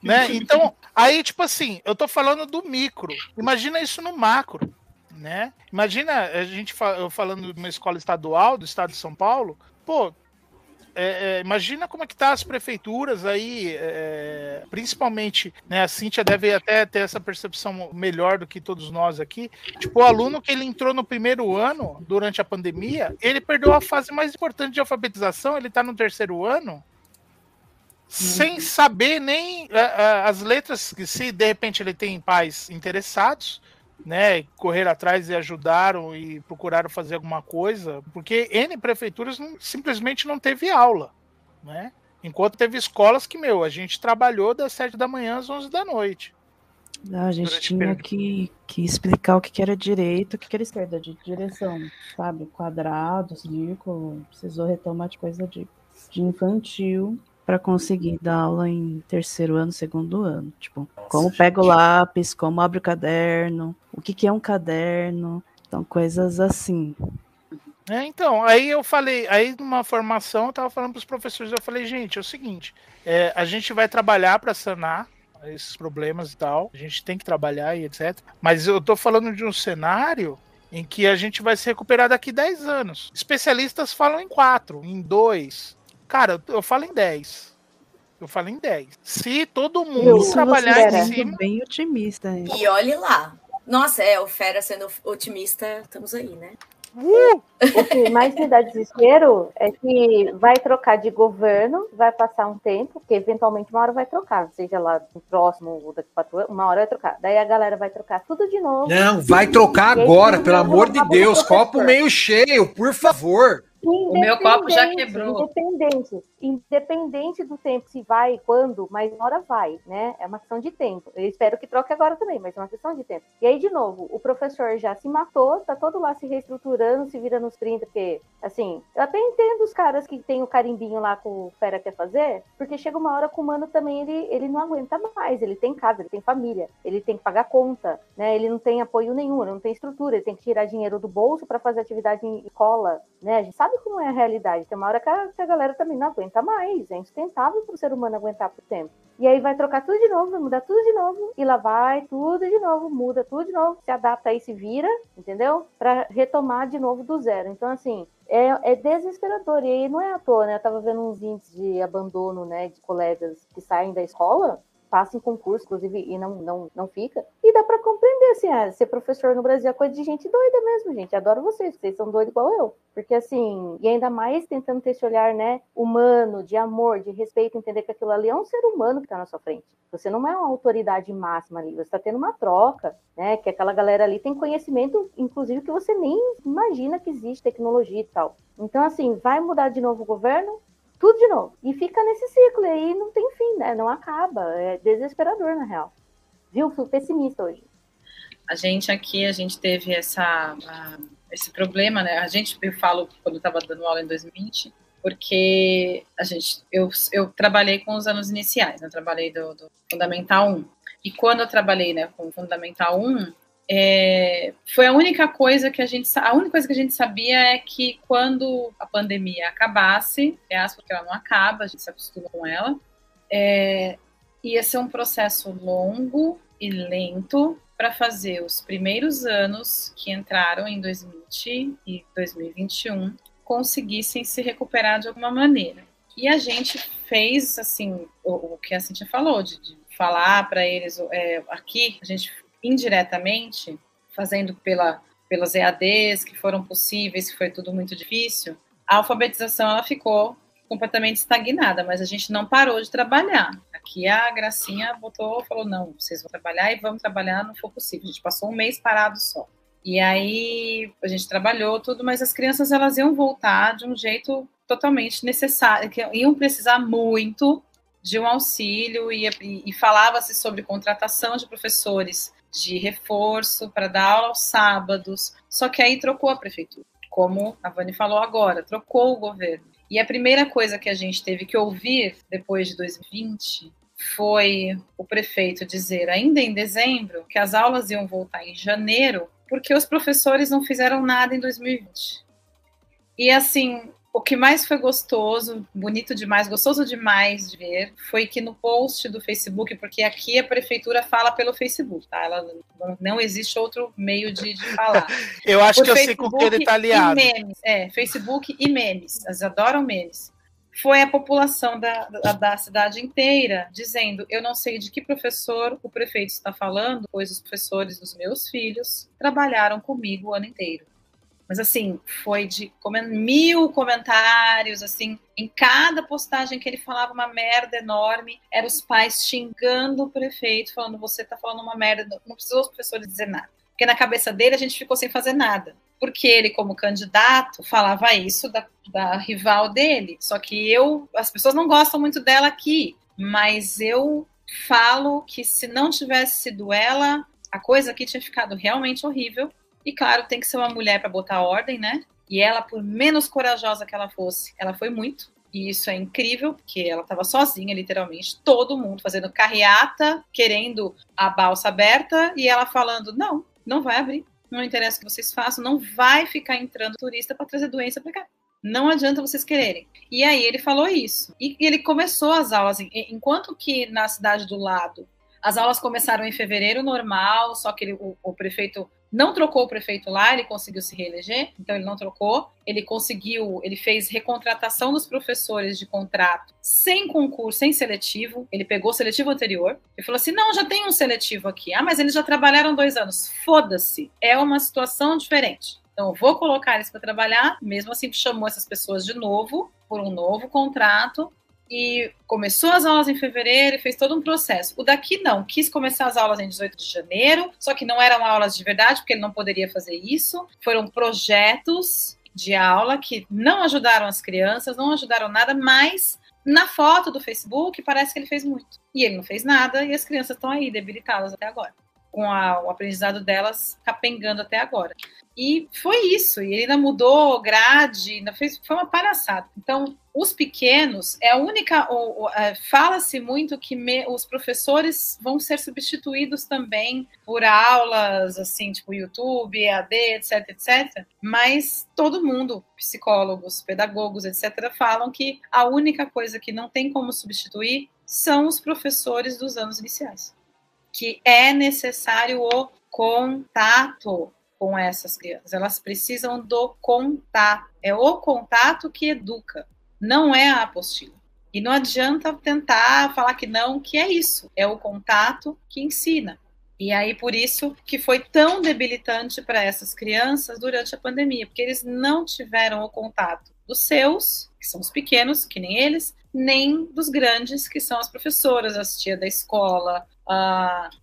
Né? Então, aí, tipo assim, eu tô falando do micro. Imagina isso no macro. Né? Imagina a gente eu falando de uma escola estadual do estado de São Paulo, pô, é, é, imagina como é que tá as prefeituras aí, é, principalmente, né? A Cíntia deve até ter essa percepção melhor do que todos nós aqui. Tipo, o aluno que ele entrou no primeiro ano, durante a pandemia, ele perdeu a fase mais importante de alfabetização, ele tá no terceiro ano, sem saber nem as letras, se de repente ele tem pais interessados, né, correr atrás e ajudaram e procuraram fazer alguma coisa, porque N prefeituras não, simplesmente não teve aula, né? Enquanto teve escolas que, meu, a gente trabalhou das 7 da manhã às 11 da noite. Não, a gente tinha que, que explicar o que, era direito, o que, que era esquerda, de direção, sabe? Quadrado, círculo, precisou retomar de coisa de, de infantil para conseguir dar aula em terceiro ano, segundo ano. Tipo, como pega o lápis, como abre o caderno, o que, que é um caderno, então coisas assim. É, então, aí eu falei, aí numa formação eu tava falando para os professores, eu falei, gente, é o seguinte, é, a gente vai trabalhar para sanar esses problemas e tal, a gente tem que trabalhar e etc. Mas eu tô falando de um cenário em que a gente vai se recuperar daqui 10 anos. Especialistas falam em 4, em 2, Cara, eu falo em 10. Eu falo em 10. Se todo mundo Isso trabalhar em cima. bem otimista. Hein? E olhe lá. Nossa, é, o Fera sendo otimista, estamos aí, né? Uh! O que mais me dá desespero é que vai trocar de governo, vai passar um tempo, que eventualmente uma hora vai trocar, seja lá no próximo ou daqui quatro anos, uma hora vai trocar. Daí a galera vai trocar tudo de novo. Não, vai trocar agora, pelo amor de Deus. Copo meio cheio, por favor. O meu copo já quebrou. Independente, independente do tempo, se vai e quando, mas uma hora vai, né? É uma questão de tempo. Eu espero que troque agora também, mas é uma questão de tempo. E aí, de novo, o professor já se matou, tá todo lá se reestruturando, se vira nos 30, porque, assim, eu até entendo os caras que tem o carimbinho lá com o Fera quer fazer, porque chega uma hora que o humano também, ele, ele não aguenta mais, ele tem casa, ele tem família, ele tem que pagar conta, né? Ele não tem apoio nenhum, ele não tem estrutura, ele tem que tirar dinheiro do bolso para fazer atividade em escola, né? A gente sabe sabe como é a realidade. Tem uma hora que a, que a galera também não aguenta mais. É insustentável para o ser humano aguentar por tempo. E aí vai trocar tudo de novo, vai mudar tudo de novo, e lá vai tudo de novo, muda tudo de novo, se adapta aí, se vira, entendeu? Para retomar de novo do zero. Então, assim, é, é, desesperador. E não é à toa, né? Eu tava vendo uns índices de abandono, né, de colegas que saem da escola passa em concurso, inclusive, e não, não, não fica. E dá para compreender, assim, ah, ser professor no Brasil é coisa de gente doida mesmo, gente. Adoro vocês, vocês são doidos igual eu. Porque, assim, e ainda mais tentando ter esse olhar, né, humano, de amor, de respeito, entender que aquilo ali é um ser humano que está na sua frente. Você não é uma autoridade máxima ali, você está tendo uma troca, né, que aquela galera ali tem conhecimento, inclusive, que você nem imagina que existe tecnologia e tal. Então, assim, vai mudar de novo o governo? Tudo de novo. E fica nesse ciclo, e aí não tem fim, né? Não acaba. É desesperador, na real. Viu? Fui pessimista hoje. A gente aqui, a gente teve essa, esse problema, né? A gente, eu falo quando eu estava dando aula em 2020, porque a gente, eu, eu trabalhei com os anos iniciais, né? Eu trabalhei do, do Fundamental 1. E quando eu trabalhei né, com o Fundamental 1, é, foi a única coisa que a gente a única coisa que a gente sabia é que quando a pandemia acabasse, é porque ela não acaba, a gente se acostuma com ela, é, ia ser um processo longo e lento para fazer os primeiros anos que entraram em 2020 e 2021 conseguissem se recuperar de alguma maneira. E a gente fez assim o, o que a Cintia falou de, de falar para eles é, aqui a gente indiretamente, fazendo pela, pelas EADs que foram possíveis, que foi tudo muito difícil, a alfabetização ela ficou completamente estagnada, mas a gente não parou de trabalhar. Aqui a Gracinha botou, falou, não, vocês vão trabalhar e vamos trabalhar no for possível. A gente passou um mês parado só. E aí a gente trabalhou tudo, mas as crianças elas iam voltar de um jeito totalmente necessário, que iam precisar muito de um auxílio e, e, e falava-se sobre contratação de professores de reforço para dar aula aos sábados. Só que aí trocou a prefeitura, como a Vani falou agora, trocou o governo. E a primeira coisa que a gente teve que ouvir depois de 2020 foi o prefeito dizer, ainda em dezembro, que as aulas iam voltar em janeiro, porque os professores não fizeram nada em 2020. E assim, o que mais foi gostoso, bonito demais, gostoso demais de ver, foi que no post do Facebook, porque aqui a prefeitura fala pelo Facebook, tá? Ela não, existe outro meio de, de falar. Eu acho Por que eu sei com que ele tá aliado. E memes, é, Facebook e memes. Elas adoram memes. Foi a população da, da, da cidade inteira dizendo: Eu não sei de que professor o prefeito está falando, pois os professores dos meus filhos trabalharam comigo o ano inteiro. Mas assim, foi de mil comentários, assim, em cada postagem que ele falava uma merda enorme, eram os pais xingando o prefeito, falando, você tá falando uma merda, não precisou os professores dizer nada. Porque na cabeça dele a gente ficou sem fazer nada. Porque ele, como candidato, falava isso da, da rival dele. Só que eu, as pessoas não gostam muito dela aqui, mas eu falo que se não tivesse sido ela, a coisa aqui tinha ficado realmente horrível. E claro, tem que ser uma mulher para botar ordem, né? E ela, por menos corajosa que ela fosse, ela foi muito. E isso é incrível, porque ela estava sozinha, literalmente, todo mundo fazendo carreata, querendo a balsa aberta, e ela falando: não, não vai abrir. Não interessa o que vocês façam, não vai ficar entrando turista para trazer doença para cá. Não adianta vocês quererem. E aí ele falou isso. E ele começou as aulas, enquanto que na cidade do lado as aulas começaram em fevereiro normal, só que ele, o, o, prefeito não trocou o prefeito lá, ele conseguiu se reeleger, então ele não trocou. Ele conseguiu, ele fez recontratação dos professores de contrato sem concurso, sem seletivo. Ele pegou o seletivo anterior e falou assim: não, já tem um seletivo aqui. Ah, mas eles já trabalharam dois anos. Foda-se, é uma situação diferente. Então, vou colocar eles para trabalhar. Mesmo assim, chamou essas pessoas de novo por um novo contrato e começou as aulas em fevereiro e fez todo um processo. O daqui não, quis começar as aulas em 18 de janeiro, só que não eram aulas de verdade, porque ele não poderia fazer isso. Foram projetos de aula que não ajudaram as crianças, não ajudaram nada, mas na foto do Facebook parece que ele fez muito. E ele não fez nada e as crianças estão aí debilitadas até agora. Com a, o aprendizado delas capengando até agora. E foi isso. E ele ainda mudou grade, ainda fez, foi uma palhaçada. Então, os pequenos, é a única. É, Fala-se muito que me, os professores vão ser substituídos também por aulas, assim, tipo YouTube, EAD, etc, etc. Mas todo mundo, psicólogos, pedagogos, etc., falam que a única coisa que não tem como substituir são os professores dos anos iniciais. Que é necessário o contato com essas crianças. Elas precisam do contato. É o contato que educa, não é a apostila. E não adianta tentar falar que não, que é isso. É o contato que ensina. E aí, por isso que foi tão debilitante para essas crianças durante a pandemia, porque eles não tiveram o contato dos seus, que são os pequenos, que nem eles, nem dos grandes, que são as professoras, as tias da escola,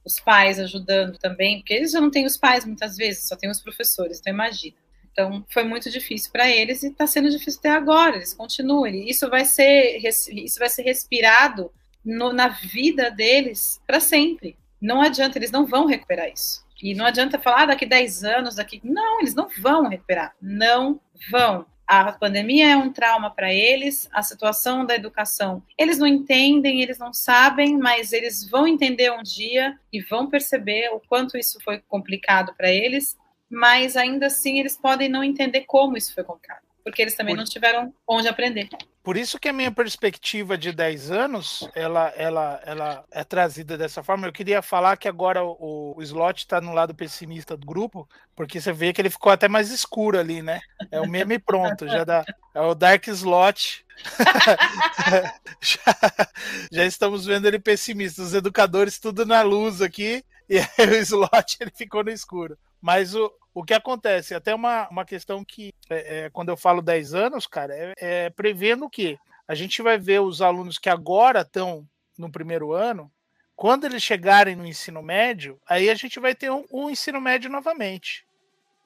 os pais ajudando também, porque eles já não têm os pais muitas vezes, só tem os professores, então imagina. Então foi muito difícil para eles e está sendo difícil até agora. Eles continuam. Isso vai ser isso vai ser respirado no, na vida deles para sempre. Não adianta, eles não vão recuperar isso. E não adianta falar ah, daqui 10 anos, daqui. Não, eles não vão recuperar. Não vão a pandemia é um trauma para eles, a situação da educação. Eles não entendem, eles não sabem, mas eles vão entender um dia e vão perceber o quanto isso foi complicado para eles, mas ainda assim eles podem não entender como isso foi complicado, porque eles também Por... não tiveram onde aprender. Por isso que a minha perspectiva de 10 anos, ela, ela, ela é trazida dessa forma. Eu queria falar que agora o, o slot está no lado pessimista do grupo, porque você vê que ele ficou até mais escuro ali, né? É o meme pronto, já dá. É o Dark Slot. já, já, estamos vendo ele pessimista. Os educadores tudo na luz aqui, e aí o slot ele ficou no escuro. Mas o, o que acontece? Até uma, uma questão que, é, é, quando eu falo 10 anos, cara, é, é prevendo que a gente vai ver os alunos que agora estão no primeiro ano, quando eles chegarem no ensino médio, aí a gente vai ter um, um ensino médio novamente,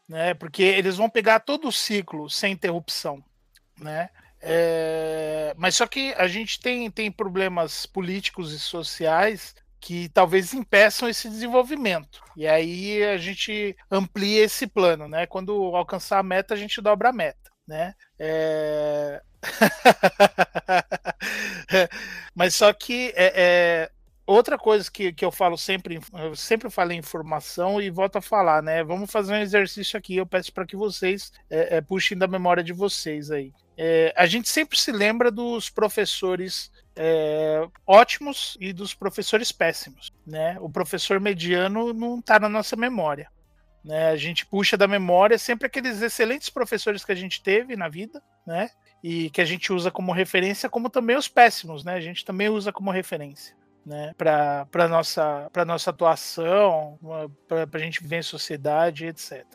né? Porque eles vão pegar todo o ciclo sem interrupção, né? É, mas só que a gente tem, tem problemas políticos e sociais que talvez impeçam esse desenvolvimento. E aí a gente amplia esse plano, né? Quando alcançar a meta, a gente dobra a meta, né? É... Mas só que é, é, outra coisa que, que eu falo sempre, eu sempre falei em formação e volto a falar, né? Vamos fazer um exercício aqui. Eu peço para que vocês é, é, puxem da memória de vocês aí. é, a gente sempre se lembra dos professores é, ótimos e dos professores péssimos. Né? O professor mediano não está na nossa memória. Né? A gente puxa da memória sempre aqueles excelentes professores que a gente teve na vida, né? E que a gente usa como referência, como também os péssimos, né? A gente também usa como referência. Né, para nossa para nossa atuação, para a gente viver em sociedade, etc.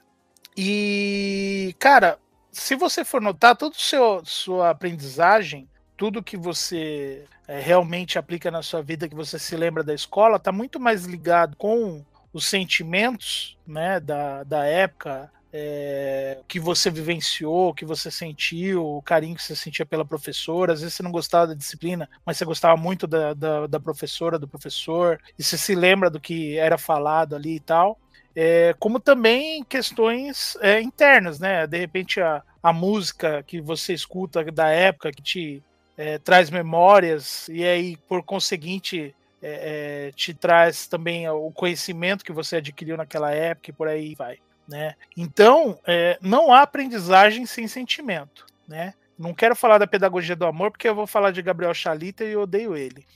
E cara, se você for notar toda sua aprendizagem, tudo que você é, realmente aplica na sua vida, que você se lembra da escola, está muito mais ligado com os sentimentos né, da, da época, é, que você vivenciou, que você sentiu, o carinho que você sentia pela professora. Às vezes você não gostava da disciplina, mas você gostava muito da, da, da professora, do professor, e você se lembra do que era falado ali e tal. É, como também questões é, internas, né? De repente a, a música que você escuta da época que te é, traz memórias e aí por conseguinte é, é, te traz também o conhecimento que você adquiriu naquela época e por aí vai, né? Então é, não há aprendizagem sem sentimento, né? Não quero falar da pedagogia do amor porque eu vou falar de Gabriel Chalita e eu odeio ele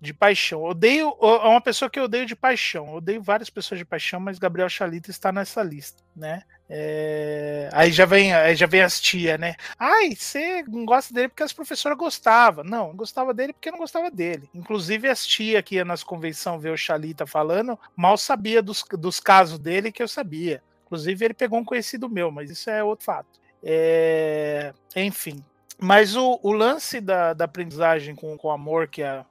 de paixão. Odeio é uma pessoa que eu odeio de paixão. Odeio várias pessoas de paixão, mas Gabriel Chalita está nessa lista, né? É... Aí já vem, aí já vem as tia, né? Ai, você não gosta dele porque as professoras gostavam. Não, gostava dele porque não gostava dele. Inclusive as tia que ia nas convenções ver o Chalita falando, mal sabia dos, dos casos dele que eu sabia. Inclusive ele pegou um conhecido meu, mas isso é outro fato. É... Enfim, mas o, o lance da, da aprendizagem com, com amor que a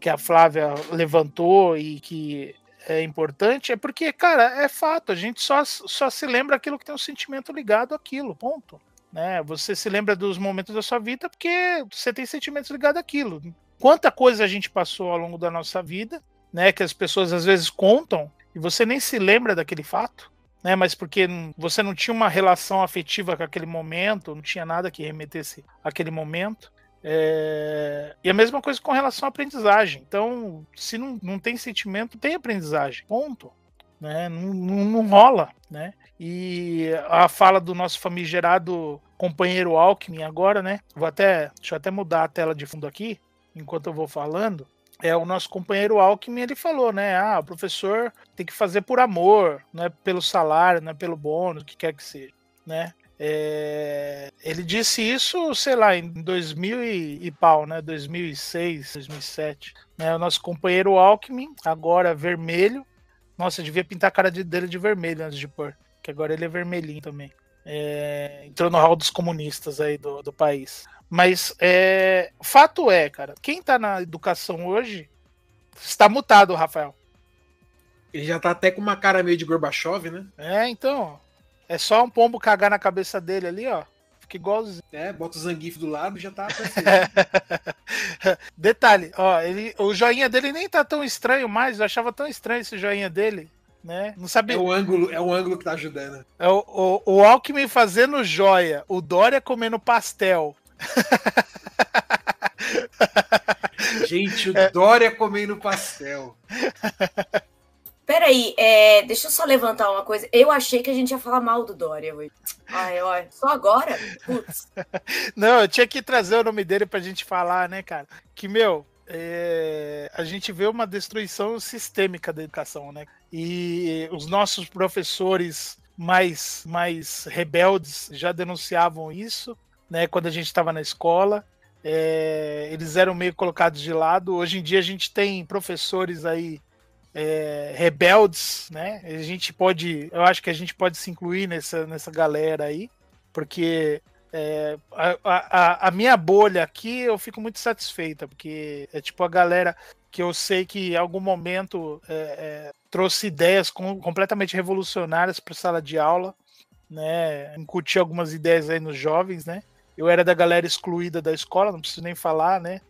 que a Flávia levantou e que é importante, é porque, cara, é fato, a gente só, só se lembra aquilo que tem um sentimento ligado àquilo, ponto. Né? Você se lembra dos momentos da sua vida porque você tem sentimentos ligados àquilo. Quanta coisa a gente passou ao longo da nossa vida, né? Que as pessoas às vezes contam e você nem se lembra daquele fato, né? Mas porque você não tinha uma relação afetiva com aquele momento, não tinha nada que remetesse àquele momento. É... E a mesma coisa com relação à aprendizagem. Então, se não, não tem sentimento, tem aprendizagem. Ponto. Né? Não, não, não rola. Né? E a fala do nosso famigerado companheiro Alckmin agora, né? Vou até, deixa eu até mudar a tela de fundo aqui, enquanto eu vou falando. É o nosso companheiro Alckmin, ele falou, né? Ah, o professor tem que fazer por amor, não é pelo salário, não é pelo bônus, o que quer que seja, né? É, ele disse isso, sei lá, em 2000 e, e pau, né? 2006, 2007. Né? O nosso companheiro Alckmin, agora vermelho. Nossa, devia pintar a cara dele de vermelho antes de pôr, que agora ele é vermelhinho também. É, entrou no hall dos comunistas aí do, do país. Mas é, fato é, cara, quem tá na educação hoje está mutado, Rafael. Ele já tá até com uma cara meio de Gorbachev, né? É, então. É só um pombo cagar na cabeça dele ali, ó. Fica igualzinho. É, bota o Zangief do lado e já tá. Detalhe, ó, ele, o joinha dele nem tá tão estranho mais. Eu achava tão estranho esse joinha dele. Né? Não sabia. É o ângulo, é o ângulo que tá ajudando. É o, o, o Alckmin fazendo joia, o Dória comendo pastel. Gente, o Dória comendo pastel. Peraí, é, deixa eu só levantar uma coisa. Eu achei que a gente ia falar mal do Dória hoje. Ai, ó, só agora? Putz. Não, eu tinha que trazer o nome dele pra gente falar, né, cara? Que, meu, é, a gente vê uma destruição sistêmica da educação, né? E os nossos professores mais, mais rebeldes já denunciavam isso, né? Quando a gente estava na escola. É, eles eram meio colocados de lado. Hoje em dia a gente tem professores aí é, rebeldes, né? A gente pode, eu acho que a gente pode se incluir nessa, nessa galera aí, porque é, a, a, a, minha bolha aqui eu fico muito satisfeita, porque é tipo a galera que eu sei que em algum momento é, é trouxe ideias com, completamente revolucionárias para sala de aula, né? Incutir algumas ideias aí nos jovens, né? Eu era da galera excluída da escola, não preciso nem falar, né?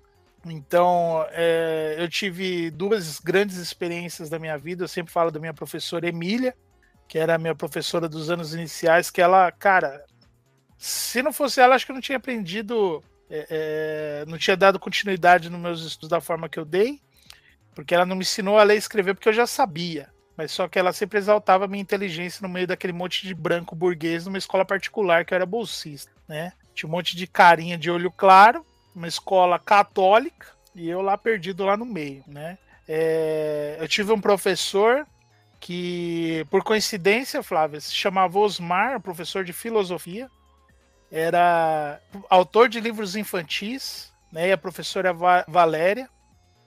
Então, é, eu tive duas grandes experiências da minha vida. Eu sempre falo da minha professora Emília, que era a minha professora dos anos iniciais, que ela, cara, se não fosse ela, acho que eu não tinha aprendido, é, é, não tinha dado continuidade nos meus estudos da forma que eu dei, porque ela não me ensinou a ler e escrever porque eu já sabia. Mas só que ela sempre exaltava a minha inteligência no meio daquele monte de branco burguês numa escola particular que eu era bolsista, né? Tinha um monte de carinha de olho claro, uma escola católica, e eu lá perdido lá no meio, né? É, eu tive um professor que, por coincidência, Flávia, se chamava Osmar, professor de filosofia, era autor de livros infantis, né? E a professora Valéria,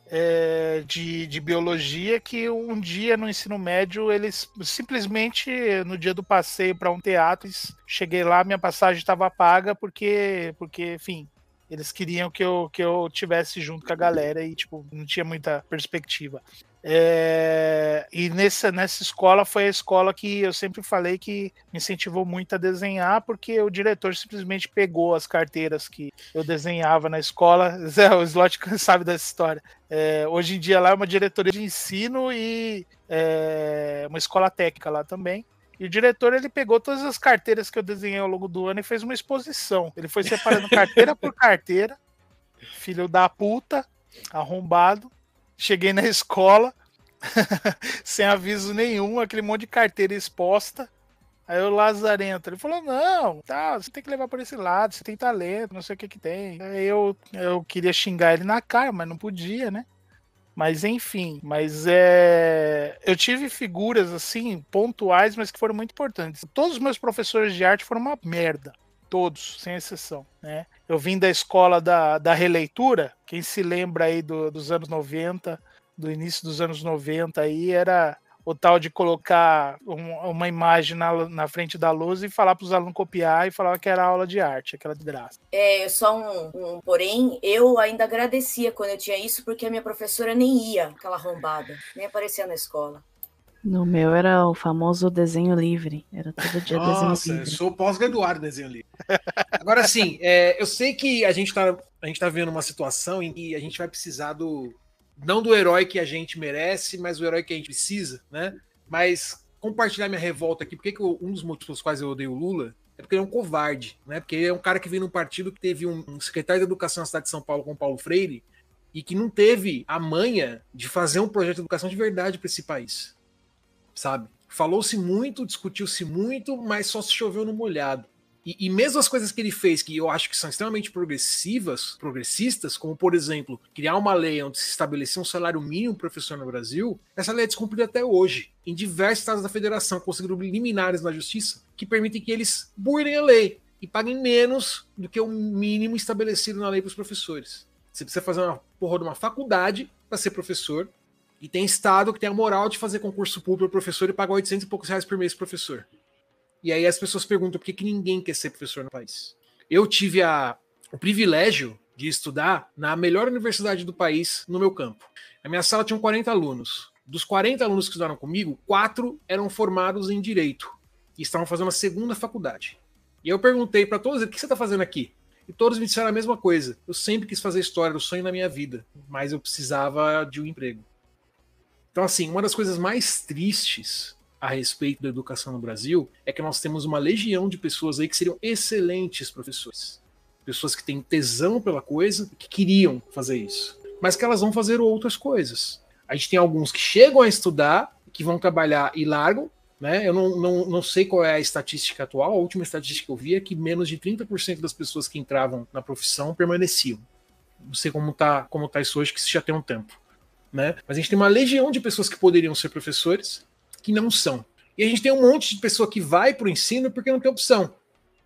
é, de, de biologia que um dia no ensino médio eles simplesmente no dia do passeio para um teatro cheguei lá minha passagem estava paga porque porque enfim eles queriam que eu que eu tivesse junto com a galera e tipo não tinha muita perspectiva é, e nessa, nessa escola foi a escola que eu sempre falei que me incentivou muito a desenhar, porque o diretor simplesmente pegou as carteiras que eu desenhava na escola. Zé, o Slot sabe dessa história. É, hoje em dia lá é uma diretoria de ensino e é, uma escola técnica lá também. E o diretor ele pegou todas as carteiras que eu desenhei ao longo do ano e fez uma exposição. Ele foi separando carteira por carteira. Filho da puta, arrombado. Cheguei na escola, sem aviso nenhum, aquele monte de carteira exposta. Aí o Lazarento, ele falou: Não, tá, você tem que levar por esse lado, você tem talento, não sei o que que tem. Aí eu, eu queria xingar ele na cara, mas não podia, né? Mas enfim, mas é. Eu tive figuras assim, pontuais, mas que foram muito importantes. Todos os meus professores de arte foram uma merda. Todos, sem exceção, né? Eu vim da escola da, da releitura, quem se lembra aí do, dos anos 90, do início dos anos 90 aí, era o tal de colocar um, uma imagem na, na frente da luz e falar para os alunos copiar e falar que era aula de arte, aquela de graça. É, só um, um, porém, eu ainda agradecia quando eu tinha isso, porque a minha professora nem ia, aquela arrombada, nem aparecia na escola. No meu era o famoso desenho livre. Era todo dia Nossa, desenho livre. Eu sou pós-graduado em desenho livre. Agora, assim, é, eu sei que a gente, está a gente tá vivendo uma situação em que a gente vai precisar do. Não do herói que a gente merece, mas do herói que a gente precisa, né? Mas compartilhar minha revolta aqui, porque que eu, um dos motivos pelos quais eu odeio o Lula é porque ele é um covarde, né? Porque ele é um cara que vem num partido que teve um, um secretário de educação na cidade de São Paulo com Paulo Freire e que não teve a manha de fazer um projeto de educação de verdade para esse país sabe? Falou-se muito, discutiu-se muito, mas só se choveu no molhado. E, e, mesmo as coisas que ele fez, que eu acho que são extremamente progressivas, progressistas, como por exemplo, criar uma lei onde se estabelecia um salário mínimo professor no Brasil, essa lei é descumprida até hoje. Em diversos estados da federação conseguiram liminares na justiça que permitem que eles burlem a lei e paguem menos do que o mínimo estabelecido na lei para os professores. Você precisa fazer uma porra de uma faculdade para ser professor, e tem estado que tem a moral de fazer concurso público para professor e pagar 800 e poucos reais por mês pro professor. E aí as pessoas perguntam por que, que ninguém quer ser professor no país. Eu tive a, o privilégio de estudar na melhor universidade do país no meu campo. A minha sala tinha 40 alunos. Dos 40 alunos que estudaram comigo, quatro eram formados em direito e estavam fazendo a segunda faculdade. E eu perguntei para todos: o que você está fazendo aqui? E todos me disseram a mesma coisa. Eu sempre quis fazer história, o sonho da minha vida, mas eu precisava de um emprego. Então, assim, uma das coisas mais tristes a respeito da educação no Brasil é que nós temos uma legião de pessoas aí que seriam excelentes professores. Pessoas que têm tesão pela coisa, que queriam fazer isso, mas que elas vão fazer outras coisas. A gente tem alguns que chegam a estudar, que vão trabalhar e largam, né? Eu não, não, não sei qual é a estatística atual, a última estatística que eu vi é que menos de 30% das pessoas que entravam na profissão permaneciam. Não sei como tá, como tá isso hoje, que isso já tem um tempo né? Mas a gente tem uma legião de pessoas que poderiam ser professores que não são. E a gente tem um monte de pessoa que vai para o ensino porque não tem opção.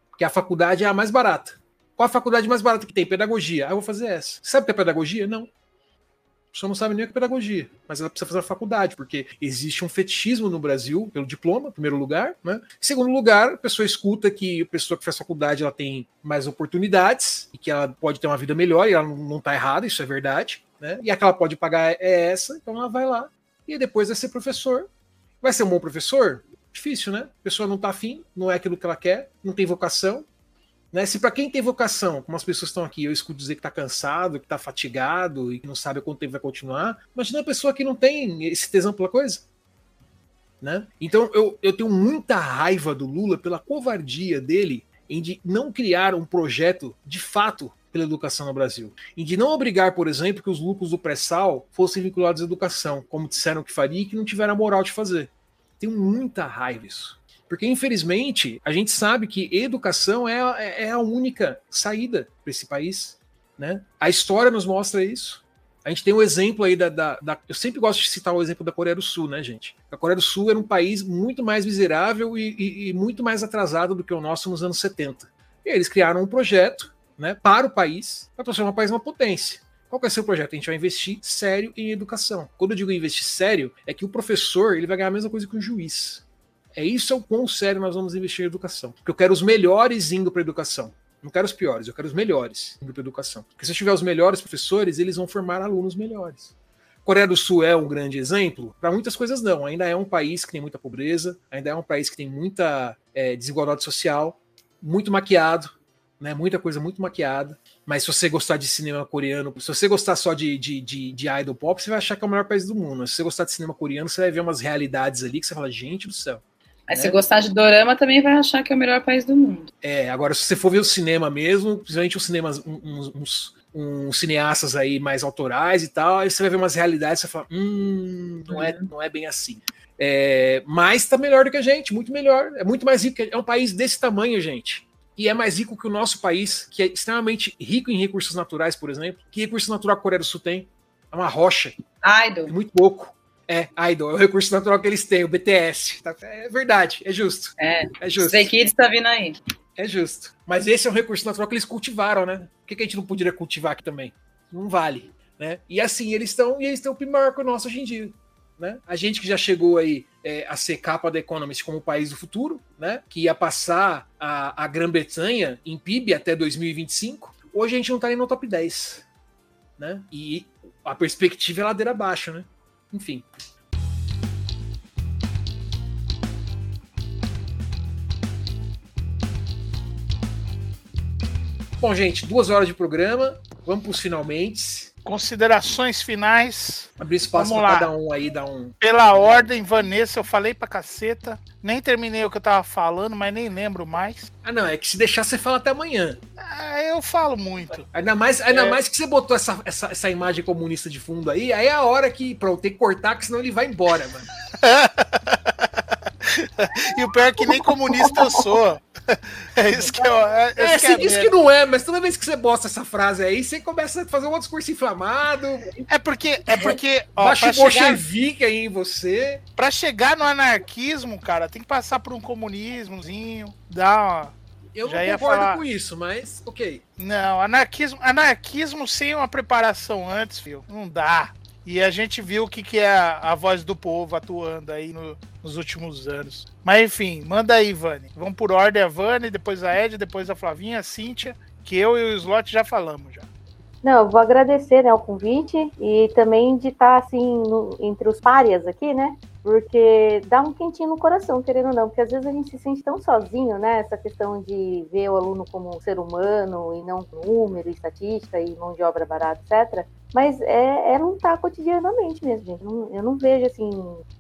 Porque a faculdade é a mais barata. Qual a faculdade mais barata que tem? Pedagogia. Ah, eu vou fazer essa. Sabe o que é pedagogia? Não. A pessoa não sabe nem o que é pedagogia, mas ela precisa fazer a faculdade, porque existe um fetichismo no Brasil pelo diploma, em primeiro lugar, né? Em segundo lugar, a pessoa escuta que a pessoa que faz faculdade ela tem mais oportunidades e que ela pode ter uma vida melhor, e ela não está errada, isso é verdade né? E a que ela pode pagar é essa, então ela vai lá e depois vai ser professor. Vai ser um bom professor? Difícil, né? A pessoa não tá afim, não é aquilo que ela quer, não tem vocação. Né? Se para quem tem vocação, como as pessoas estão aqui, eu escuto dizer que tá cansado, que tá fatigado e que não sabe quanto tempo vai continuar, imagina a pessoa que não tem esse tesão pela coisa. Né? Então eu, eu tenho muita raiva do Lula pela covardia dele em de não criar um projeto de fato pela educação no Brasil. E de não obrigar, por exemplo, que os lucros do pré-sal fossem vinculados à educação, como disseram que faria e que não tiveram a moral de fazer. Tenho muita raiva isso. Porque, infelizmente, a gente sabe que educação é, é, é a única saída para esse país. Né? A história nos mostra isso. A gente tem um exemplo aí da, da, da, Eu sempre gosto de citar o exemplo da Coreia do Sul, né, gente? A Coreia do Sul era um país muito mais miserável e, e, e muito mais atrasado do que o nosso nos anos 70. E eles criaram um projeto né, para o país, para transformar o país numa potência. Qual que é o seu projeto? A gente vai investir sério em educação. Quando eu digo investir sério, é que o professor ele vai ganhar a mesma coisa que o juiz. É isso é o quão sério nós vamos investir em educação. Porque eu quero os melhores indo para a educação. Não quero os piores, eu quero os melhores indo para a educação. Porque se eu tiver os melhores professores, eles vão formar alunos melhores. Coreia do Sul é um grande exemplo? Para muitas coisas, não. Ainda é um país que tem muita pobreza, ainda é um país que tem muita é, desigualdade social, muito maquiado, né? Muita coisa muito maquiada. Mas se você gostar de cinema coreano, se você gostar só de, de, de, de idol pop, você vai achar que é o melhor país do mundo. Se você gostar de cinema coreano, você vai ver umas realidades ali que você fala, gente do céu. Mas né? se gostar de dorama, também vai achar que é o melhor país do mundo. É, agora se você for ver o cinema mesmo, principalmente os cinemas, uns, uns, uns cineastas aí mais autorais e tal, aí você vai ver umas realidades você fala, hum, não é, não é bem assim. É, mas tá melhor do que a gente, muito melhor. É muito mais rico. É um país desse tamanho, gente e é mais rico que o nosso país, que é extremamente rico em recursos naturais, por exemplo. Que recurso natural a Coreia do Sul tem? É uma rocha. Idol. É muito pouco. É, Idol, é o recurso natural que eles têm, o BTS. Tá? É verdade, é justo. É, é justo. Stray Kids tá vindo aí. É justo. Mas esse é um recurso natural que eles cultivaram, né? Por que, que a gente não poderia cultivar aqui também? Não vale. Né? E assim, eles estão e eles estão pior que o nosso hoje em dia. Né? A gente que já chegou aí é, a ser capa da Economist como o país do futuro, né? que ia passar a, a Grã-Bretanha em PIB até 2025, hoje a gente não está nem no top 10. Né? E a perspectiva é ladeira abaixo, né? Enfim. Bom, gente, duas horas de programa. Vamos para os finalmente. Considerações finais. Abrir espaço para cada um aí, dar um. Pela ordem, Vanessa, eu falei pra caceta. Nem terminei o que eu tava falando, mas nem lembro mais. Ah, não, é que se deixar, você fala até amanhã. Ah, eu falo muito. Ainda mais, ainda é... mais que você botou essa, essa, essa imagem comunista de fundo aí, aí é a hora que, pronto, tem que cortar, que senão ele vai embora, mano. e o pior é que nem comunista eu sou. É isso que eu. É, é você é diz que não é, mas toda vez que você bosta essa frase aí, você começa a fazer um discurso inflamado. É porque. É porque. Ó, Baixa bolchevique chegar, aí em você. Pra chegar no anarquismo, cara, tem que passar por um comunismozinho, dar uma. Eu Já não concordo falar... com isso, mas ok. Não, anarquismo, anarquismo sem uma preparação antes, filho, não dá. E a gente viu o que, que é a, a voz do povo atuando aí no, nos últimos anos. Mas enfim, manda aí, Vani. Vamos por ordem a Vani, depois a Ed, depois a Flavinha, a Cíntia, que eu e o Slot já falamos já. Não, eu vou agradecer né, o convite e também de estar assim no, entre os párias aqui, né? porque dá um quentinho no coração, querendo ou não, porque às vezes a gente se sente tão sozinho, né? Essa questão de ver o aluno como um ser humano e não número, estatística e mão de obra barata, etc. Mas é, é lutar cotidianamente mesmo, gente. Eu não vejo assim.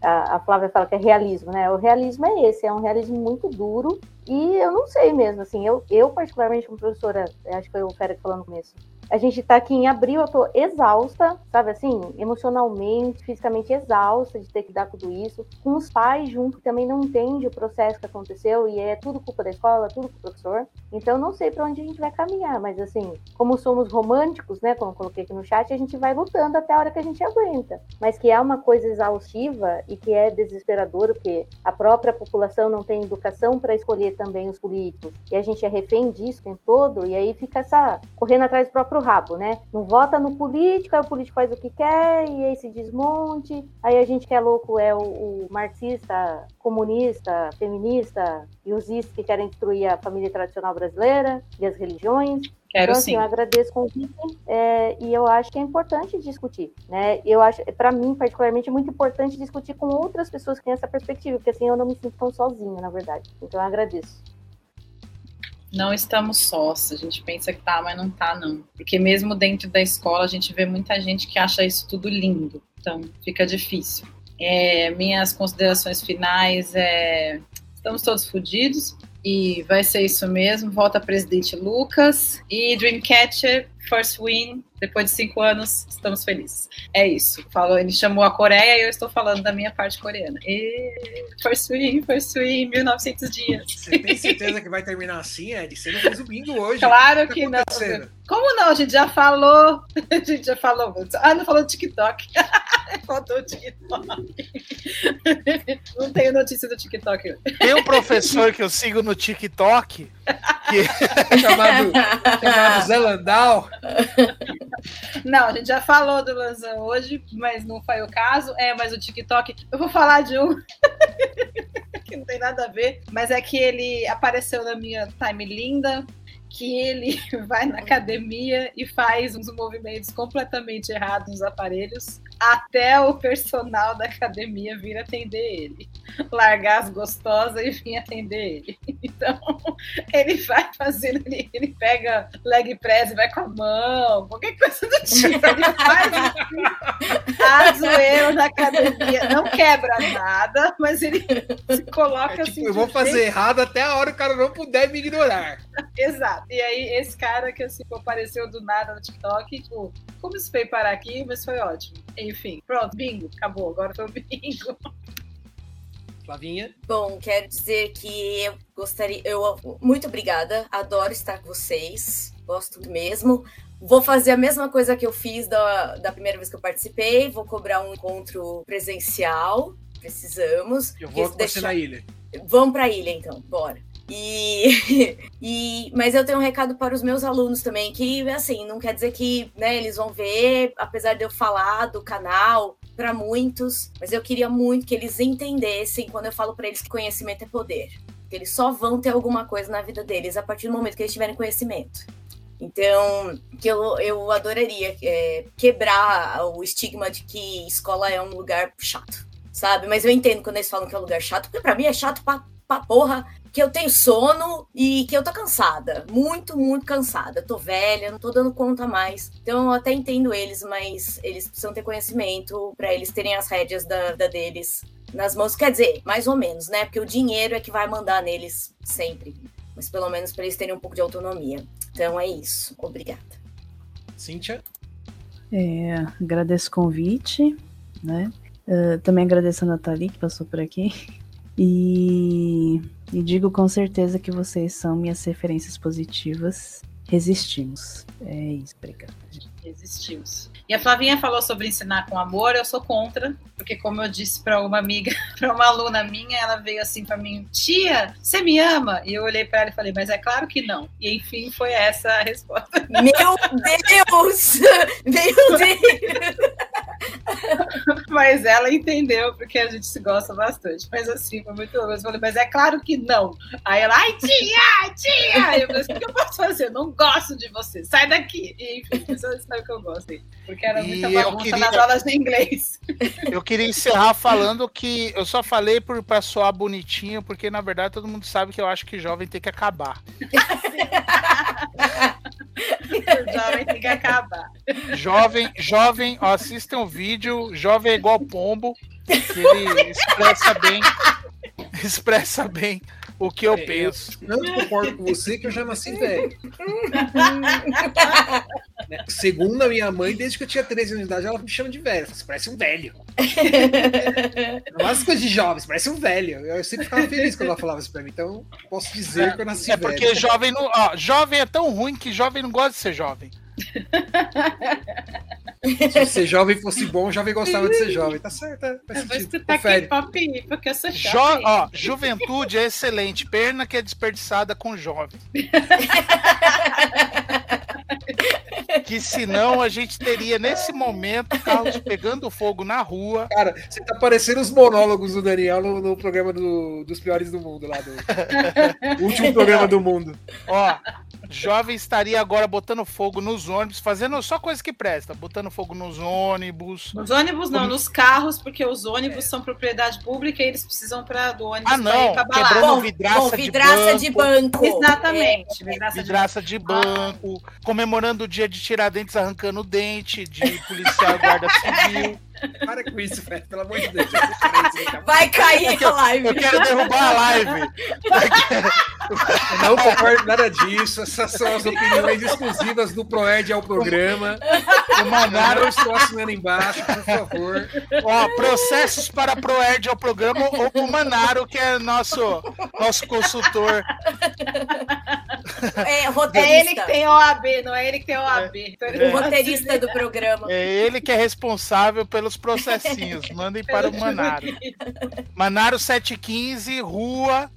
A, a Flávia fala que é realismo, né? O realismo é esse, é um realismo muito duro. E eu não sei mesmo, assim, eu, eu particularmente como professora, acho que foi o Fera que falou no começo, a gente tá aqui em abril, eu tô exausta, sabe assim, emocionalmente, fisicamente exausta de ter que dar tudo isso, com os pais junto, que também não entende o processo que aconteceu e é tudo culpa da escola, tudo do professor. Então não sei para onde a gente vai caminhar, mas assim, como somos românticos, né, como coloquei aqui no chat, a gente vai lutando até a hora que a gente aguenta. Mas que é uma coisa exaustiva e que é desesperador, porque a própria população não tem educação para escolher também os políticos. E a gente é refém disso tempo todo, e aí fica essa correndo atrás do próprio rabo, né? Não vota no político, aí o político faz o que quer, e aí se desmonte. Aí a gente que é louco é o, o marxista, comunista, feminista e os is que querem destruir a família tradicional brasileira e as religiões. Quero então, assim, sim. eu agradeço o convite é, e eu acho que é importante discutir, né? Eu acho, para mim, particularmente, é muito importante discutir com outras pessoas que têm essa perspectiva, porque assim eu não me sinto tão sozinha, na verdade. Então eu agradeço. Não estamos sós. A gente pensa que tá, mas não tá, não. Porque mesmo dentro da escola a gente vê muita gente que acha isso tudo lindo. Então fica difícil. É, minhas considerações finais é estamos todos fodidos e vai ser isso mesmo. Volta presidente Lucas e Dreamcatcher first win, depois de cinco anos, estamos felizes. É isso. Falou, ele chamou a Coreia e eu estou falando da minha parte coreana. E first win, first win, 1900 dias. Você tem certeza que vai terminar assim, Ed? Você não fez o bingo hoje. Claro que tá não. Como não? A gente já falou. A gente já falou. Ah, não falou do TikTok. Faltou o TikTok. Não tenho notícia do TikTok. Tem um professor que eu sigo no TikTok que chamado, chamado Zé Landau. Não, a gente já falou do Lanzão hoje, mas não foi o caso. É, mas o TikTok. Eu vou falar de um que não tem nada a ver, mas é que ele apareceu na minha time linda. Que ele vai na academia e faz uns movimentos completamente errados nos aparelhos, até o personal da academia vir atender ele. Largar as gostosas e vir atender ele. Então, ele vai fazendo, ele, ele pega leg press e vai com a mão, qualquer coisa do tipo. Ele faz assim, a zoeira na academia. Não quebra nada, mas ele se coloca É, assim. tipo, eu de vou fazer jeito- errado até a hora que o cara não puder me ignorar. Exato. E aí, esse cara que assim, apareceu do nada no TikTok, tipo, como isso veio parar aqui, mas foi ótimo. Enfim, pronto, bingo, acabou. Agora foi o bingo. Flavinha. Bom, quero dizer que eu gostaria. Eu, muito obrigada. Adoro estar com vocês. Gosto mesmo. Vou fazer a mesma coisa que eu fiz da, da primeira vez que eu participei. Vou cobrar um encontro presencial. Precisamos. Eu vou você na ilha. Vamos para a ilha, então, bora. E, e, mas eu tenho um recado para os meus alunos também, que assim, não quer dizer que né, eles vão ver, apesar de eu falar do canal para muitos, mas eu queria muito que eles entendessem quando eu falo para eles que conhecimento é poder. Que eles só vão ter alguma coisa na vida deles a partir do momento que eles tiverem conhecimento. Então, que eu, eu adoraria é, quebrar o estigma de que escola é um lugar chato, sabe? Mas eu entendo quando eles falam que é um lugar chato, porque pra mim é chato pra porra, que eu tenho sono e que eu tô cansada. Muito, muito cansada. Tô velha, não tô dando conta mais. Então eu até entendo eles, mas eles precisam ter conhecimento pra eles terem as rédeas da vida deles nas mãos. Quer dizer, mais ou menos, né? Porque o dinheiro é que vai mandar neles sempre. Mas pelo menos pra eles terem um pouco de autonomia. Então é isso. Obrigada. Cíntia. É, agradeço o convite, né? Ah, também agradeço a Nathalie que passou por aqui. E, e digo com certeza que vocês são minhas referências positivas. Resistimos. É isso, obrigada. Resistimos. E a Flavinha falou sobre ensinar com amor, eu sou contra, porque como eu disse para uma amiga, para uma aluna minha, ela veio assim para mim, tia, você me ama? E eu olhei para ela e falei, mas é claro que não. E enfim, foi essa a resposta. Meu Deus! Meu Deus! Mas ela entendeu, porque a gente se gosta bastante. Mas assim, foi muito louco. Eu falei, mas é claro que não. Aí ela, ai, tia, tia! Eu falei, o que eu posso fazer? Eu não gosto de você, sai daqui. E enfim, você sabe o que eu gosto. Porque era muita bagunça queria- nas aulas de inglês. Eu queria encerrar falando que eu só falei por, pra soar bonitinho, porque na verdade todo mundo sabe que eu acho que jovem tem que acabar. O jovem tem que acabar. Jovem, jovem, ó, assistam o vídeo, jovem é igual pombo, que ele expressa bem, expressa bem o que eu É, penso. Eu não concordo com você que eu já nasci velho. Segundo a minha mãe, desde que eu tinha 13 anos de idade, ela me chama de velho. Você parece um velho. Não as coisas de jovem, você parece um velho. Eu sempre ficava feliz quando ela falava isso pra mim. Então, posso dizer que eu nasci É velho. porque jovem não, ó, jovem é tão ruim que jovem não gosta de ser jovem. Se ser jovem fosse bom, o jovem gostava de ser jovem. Tá certo, é, faz Eu vou escutar Confere. K-pop porque eu sou Jo, jovem. ó, juventude é excelente, perna que é desperdiçada com jovem. Que senão a gente teria nesse momento carros pegando fogo na rua. Cara, você tá parecendo os monólogos do Daniel no, no programa do- dos piores do mundo lá. Do, último programa do mundo. Ó, jovem estaria agora botando fogo nos ônibus, fazendo só coisa que presta, botando fogo nos ônibus. Nos ônibus não, nos carros, porque os ônibus são propriedade pública e eles precisam pra, do ônibus Ah, pra não, ir pra quebrando Bom, vidraça, bom, vidraça de banco. Exatamente. vidraça de Vidraça de banco, comemorando o dia de Tiradentes arrancando o dente, de policial guarda civil. Para com isso, velho. Pelo amor de Deus. Vai cair a live. Eu quero derrubar a live. Não concordo nada disso. Essas são as opiniões exclusivas do Proed ao programa. O Manaro, eu estou assinando embaixo, por favor. Ó, processos para Proerd ao programa ou pro Manaro, que é nosso, nosso consultor. É, É roteirista. ele que tem OAB, não é ele que tem OAB. Então ele O roteirista do programa. É ele que é responsável pelos processinhos. Mandem para o Manaro. Manaro 715, rua.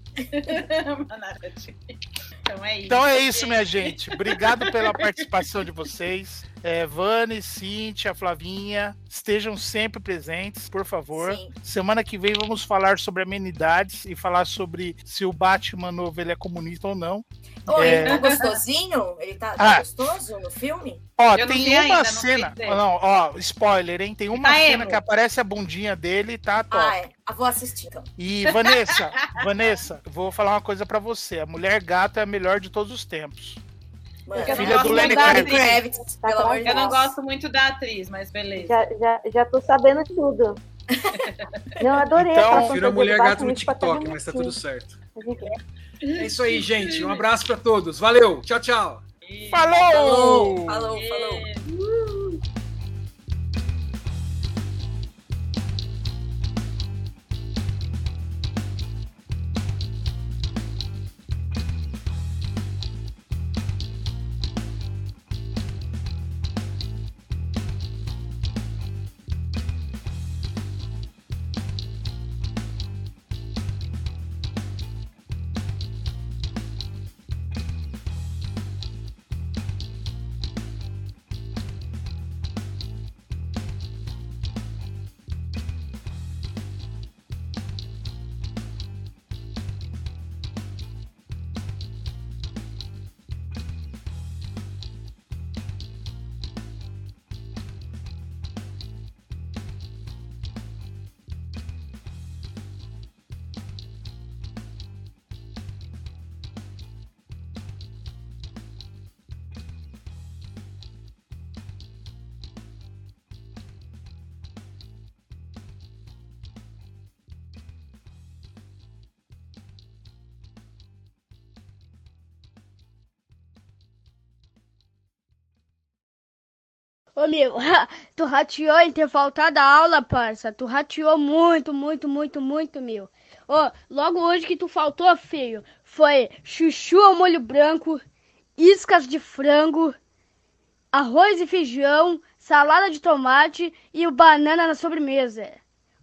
Então é isso. Então é isso, minha gente. Obrigado pela participação de vocês. É, Vani, Cíntia, Flavinha, estejam sempre presentes, por favor. Sim. Semana que vem vamos falar sobre amenidades e falar sobre se o Batman novo ele é comunista ou não. Ô, É. ele tá gostosinho? Ele tá, Ah. tá gostoso no filme? Ó, Eu não tem uma ainda, não cena. vi. Não, ó, spoiler, hein? Tem uma Tá cena emo. que aparece a bundinha dele e tá top. Ah, é. Ah, vou assistir então. E Vanessa, Vanessa, vou falar uma coisa pra você. A mulher gata é a melhor de todos os tempos. Mano, eu não Filha do gosto Lenny muito da Kravitz. de Eu não gosto muito da atriz, mas beleza. Já, já, já tô sabendo de tudo. Não, adorei Então, dele, mulher gato no tá TikTok, mas tá tudo certo. É isso aí, gente. Um abraço pra todos. Valeu. Tchau, tchau. Falou! Falou, falou, falou. Ô meu, tu rateou em ter faltado a aula, parça. Tu rateou muito, muito, muito, muito, meu. Ô, logo hoje que tu faltou, feio, foi chuchu ao molho branco, iscas de frango, arroz e feijão, salada de tomate e o banana na sobremesa.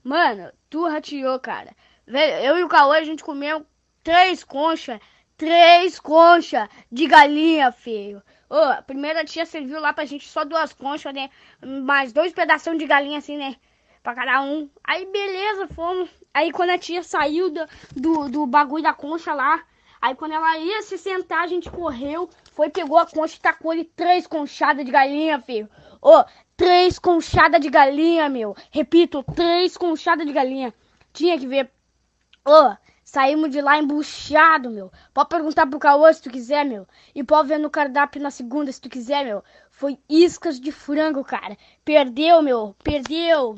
Mano, tu rateou, cara. Velho, eu e o Cauê, a gente comeu três conchas, três conchas de galinha, feio. Ô, a primeira tia serviu lá pra gente só duas conchas, né? Mais dois pedaços de galinha, assim, né? Pra cada um. Aí, beleza, fomos. Aí, quando a tia saiu do, do, do bagulho da concha lá, aí quando ela ia se sentar, a gente correu, foi, pegou a concha e tacou ali três conchadas de galinha, filho. Ô, três conchadas de galinha, meu. Repito, três conchadas de galinha. Tinha que ver. Ô, saímos de lá embuchado, meu. Pode perguntar pro Cauã se tu quiser, meu. E pode ver no cardápio na segunda se tu quiser, meu. Foi iscas de frango, cara. Perdeu, meu. Perdeu.